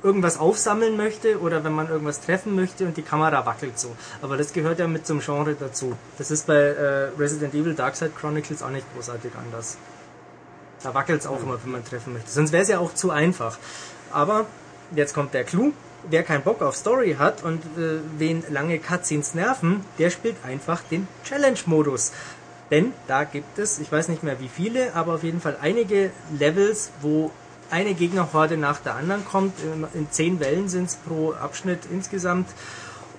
irgendwas aufsammeln möchte oder wenn man irgendwas treffen möchte und die Kamera wackelt so. Aber das gehört ja mit zum Genre dazu. Das ist bei äh, Resident Evil Dark Side Chronicles auch nicht großartig anders. Da wackelt es auch immer, wenn man treffen möchte. Sonst wäre es ja auch zu einfach. Aber jetzt kommt der Clou. Wer keinen Bock auf Story hat und äh, wen lange Cutscenes nerven, der spielt einfach den Challenge-Modus. Denn da gibt es, ich weiß nicht mehr wie viele, aber auf jeden Fall einige Levels, wo eine Gegnerhorde nach der anderen kommt. In zehn Wellen sind es pro Abschnitt insgesamt.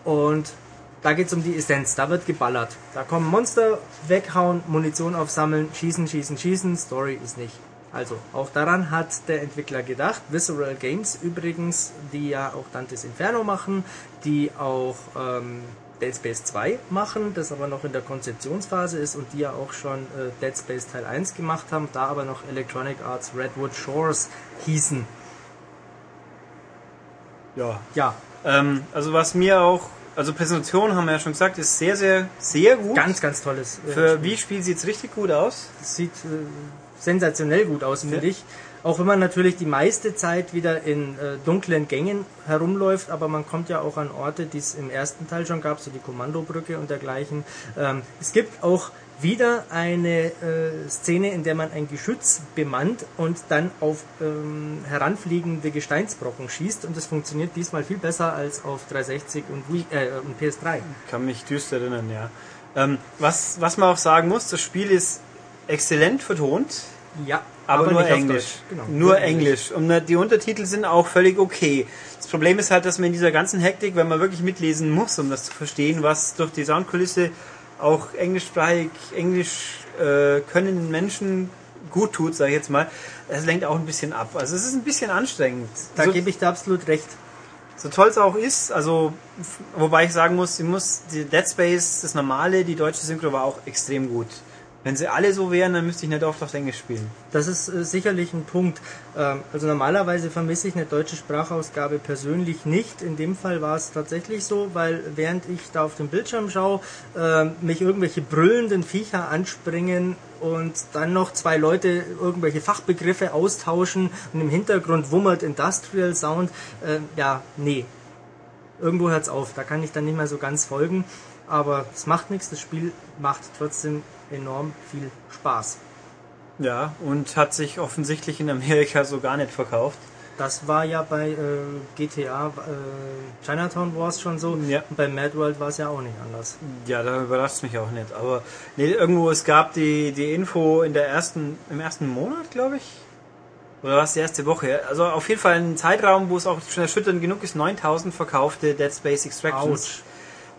Und da geht es um die Essenz. Da wird geballert. Da kommen Monster, weghauen, Munition aufsammeln, schießen, schießen, schießen. Story ist nicht. Also, auch daran hat der Entwickler gedacht. Visceral Games übrigens, die ja auch Dantes Inferno machen, die auch ähm, Dead Space 2 machen, das aber noch in der Konzeptionsphase ist und die ja auch schon äh, Dead Space Teil 1 gemacht haben, da aber noch Electronic Arts Redwood Shores hießen. Ja. Ja, Ähm, also was mir auch, also Präsentation haben wir ja schon gesagt, ist sehr, sehr, sehr gut. ganz, ganz tolles. äh, Für wie Spiel sieht's richtig gut aus. Das sieht äh, sensationell gut aus, finde Ja. Auch wenn man natürlich die meiste Zeit wieder in äh, dunklen Gängen herumläuft, aber man kommt ja auch an Orte, die es im ersten Teil schon gab, so die Kommandobrücke und dergleichen. Ähm, es gibt auch wieder eine äh, Szene, in der man ein Geschütz bemannt und dann auf ähm, heranfliegende Gesteinsbrocken schießt und das funktioniert diesmal viel besser als auf 360 und, Wii, äh, und PS3. Kann mich düster erinnern, ja. Ähm, was, was man auch sagen muss, das Spiel ist exzellent vertont, Ja, aber, nur nicht auf Englisch. Genau, nur Englisch. Und die Untertitel sind auch völlig okay. Das Problem ist halt, dass man in dieser ganzen Hektik, wenn man wirklich mitlesen muss, um das zu verstehen, was durch die Soundkulisse auch englischsprachig, englisch äh, können Menschen gut tut, sage ich jetzt mal, das lenkt auch ein bisschen ab. Also es ist ein bisschen anstrengend. Da so, gebe ich dir absolut recht. so toll es auch ist, also wobei ich sagen muss, sie muss die Dead Space, das normale, die deutsche Synchro war auch extrem gut. Wenn sie alle so wären, dann müsste ich nicht oft auf Englisch spielen. Das ist äh, sicherlich ein Punkt. Ähm, also normalerweise vermisse ich eine deutsche Sprachausgabe persönlich nicht. In dem Fall war es tatsächlich so, weil während ich da auf dem Bildschirm schaue, äh, mich irgendwelche brüllenden Viecher anspringen und dann noch zwei Leute irgendwelche Fachbegriffe austauschen und im Hintergrund wummert Industrial Sound. Äh, ja, nee. Irgendwo hört's auf. Da kann ich dann nicht mehr so ganz folgen. Aber es macht nichts. Das Spiel macht trotzdem enorm viel Spaß. Ja, und hat sich offensichtlich in Amerika so gar nicht verkauft. Das war ja bei äh, GTA äh, Chinatown Wars schon so. Ja. Und bei Mad World war es ja auch nicht anders. Ja, da überrascht mich auch nicht. Aber nee, irgendwo, es gab die, die Info in der ersten, im ersten Monat, glaube ich. Oder war es die erste Woche? Also auf jeden Fall ein Zeitraum, wo es auch schon erschütternd genug ist, 9000 verkaufte Dead Space Extractions. Autsch.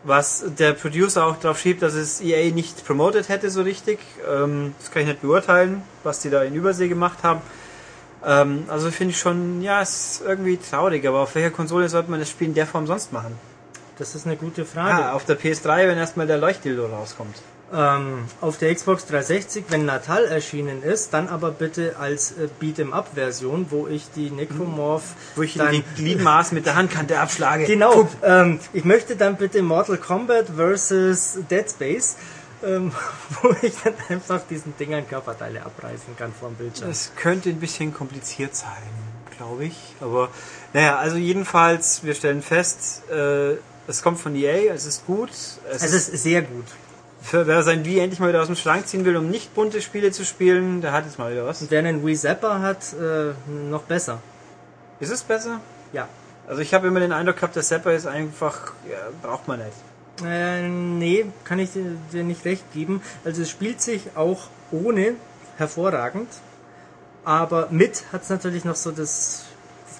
Was der Producer auch drauf schiebt, dass es EA nicht promoted hätte so richtig. Ähm, das kann ich nicht beurteilen, was die da in Übersee gemacht haben. Ähm, also finde ich schon, ja, es ist irgendwie traurig, aber auf welcher Konsole sollte man das Spiel in der Form sonst machen? Das ist eine gute Frage. Ah, auf der PS3, wenn erstmal der Leuchtdildo rauskommt. Ähm, auf der Xbox 360, wenn Natal erschienen ist, dann aber bitte als äh, Beat'em-up-Version, wo ich die Necromorph Wo ich dann die Gliedmaß mit der Handkante abschlage. Genau. Ähm, ich möchte dann bitte Mortal Kombat versus Dead Space, ähm, wo ich dann einfach diesen Dingern Körperteile abreißen kann vom Bildschirm. Es könnte ein bisschen kompliziert sein, glaube ich. Aber naja, also jedenfalls, wir stellen fest, äh, es kommt von EA, es ist gut. Es Es ist sehr gut. Für wer sein Wii endlich mal wieder aus dem Schrank ziehen will, um nicht bunte Spiele zu spielen, der hat jetzt mal wieder was. Und wer einen Wii Zapper hat, äh, noch besser. Ist es besser? Ja. Also ich habe immer den Eindruck gehabt, der Zapper ist einfach, ja, braucht man nicht. Äh, nee, kann ich dir, dir nicht recht geben. Also es spielt sich auch ohne hervorragend, aber mit hat es natürlich noch so das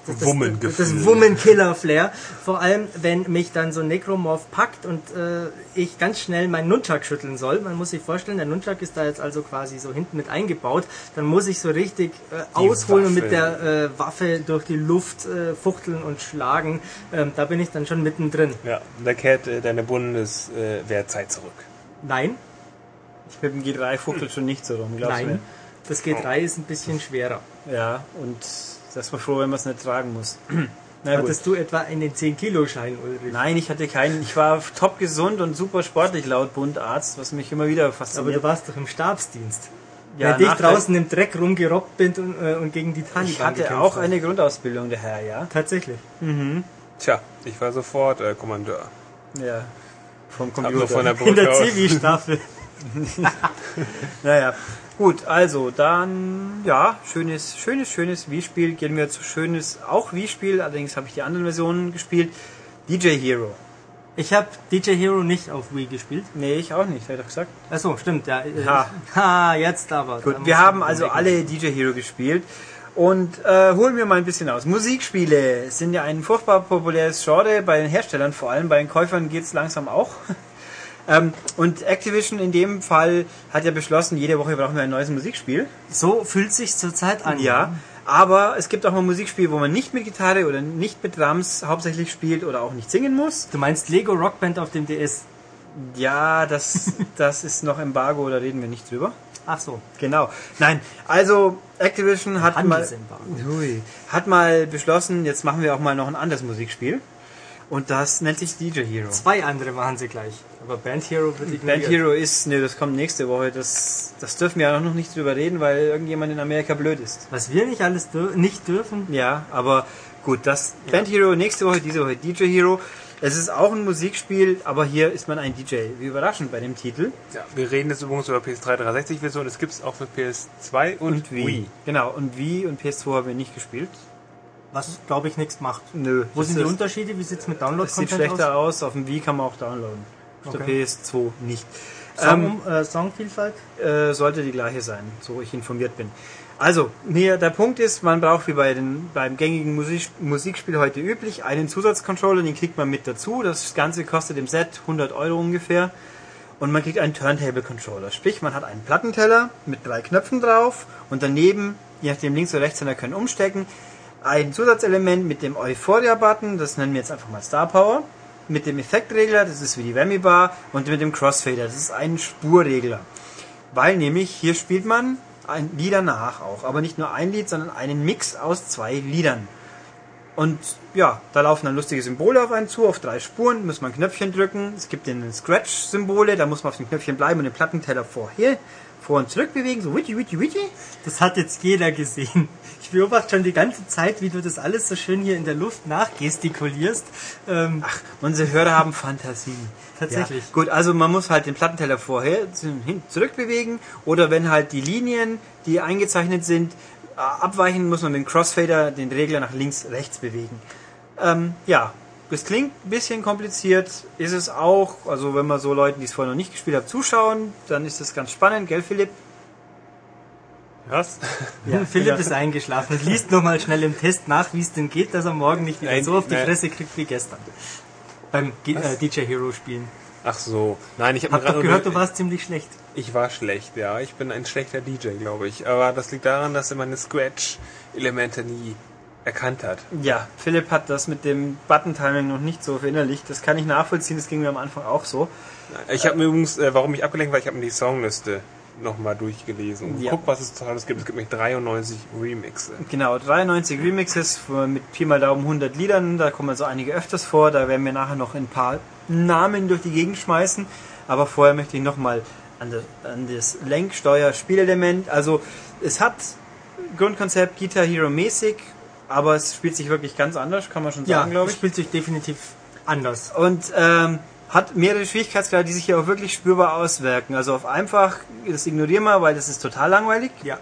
das, das, Wummengefühl. das Wummen-Killer-Flair. Vor allem, wenn mich dann so ein Necromorph packt und äh, ich ganz schnell meinen Nunchuck schütteln soll. Man muss sich vorstellen, der Nunchuck ist da jetzt also quasi so hinten mit eingebaut. Dann muss ich so richtig äh, ausholen und mit der äh, Waffe durch die Luft äh, fuchteln und schlagen. Ähm, da bin ich dann schon mittendrin. Ja, der Cat, äh, deine Bundeswehr äh, zurück. Nein, Mit dem G3 fuchtelt schon nicht so rum, glaubst du Nein, mir? das G3 ist ein bisschen schwerer. Ja, und das war froh, wenn man es nicht tragen muss. Na gut. Hattest du etwa einen 10-Kilo-Schein, Ulrich? Nein, ich hatte keinen. Ich war top gesund und super sportlich laut Bundarzt, was mich immer wieder Aber fasziniert. du warst doch im Stabsdienst. Ja, Während ich draußen im Dreck rumgerobbt bin und, äh, und gegen die Taliban ich hatte gekämpft auch habe. eine Grundausbildung, der Herr, ja. Tatsächlich. Tja, ich war sofort äh, Kommandeur. Ja. Vom Computer. von der In Brücke der aus. Zivi-Staffel. Naja, gut, also dann, ja, schönes, schönes, schönes Wii-Spiel. Gehen wir zu schönes, auch Wii-Spiel, allerdings habe ich die anderen Versionen gespielt. DJ Hero. Ich habe DJ Hero nicht auf Wii gespielt. Nee, ich auch nicht, hätte ich gesagt. Achso, stimmt, ja. Ha. ha, jetzt aber. Gut, wir haben also alle DJ Hero gespielt. Und äh, holen wir mal ein bisschen aus. Musikspiele sind ja ein furchtbar populäres Genre bei den Herstellern, vor allem bei den Käufern geht's langsam auch. ähm, und Activision in dem Fall hat ja beschlossen, jede Woche brauchen wir ein neues Musikspiel. So fühlt sich zurzeit an. Ja, aber es gibt auch mal Musikspiele, wo man nicht mit Gitarre oder nicht mit Drums hauptsächlich spielt oder auch nicht singen muss. Du meinst Lego Rockband auf dem DS? Ja, das, das ist noch Embargo, da reden wir nicht drüber. Ach so. Genau. Nein, also Activision hat mal. Hui. hat mal beschlossen, jetzt machen wir auch mal noch ein anderes Musikspiel. Und das nennt sich DJ Hero. Zwei andere machen sie gleich. Aber Band Hero wird ignoriert. Band Hero ist, ne, das kommt nächste Woche. Das, das dürfen wir ja noch nicht drüber reden, weil irgendjemand in Amerika blöd ist. Was wir nicht alles dür nicht dürfen. Ja, aber gut, das Band Hero nächste Woche, diese Woche DJ Hero. Es ist auch ein Musikspiel, aber hier ist man ein DJ. Wie überraschend bei dem Titel. Ja, wir reden jetzt übrigens über PS3 360 Version. Es gibt es auch für PS2 und, Wii. Genau, und Wii und PS2 haben wir nicht gespielt. Was, glaube ich, nichts macht. Nö. Wo sind die Unterschiede? Wie sieht's mit Das sieht Download-Content schlechter aus? aus. Auf dem Wii kann man auch downloaden. Auf Okay. der PS2 nicht. Song, äh, Songvielfalt? äh, sollte die gleiche sein, so ich informiert bin. Also, mir, der Punkt ist, man braucht wie bei den, beim gängigen Musik, Musikspiel heute üblich einen Zusatzcontroller, den kriegt man mit dazu. Das Ganze kostet im Set 100 Euro ungefähr. Und man kriegt einen Turntable-Controller. Sprich, man hat einen Plattenteller mit drei Knöpfen drauf und daneben, je nachdem links oder rechts, und können umstecken, ein Zusatzelement mit dem Euphoria-Button, das nennen wir jetzt einfach mal Star Power, mit dem Effektregler, das ist wie die Whammy Bar, und mit dem Crossfader, das ist ein Spurregler. Weil nämlich hier spielt man ein Lieder nach auch, aber nicht nur ein Lied, sondern einen Mix aus zwei Liedern. Und ja, da laufen dann lustige Symbole auf einen zu, auf drei Spuren, muss man Knöpfchen drücken. Es gibt den Scratch-Symbole, da muss man auf den Knöpfchen bleiben und den Plattenteller vorher, vor und zurück bewegen, so witty, witty, witty. Das hat jetzt jeder gesehen. Ich beobachte schon die ganze Zeit, wie du das alles so schön hier in der Luft nachgestikulierst. Ähm, Ach, unsere Hörer haben Fantasie. Tatsächlich. Ja. Gut, also man muss halt den Plattenteller vorher hin zurück bewegen oder wenn halt die Linien, die eingezeichnet sind, äh, abweichen, muss man dem Crossfader den Regler nach links, rechts bewegen. Ähm, ja, das klingt ein bisschen kompliziert, ist es auch. Also wenn man so Leuten, die es vorher noch nicht gespielt haben, zuschauen, dann ist das ganz spannend, gell Philipp? Was? Ja, Philipp ja. ist eingeschlafen. Liest nochmal schnell im Test nach, wie es denn geht, dass er morgen nicht wieder Nein, so auf die nein. Fresse kriegt wie gestern. Beim G äh, DJ Hero spielen. Ach so. Nein, ich habe Hab doch gehört, du warst ziemlich schlecht. Ich war schlecht, ja. Ich bin ein schlechter DJ, glaube ich. Aber das liegt daran, dass er meine Scratch-Elemente nie erkannt hat. Ja, Philipp hat das mit dem Button-Timing noch nicht so verinnerlicht. Das kann ich nachvollziehen, das ging mir am Anfang auch so. Ich habe mir übrigens, äh, warum ich abgelenkt war, ich habe mir die Songliste nochmal durchgelesen und Ja. guck, was es totales gibt. Es gibt nämlich 93 Remixe. Genau, 93 Remixes mit Pi mal Daumen 100 Liedern, da kommen also einige öfters vor, da werden wir nachher noch ein paar Namen durch die Gegend schmeißen, aber vorher möchte ich nochmal an, das- an das Lenksteuer-Spielelement, also es hat Grundkonzept Guitar Hero mäßig, aber es spielt sich wirklich ganz anders, kann man schon sagen, glaube ich. spielt sich definitiv anders. Und ähm, hat mehrere Schwierigkeitsgrade, die sich hier auch wirklich spürbar auswirken. Also auf einfach, das ignorieren wir, weil das ist total langweilig Ja.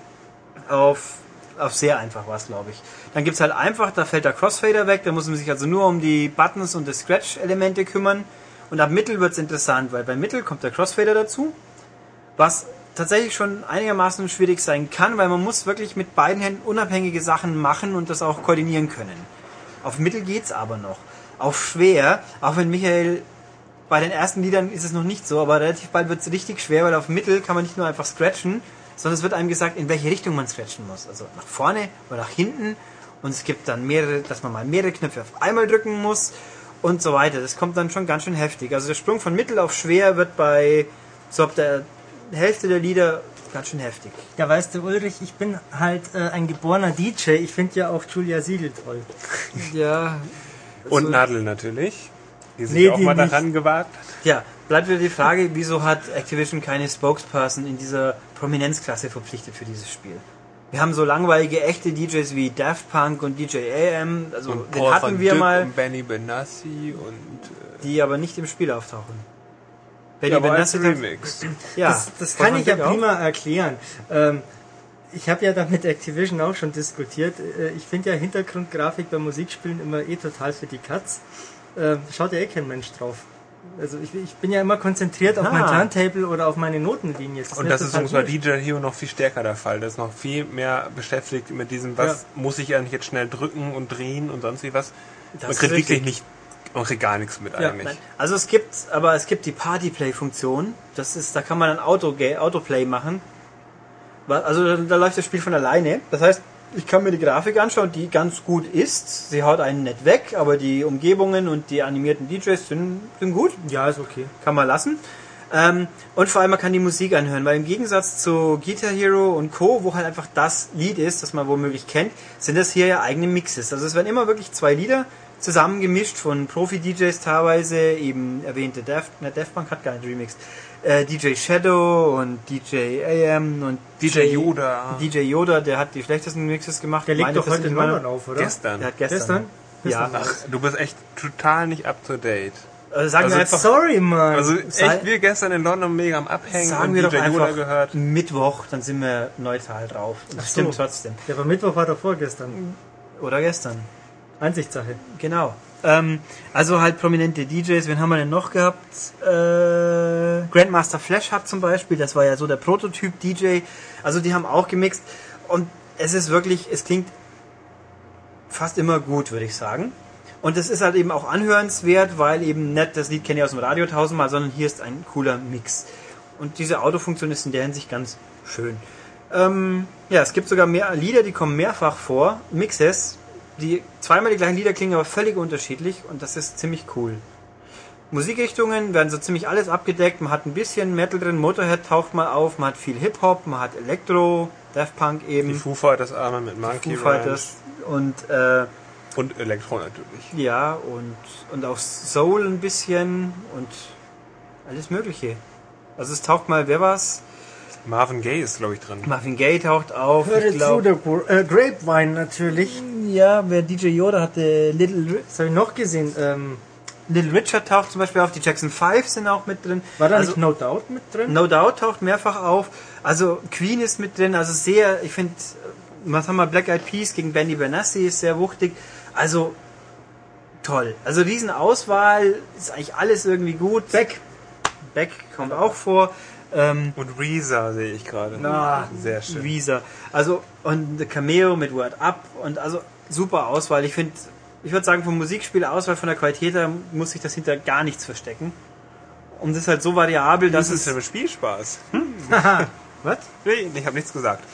auf, auf sehr einfach war es, glaube ich. Dann gibt's halt einfach, da fällt der Crossfader weg, da muss man sich also nur um die Buttons und die Scratch-Elemente kümmern. Und ab Mittel wird's interessant, weil bei Mittel kommt der Crossfader dazu, was tatsächlich schon einigermaßen schwierig sein kann, weil man muss wirklich mit beiden Händen unabhängige Sachen machen und das auch koordinieren können. Auf Mittel geht's aber noch. Auf schwer, auch wenn Michael bei den ersten Liedern ist es noch nicht so, aber relativ bald wird's richtig schwer, weil auf Mittel kann man nicht nur einfach scratchen, sondern es wird einem gesagt, in welche Richtung man scratchen muss. Also nach vorne oder nach hinten. Und es gibt dann mehrere, dass man mal mehrere Knöpfe auf einmal drücken muss und so weiter. Das kommt dann schon ganz schön heftig. Also der Sprung von Mittel auf schwer wird bei so ab der Hälfte der Lieder ganz schön heftig. Ja, weißt du, Ulrich, ich bin halt äh, ein geborener DJ. Ich finde ja auch Julia Siegel toll. Ja. Und Nadel natürlich, die sich Nee, auch die mal nicht. daran gewagt hat. Ja, bleibt wieder die Frage, wieso hat Activision keine Spokesperson in dieser Prominenzklasse verpflichtet für dieses Spiel? Wir haben so langweilige echte DJs wie Daft Punk und DJ AM, also Und den Paul hatten van wir Dyk mal, und Benny Benassi und äh, die aber nicht im Spiel auftauchen. Benny ja, aber als Benassi- Remix. Ja, das das kann ich ja Dyk auch. prima erklären. Ähm, ich habe ja da mit Activision auch schon diskutiert. Äh, Ich finde ja Hintergrundgrafik bei Musikspielen immer eh total für die Katz. Ähm, schaut ja eh kein Mensch drauf. Also ich, ich bin ja immer konzentriert auf Ah. mein Turntable oder auf meine Notenlinie. Und mir das ist wurscht. DJ Hero noch viel stärker der Fall. Das ist noch viel mehr beschäftigt mit diesem, was muss ich eigentlich jetzt schnell drücken und drehen und sonst wie was. Das man kriegt wirklich nicht, man kriegt gar nichts mit Ja, eigentlich. Nein. Also es gibt, aber es gibt die Partyplay-Funktion. Das ist, da kann man ein Auto Autoplay machen. Also da läuft das Spiel von alleine. Das heißt, ich kann mir die Grafik anschauen, die ganz gut ist. Sie haut einen nicht weg, aber die Umgebungen und die animierten DJs sind, sind gut. Ja, ist okay. Kann man lassen. Ähm, und vor allem, man kann die Musik anhören, weil im Gegensatz zu Guitar Hero und Co., wo halt einfach das Lied ist, das man womöglich kennt, sind das hier ja eigene Mixes. Also es werden immer wirklich zwei Lieder zusammengemischt von Profi-DJs teilweise, eben erwähnte Daft, ne, Punk hat gar nicht remixed, äh, DJ Shadow und DJ AM und DJ Yoda. DJ Yoda, der hat die schlechtesten Mixes gemacht. Der liegt Meine doch heute in London auf, oder? Gestern. Der hat gestern. Gestern? Ja, Ach, du bist echt total nicht up to date. also sagen Also wir einfach, Sorry, Mann. Also echt, wir gestern in London mega am Abhängen sagen und wir doch DJ Yoda einfach gehört. Mittwoch, dann sind wir neutral drauf. Das Ach so. stimmt trotzdem. ja, aber Mittwoch war doch vorgestern. Oder gestern. Ansichtssache. Genau. Ähm, also halt prominente DJs. Wen haben wir denn noch gehabt? Äh, Grandmaster Flash hat zum Beispiel, das war ja so der Prototyp-DJ. Also die haben auch gemixt. Und es ist wirklich, es klingt fast immer gut, würde ich sagen. Und es ist halt eben auch anhörenswert, weil eben nicht das Lied kenne ich aus dem Radio tausendmal, sondern hier ist ein cooler Mix. Und diese Autofunktion ist in der Hinsicht ganz schön. Ähm, ja, es gibt sogar mehr Lieder, die kommen mehrfach vor, Mixes, die zweimal die gleichen Lieder klingen, aber völlig unterschiedlich und das ist ziemlich cool. Musikrichtungen werden so ziemlich alles abgedeckt. Man hat ein bisschen Metal drin, Motorhead taucht mal auf, man hat viel Hip-Hop, man hat Elektro, Daft Punk eben, Die Foo Fighters Arme mit Monkey Foo Fighters und äh. Und Elektro natürlich. ja und und auch Soul ein bisschen und alles Mögliche. Also es taucht mal, wer war's? Marvin Gaye ist, glaube ich, drin. Marvin Gaye taucht auf. Hört Ich zu, glaub, der Gur- äh, Grapevine natürlich. ja, wer DJ Yoda hatte, Little Ri- Was habe ich noch gesehen? Ähm, Little Richard taucht zum Beispiel auf, die Jackson 5 sind auch mit drin. war da also, nicht No Doubt mit drin? No Doubt taucht mehrfach auf. Also Queen ist mit drin. Also sehr, ich finde, was haben wir, Black Eyed Peas gegen Benny Benassi ist sehr wuchtig. Also toll. Also riesen Auswahl, ist eigentlich alles irgendwie gut. Beck. Beck kommt auch vor. Ähm, Und Reza sehe ich gerade. na, Sehr schön. Visa. Also, und The Cameo mit Word Up und also super Auswahl. Ich finde, ich würde sagen, vom Musikspielauswahl, von der Qualität her muss sich das hinter gar nichts verstecken. Und das ist halt so variabel, dass Das ist es. ja Spielspaß. Was? Nee, ich habe nichts gesagt.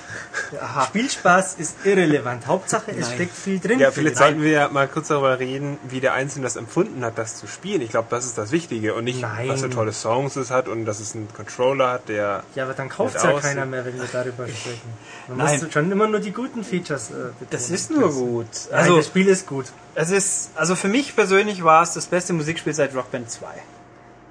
Aha. Spielspaß ist irrelevant. Hauptsache, es Nein. steckt viel drin. Ja, vielleicht sollten wir ja mal kurz darüber reden, wie der Einzelne das empfunden hat, das zu spielen. Ich glaube, das ist das Wichtige und nicht, Nein. was für tolle Songs es hat und dass es einen Controller hat, der Ja, aber dann kauft Nicht ja keiner mehr, wenn wir darüber sprechen. Man Nein. muss schon immer nur die guten Features äh, betonen. Das ist nur gut. Also, Also, das Spiel ist gut. es ist, also für mich persönlich war es das beste Musikspiel seit Rock Band 2.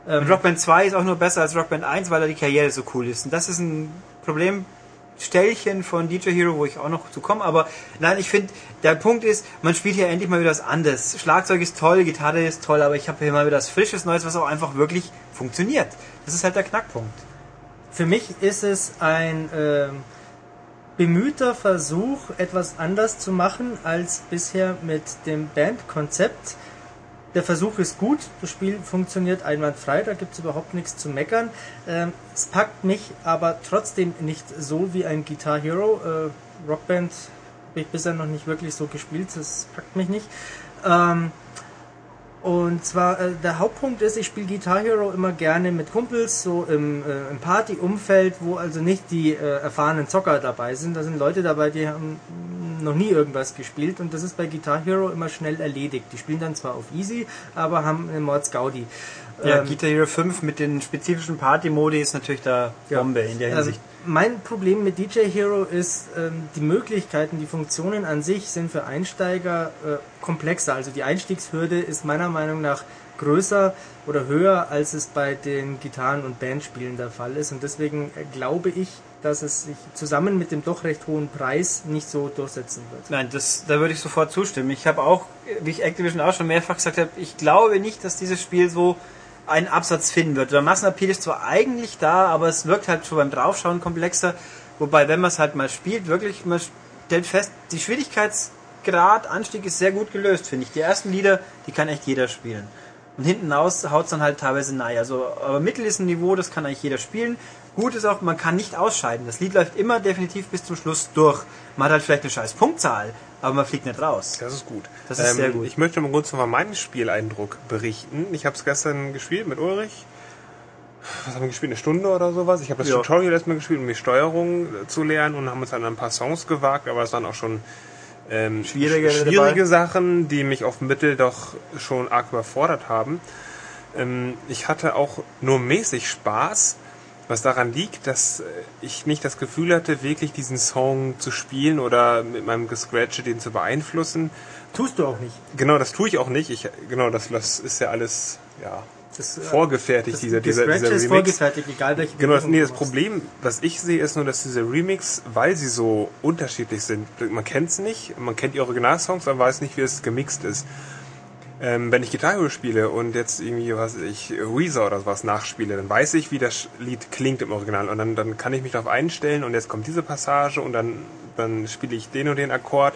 Ähm, Rock Band 2 ist auch nur besser als Rock Band 1, weil da die Karriere so cool ist. Und das ist ein Problemstellchen von DJ Hero, wo ich auch noch zu komme. Aber nein, ich finde, der Punkt ist, man spielt hier endlich mal wieder was anderes. Schlagzeug ist toll, Gitarre ist toll, aber ich habe hier mal wieder was Frisches, Neues, was auch einfach wirklich funktioniert. Das ist halt der Knackpunkt. Für mich ist es ein ähm, bemühter Versuch, etwas anders zu machen als bisher mit dem Bandkonzept. Der Versuch ist gut, das Spiel funktioniert einwandfrei, da gibt es überhaupt nichts zu meckern. Ähm, es packt mich aber trotzdem nicht so wie ein Guitar Hero. Äh, Rockband habe ich bisher noch nicht wirklich so gespielt, das packt mich nicht. Ähm, und zwar, äh, der Hauptpunkt ist, ich spiele Guitar Hero immer gerne mit Kumpels, so im, äh, im Party-Umfeld, wo also nicht die äh, erfahrenen Zocker dabei sind. Da sind Leute dabei, die haben noch nie irgendwas gespielt und das ist bei Guitar Hero immer schnell erledigt. Die spielen dann zwar auf Easy, aber haben eine Mords Gaudi. Ja, Ähm, Guitar Hero 5 mit den spezifischen Party-Modi ist natürlich da Ja. Bombe in der Hinsicht. Ähm, mein Problem mit DJ Hero ist, ähm, die Möglichkeiten, die Funktionen an sich sind für Einsteiger äh, komplexer. Also die Einstiegshürde ist meiner Meinung nach größer oder höher, als es bei den Gitarren- und Bandspielen der Fall ist. Und deswegen äh, glaube ich, dass es sich zusammen mit dem doch recht hohen Preis nicht so durchsetzen wird. Nein, das, da würde ich sofort zustimmen. Ich habe auch, wie ich Activision auch schon mehrfach gesagt habe, ich glaube nicht, dass dieses Spiel so einen Absatz finden wird. Der Massenappeal ist zwar eigentlich da, aber es wirkt halt schon beim Draufschauen komplexer. Wobei, wenn man es halt mal spielt, wirklich, man stellt fest, die Schwierigkeitsgrad, Anstieg ist sehr gut gelöst, finde ich. Die ersten Lieder, die kann echt jeder spielen. Und hinten raus haut es dann halt teilweise nein. Also, aber mittel ist ein Niveau, das kann eigentlich jeder spielen. Gut ist auch, man kann nicht ausscheiden. Das Lied läuft immer definitiv bis zum Schluss durch. Man hat halt vielleicht eine scheiß Punktzahl, aber man fliegt nicht raus. Das ist gut. Das ist sehr gut. Ich möchte mal kurz von meinem Spieleindruck berichten. Ich habe es gestern gespielt mit Ulrich. Was haben wir gespielt? Eine Stunde oder sowas. Ich habe das Ja. Tutorial erstmal gespielt, um die Steuerung äh, zu lernen und haben uns dann an ein paar Songs gewagt, aber es waren auch schon ähm, Schwierige schwierige Sachen, die mich auf Mittel doch schon arg überfordert haben. Ähm, ich hatte auch nur mäßig Spaß, was daran liegt, dass äh, ich nicht das Gefühl hatte, wirklich diesen Song zu spielen oder mit meinem Gescratche den zu beeinflussen. Tust du auch nicht. Genau, das tue ich auch nicht. Ich, genau, das, das ist ja alles ja, Das, äh, vorgefertigt, das dieser, dieser, Gescratch dieser ist Remix. vorgefertigt, egal welche Genau, das, nee, das. Problem, was ich sehe, ist nur, dass diese Remix, weil sie so unterschiedlich sind, man kennt es nicht, man kennt die Originalsongs, man weiß nicht, wie es gemixt ist. Ähm, wenn ich Gitarre spiele und jetzt irgendwie, was weiß ich, Weezer oder sowas nachspiele, dann weiß ich, wie das Lied klingt im Original und dann, dann kann ich mich darauf einstellen und jetzt kommt diese Passage und dann, dann spiele ich den und den Akkord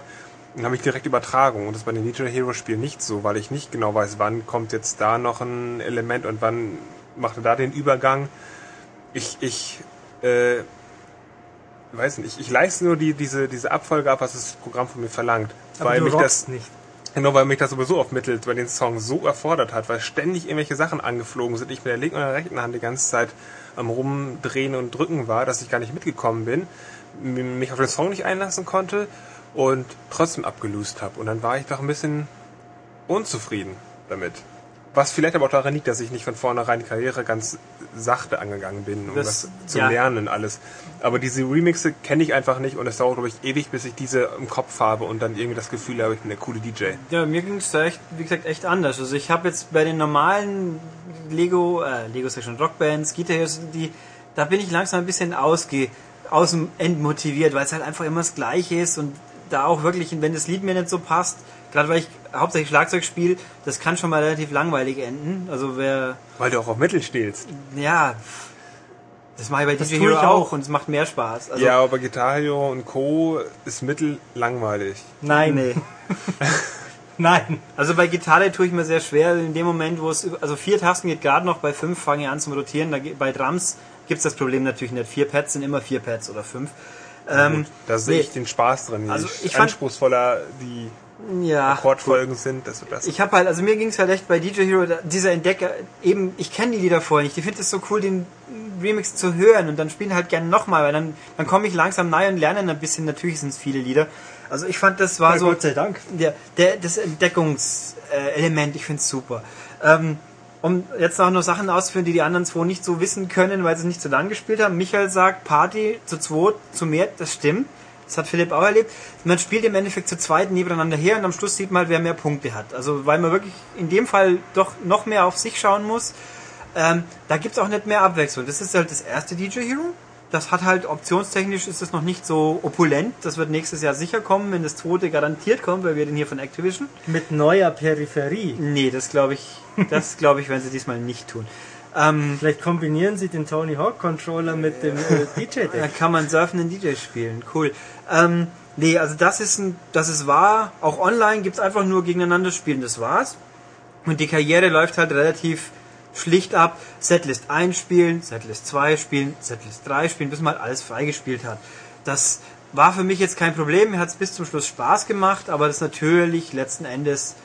dann habe ich direkt Übertragung und das ist bei den DJ Hero Spielen nicht so, weil ich nicht genau weiß, wann kommt jetzt da noch ein Element und wann macht er da den Übergang. Ich, ich, äh, weiß nicht, ich, ich leiste nur die, diese, diese Abfolge ab, was das Programm von mir verlangt. Aber weil mich das, nicht. Genau, weil mich das sowieso auf Mittel bei den Songs so erfordert hat, weil ständig irgendwelche Sachen angeflogen sind. Ich mit der linken und der rechten Hand die ganze Zeit am Rumdrehen und Drücken war, dass ich gar nicht mitgekommen bin, mich auf den Song nicht einlassen konnte und trotzdem abgelöst habe. Und dann war ich doch ein bisschen unzufrieden damit. Was vielleicht aber auch daran liegt, dass ich nicht von vornherein die Karriere ganz sachte angegangen bin, um Das- das, zu ja. lernen alles. Aber diese Remixe kenne ich einfach nicht und es dauert, glaube ich, ewig, bis ich diese im Kopf habe und dann irgendwie das Gefühl habe, ich bin der coole DJ. Ja, mir ging es da echt, wie gesagt, echt anders. Also ich habe jetzt bei den normalen Lego, äh, Lego Section Rockbands, Guitar Heroes, die, da bin ich langsam ein bisschen ausge, aus dem End motiviert, weil es halt einfach immer das Gleiche ist und da auch wirklich, wenn das Lied mir nicht so passt, gerade weil ich hauptsächlich Schlagzeug spiele, das kann schon mal relativ langweilig enden. Also wer, Weil du auch auf Mittel stehst. ja, das mache ich bei Das DJ Hero auch. auch. und es macht mehr Spaß. Also, ja, aber Guitar Hero und Co. ist mittel langweilig. Nein, nee. nein. Also bei Gitarre tue ich mir sehr schwer in dem Moment, wo es über- also vier Tasten geht gerade noch, bei fünf fange ich an zum Rotieren. Da, bei Drums gibt es das Problem natürlich nicht. Vier Pads sind immer vier Pads oder fünf. Ähm, Da sehe nee. ich den Spaß drin. Also ich fand- anspruchsvoller die ja. Akkordfolgen sind, desto besser. Ich habe halt, also mir ging es halt echt bei DJ Hero, dieser Entdecker, eben, ich kenne die Lieder vorher nicht. Ich finde es so cool, den Remix zu hören und dann spielen halt gerne nochmal, weil dann, dann komme ich langsam nahe und lerne ein bisschen. Natürlich sind es viele Lieder. Also ich fand, das war Ja, so. Gott sei Dank. Der, der, das Entdeckungselement, ich finde es super. Ähm, um jetzt auch noch Sachen auszuführen, die die anderen zwei nicht so wissen können, weil sie nicht so lang gespielt haben. Michael sagt, Party zu zweit, zu mehr, das stimmt. Das hat Philipp auch erlebt. Man spielt im Endeffekt zu zweit nebeneinander her und am Schluss sieht man halt, wer mehr Punkte hat. Also weil man wirklich in dem Fall doch noch mehr auf sich schauen muss. Ähm, da gibt's auch nicht mehr Abwechslung. Das ist halt das erste DJ Hero. Das hat halt optionstechnisch ist es noch nicht so opulent. Das wird nächstes Jahr sicher kommen, wenn das zweite garantiert kommt, weil wir den hier von Activision. Mit neuer Peripherie. Nee, das glaube ich, das glaube ich, werden sie diesmal nicht tun. Ähm, Vielleicht kombinieren sie den Tony Hawk Controller mit dem äh, da DJ-Deck. kann man surfenden DJ spielen. Cool. Ähm, nee, also das ist ein, das ist wahr. Auch online gibt's einfach nur gegeneinander spielen, das war's. Und die Karriere läuft halt relativ schlicht ab. Setlist 1 spielen, Setlist 2 spielen, Setlist 3 spielen, bis man halt alles freigespielt hat. Das war für mich jetzt kein Problem. Mir hat's bis zum Schluss Spaß gemacht, aber das natürlich letzten Endes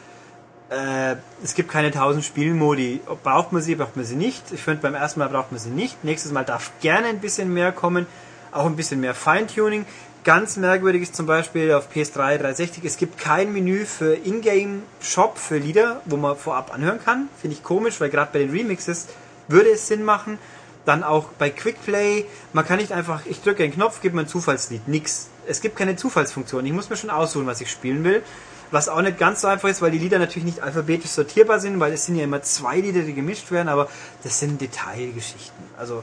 äh, es gibt keine 1000 Spielmodi. Braucht man sie, braucht man sie nicht. Ich finde, beim ersten Mal braucht man sie nicht. Nächstes Mal darf gerne ein bisschen mehr kommen. Auch ein bisschen mehr Feintuning. Ganz merkwürdig ist zum Beispiel auf PS3 360, es gibt kein Menü für Ingame-Shop für Lieder, wo man vorab anhören kann. Finde ich komisch, weil gerade bei den Remixes würde es Sinn machen. Dann auch bei Quickplay, man kann nicht einfach, ich drücke einen Knopf, gebe mir ein Zufallslied, nix. Es gibt keine Zufallsfunktion. Ich muss mir schon aussuchen, was ich spielen will. Was auch nicht ganz so einfach ist, weil die Lieder natürlich nicht alphabetisch sortierbar sind, weil es sind ja immer zwei Lieder, die gemischt werden, aber das sind Detailgeschichten. Also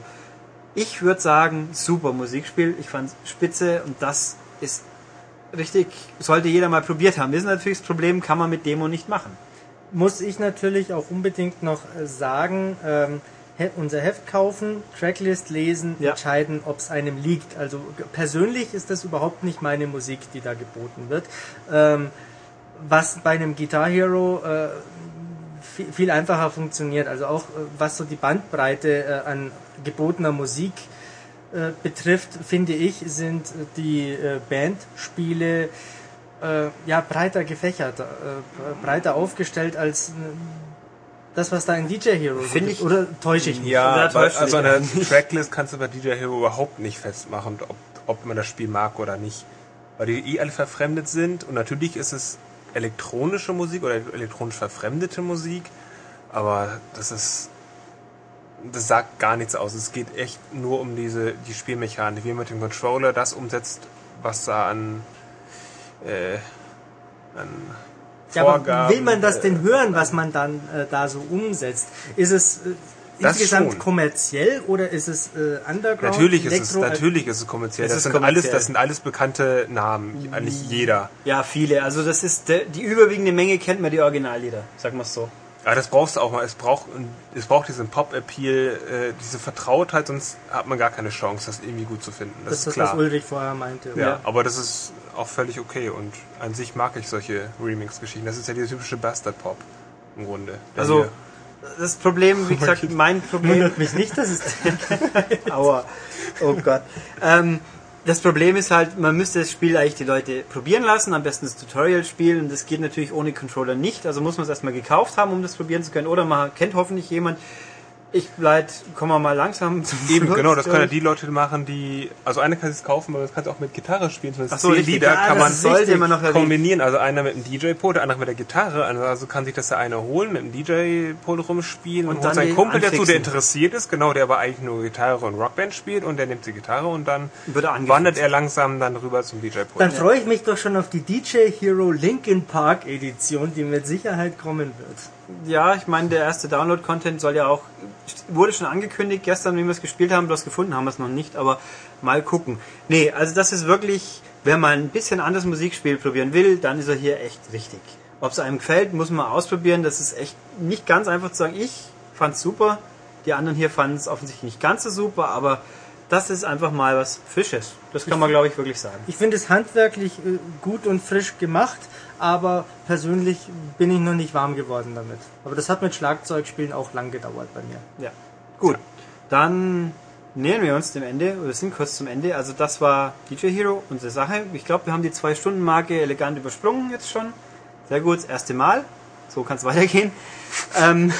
ich würde sagen, super Musikspiel. Ich fand spitze und das ist richtig, sollte jeder mal probiert haben. Das ist natürlich das Problem, kann man mit Demo nicht machen. Muss ich natürlich auch unbedingt noch äh, sagen, ähm, unser Heft kaufen, Tracklist lesen, Ja. entscheiden, ob es einem liegt. Also persönlich ist das überhaupt nicht meine Musik, die da geboten wird. Ähm, was bei einem Guitar Hero äh, viel, viel einfacher funktioniert. Also auch äh, was so die Bandbreite äh, an gebotener Musik äh, betrifft, finde ich, sind die äh, Bandspiele äh, ja breiter gefächert, äh, breiter aufgestellt als äh, das, was da in DJ Hero Finde ich- Oder täusche ich mich? Ja, aber, also an der Tracklist kannst du bei DJ Hero überhaupt nicht festmachen, ob, ob man das Spiel mag oder nicht. Weil die eh alle verfremdet sind und natürlich ist es elektronische Musik oder elektronisch verfremdete Musik, aber das ist das sagt gar nichts aus. Es geht echt nur um diese die Spielmechanik, wie man mit dem Controller das umsetzt, was da an äh, an Ja, aber Vorgaben, will man das äh, denn hören, was man dann äh, da so umsetzt? Ist es äh, Das insgesamt schon. kommerziell oder ist es äh, Underground? Natürlich ist es, Elektro- natürlich ist es kommerziell. Das ist sind kommerziell. alles, das sind alles bekannte Namen. Eigentlich jeder. Ja, viele. Also das ist de, die überwiegende Menge kennt man die Originallieder, sagen wir es so. Aber das brauchst du auch mal. Es braucht, es braucht diesen Pop-Appeal, äh, diese Vertrautheit, sonst hat man gar keine Chance, das irgendwie gut zu finden. Das, Das ist das, klar. was Ulrich vorher meinte. ja, aber das ist auch völlig okay und an sich mag ich solche Remix-Geschichten. Das ist ja dieser typische Bastard-Pop im Grunde. der Also das Problem, wie gesagt, mein Problem. Wundert mich nicht, dass es Aua. Oh Gott. Ähm, das Problem ist halt, man müsste das Spiel eigentlich die Leute probieren lassen, am besten das Tutorial spielen und das geht natürlich ohne Controller nicht. Also muss man es erstmal gekauft haben, um das probieren zu können. Oder man kennt hoffentlich jemand. Ich bleib, kommen wir mal langsam zum Eben, Schluss, genau, das können ja ich. die Leute machen, die. Also einer kann es kaufen, aber das kannst du auch mit Gitarre spielen. Ach so, richtig. Lieder kann man sollte man noch kombinieren. Also einer mit dem DJ-Pol, der andere mit der Gitarre. Also kann sich das der eine holen, mit dem DJ-Pol rumspielen Und und, dann holt seinen den Kumpel dazu, anfixen. der interessiert ist, genau, der aber eigentlich nur Gitarre und Rockband spielt und der nimmt die Gitarre und dann er wandert er langsam dann rüber zum DJ-Pol. Dann freue ich mich doch schon auf die DJ Hero Linkin Park Edition, die mit Sicherheit kommen wird. Ja, ich meine, der erste Download-Content soll ja auch, wurde schon angekündigt, gestern, wie wir es gespielt haben, bloß gefunden haben wir es noch nicht, aber mal gucken. Nee, also das ist wirklich, wer mal ein bisschen anderes Musikspiel probieren will, dann ist er hier echt richtig. Ob es einem gefällt, muss man ausprobieren, das ist echt nicht ganz einfach zu sagen, ich fand's super, die anderen hier fanden es offensichtlich nicht ganz so super, aber das ist einfach mal was Frisches. Das kann man, glaube ich, wirklich sagen. Ich finde es handwerklich äh, gut und frisch gemacht, aber persönlich bin ich noch nicht warm geworden damit. Aber das hat mit Schlagzeugspielen auch lang gedauert bei mir. Ja. Gut. Dann nähern wir uns dem Ende, oder sind kurz zum Ende. Also das war DJ Hero, unsere Sache. Ich glaube, wir haben die Zwei-Stunden-Marke elegant übersprungen jetzt schon. Sehr gut, das erste Mal. So kann es weitergehen. Ähm,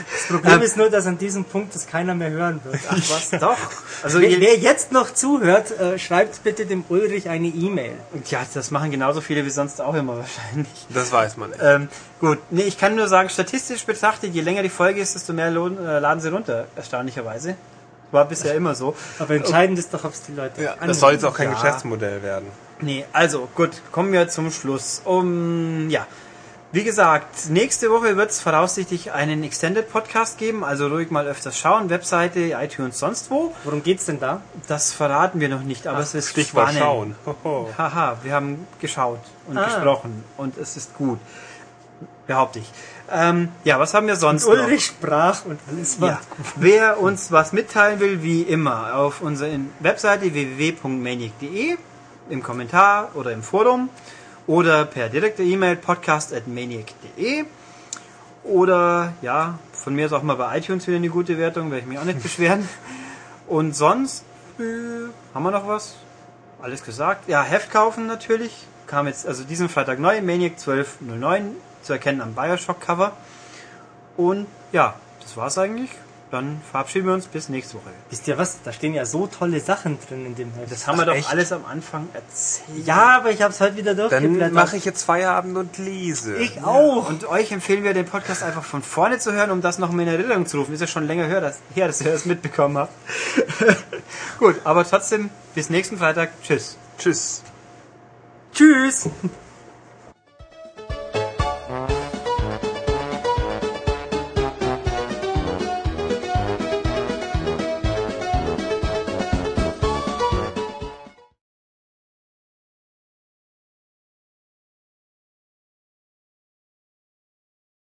Das Problem Ähm, ist nur, dass an diesem Punkt das keiner mehr hören wird. ach was, doch. Also Wer, wer jetzt noch zuhört, äh, schreibt bitte dem Ulrich eine E-Mail. ja, das machen genauso viele wie sonst auch immer wahrscheinlich. Das weiß man nicht. Ähm, gut, nee, ich kann nur sagen, statistisch betrachtet, je länger die Folge ist, desto mehr lohn, äh, laden sie runter, erstaunlicherweise. War bisher immer so. Aber entscheidend ist doch, ob es die Leute Ja, das soll jetzt auch kein Ja. Geschäftsmodell werden. Nee, also gut, kommen wir zum Schluss. Um, ja, wie gesagt, nächste Woche wird es voraussichtlich einen Extended Podcast geben, also ruhig mal öfters schauen, Webseite, iTunes, sonst wo. Worum geht's denn da? Das verraten wir noch nicht, aber es ist Stichwort spannend. schauen. Haha, wir haben geschaut und Ah. gesprochen und es ist gut. Behaupte ich. Ähm, ja, was haben wir sonst noch? Ulrich sprach und alles war Ja. Wer uns was mitteilen will, wie immer, auf unserer Webseite www.maniac.de, im Kommentar oder im Forum oder per direkter E-Mail podcast.maniac.de oder ja, von mir ist auch mal bei iTunes wieder eine gute Wertung, werde ich mich auch nicht beschweren. Und sonst äh, haben wir noch was? Alles gesagt. Ja, Heft kaufen natürlich. Kam jetzt also diesen Freitag neu, Maniac 1209, zu erkennen am Bioshock Cover. Und ja, das war's eigentlich. Dann verabschieden wir uns bis nächste Woche. Wisst ihr was? Da stehen ja so tolle Sachen drin in dem Heft. Das haben wir doch echt? alles am Anfang erzählt. ja, aber ich habe es heute wieder Dann durchgeblättert. mache ich jetzt Feierabend und lese. Ich auch. Und euch empfehlen wir, den Podcast einfach von vorne zu hören, um das noch mal in Erinnerung zu rufen. Ist ja schon länger her, dass, her, dass ihr das mitbekommen habt. Gut, aber trotzdem, bis nächsten Freitag. Tschüss. Tschüss. Tschüss.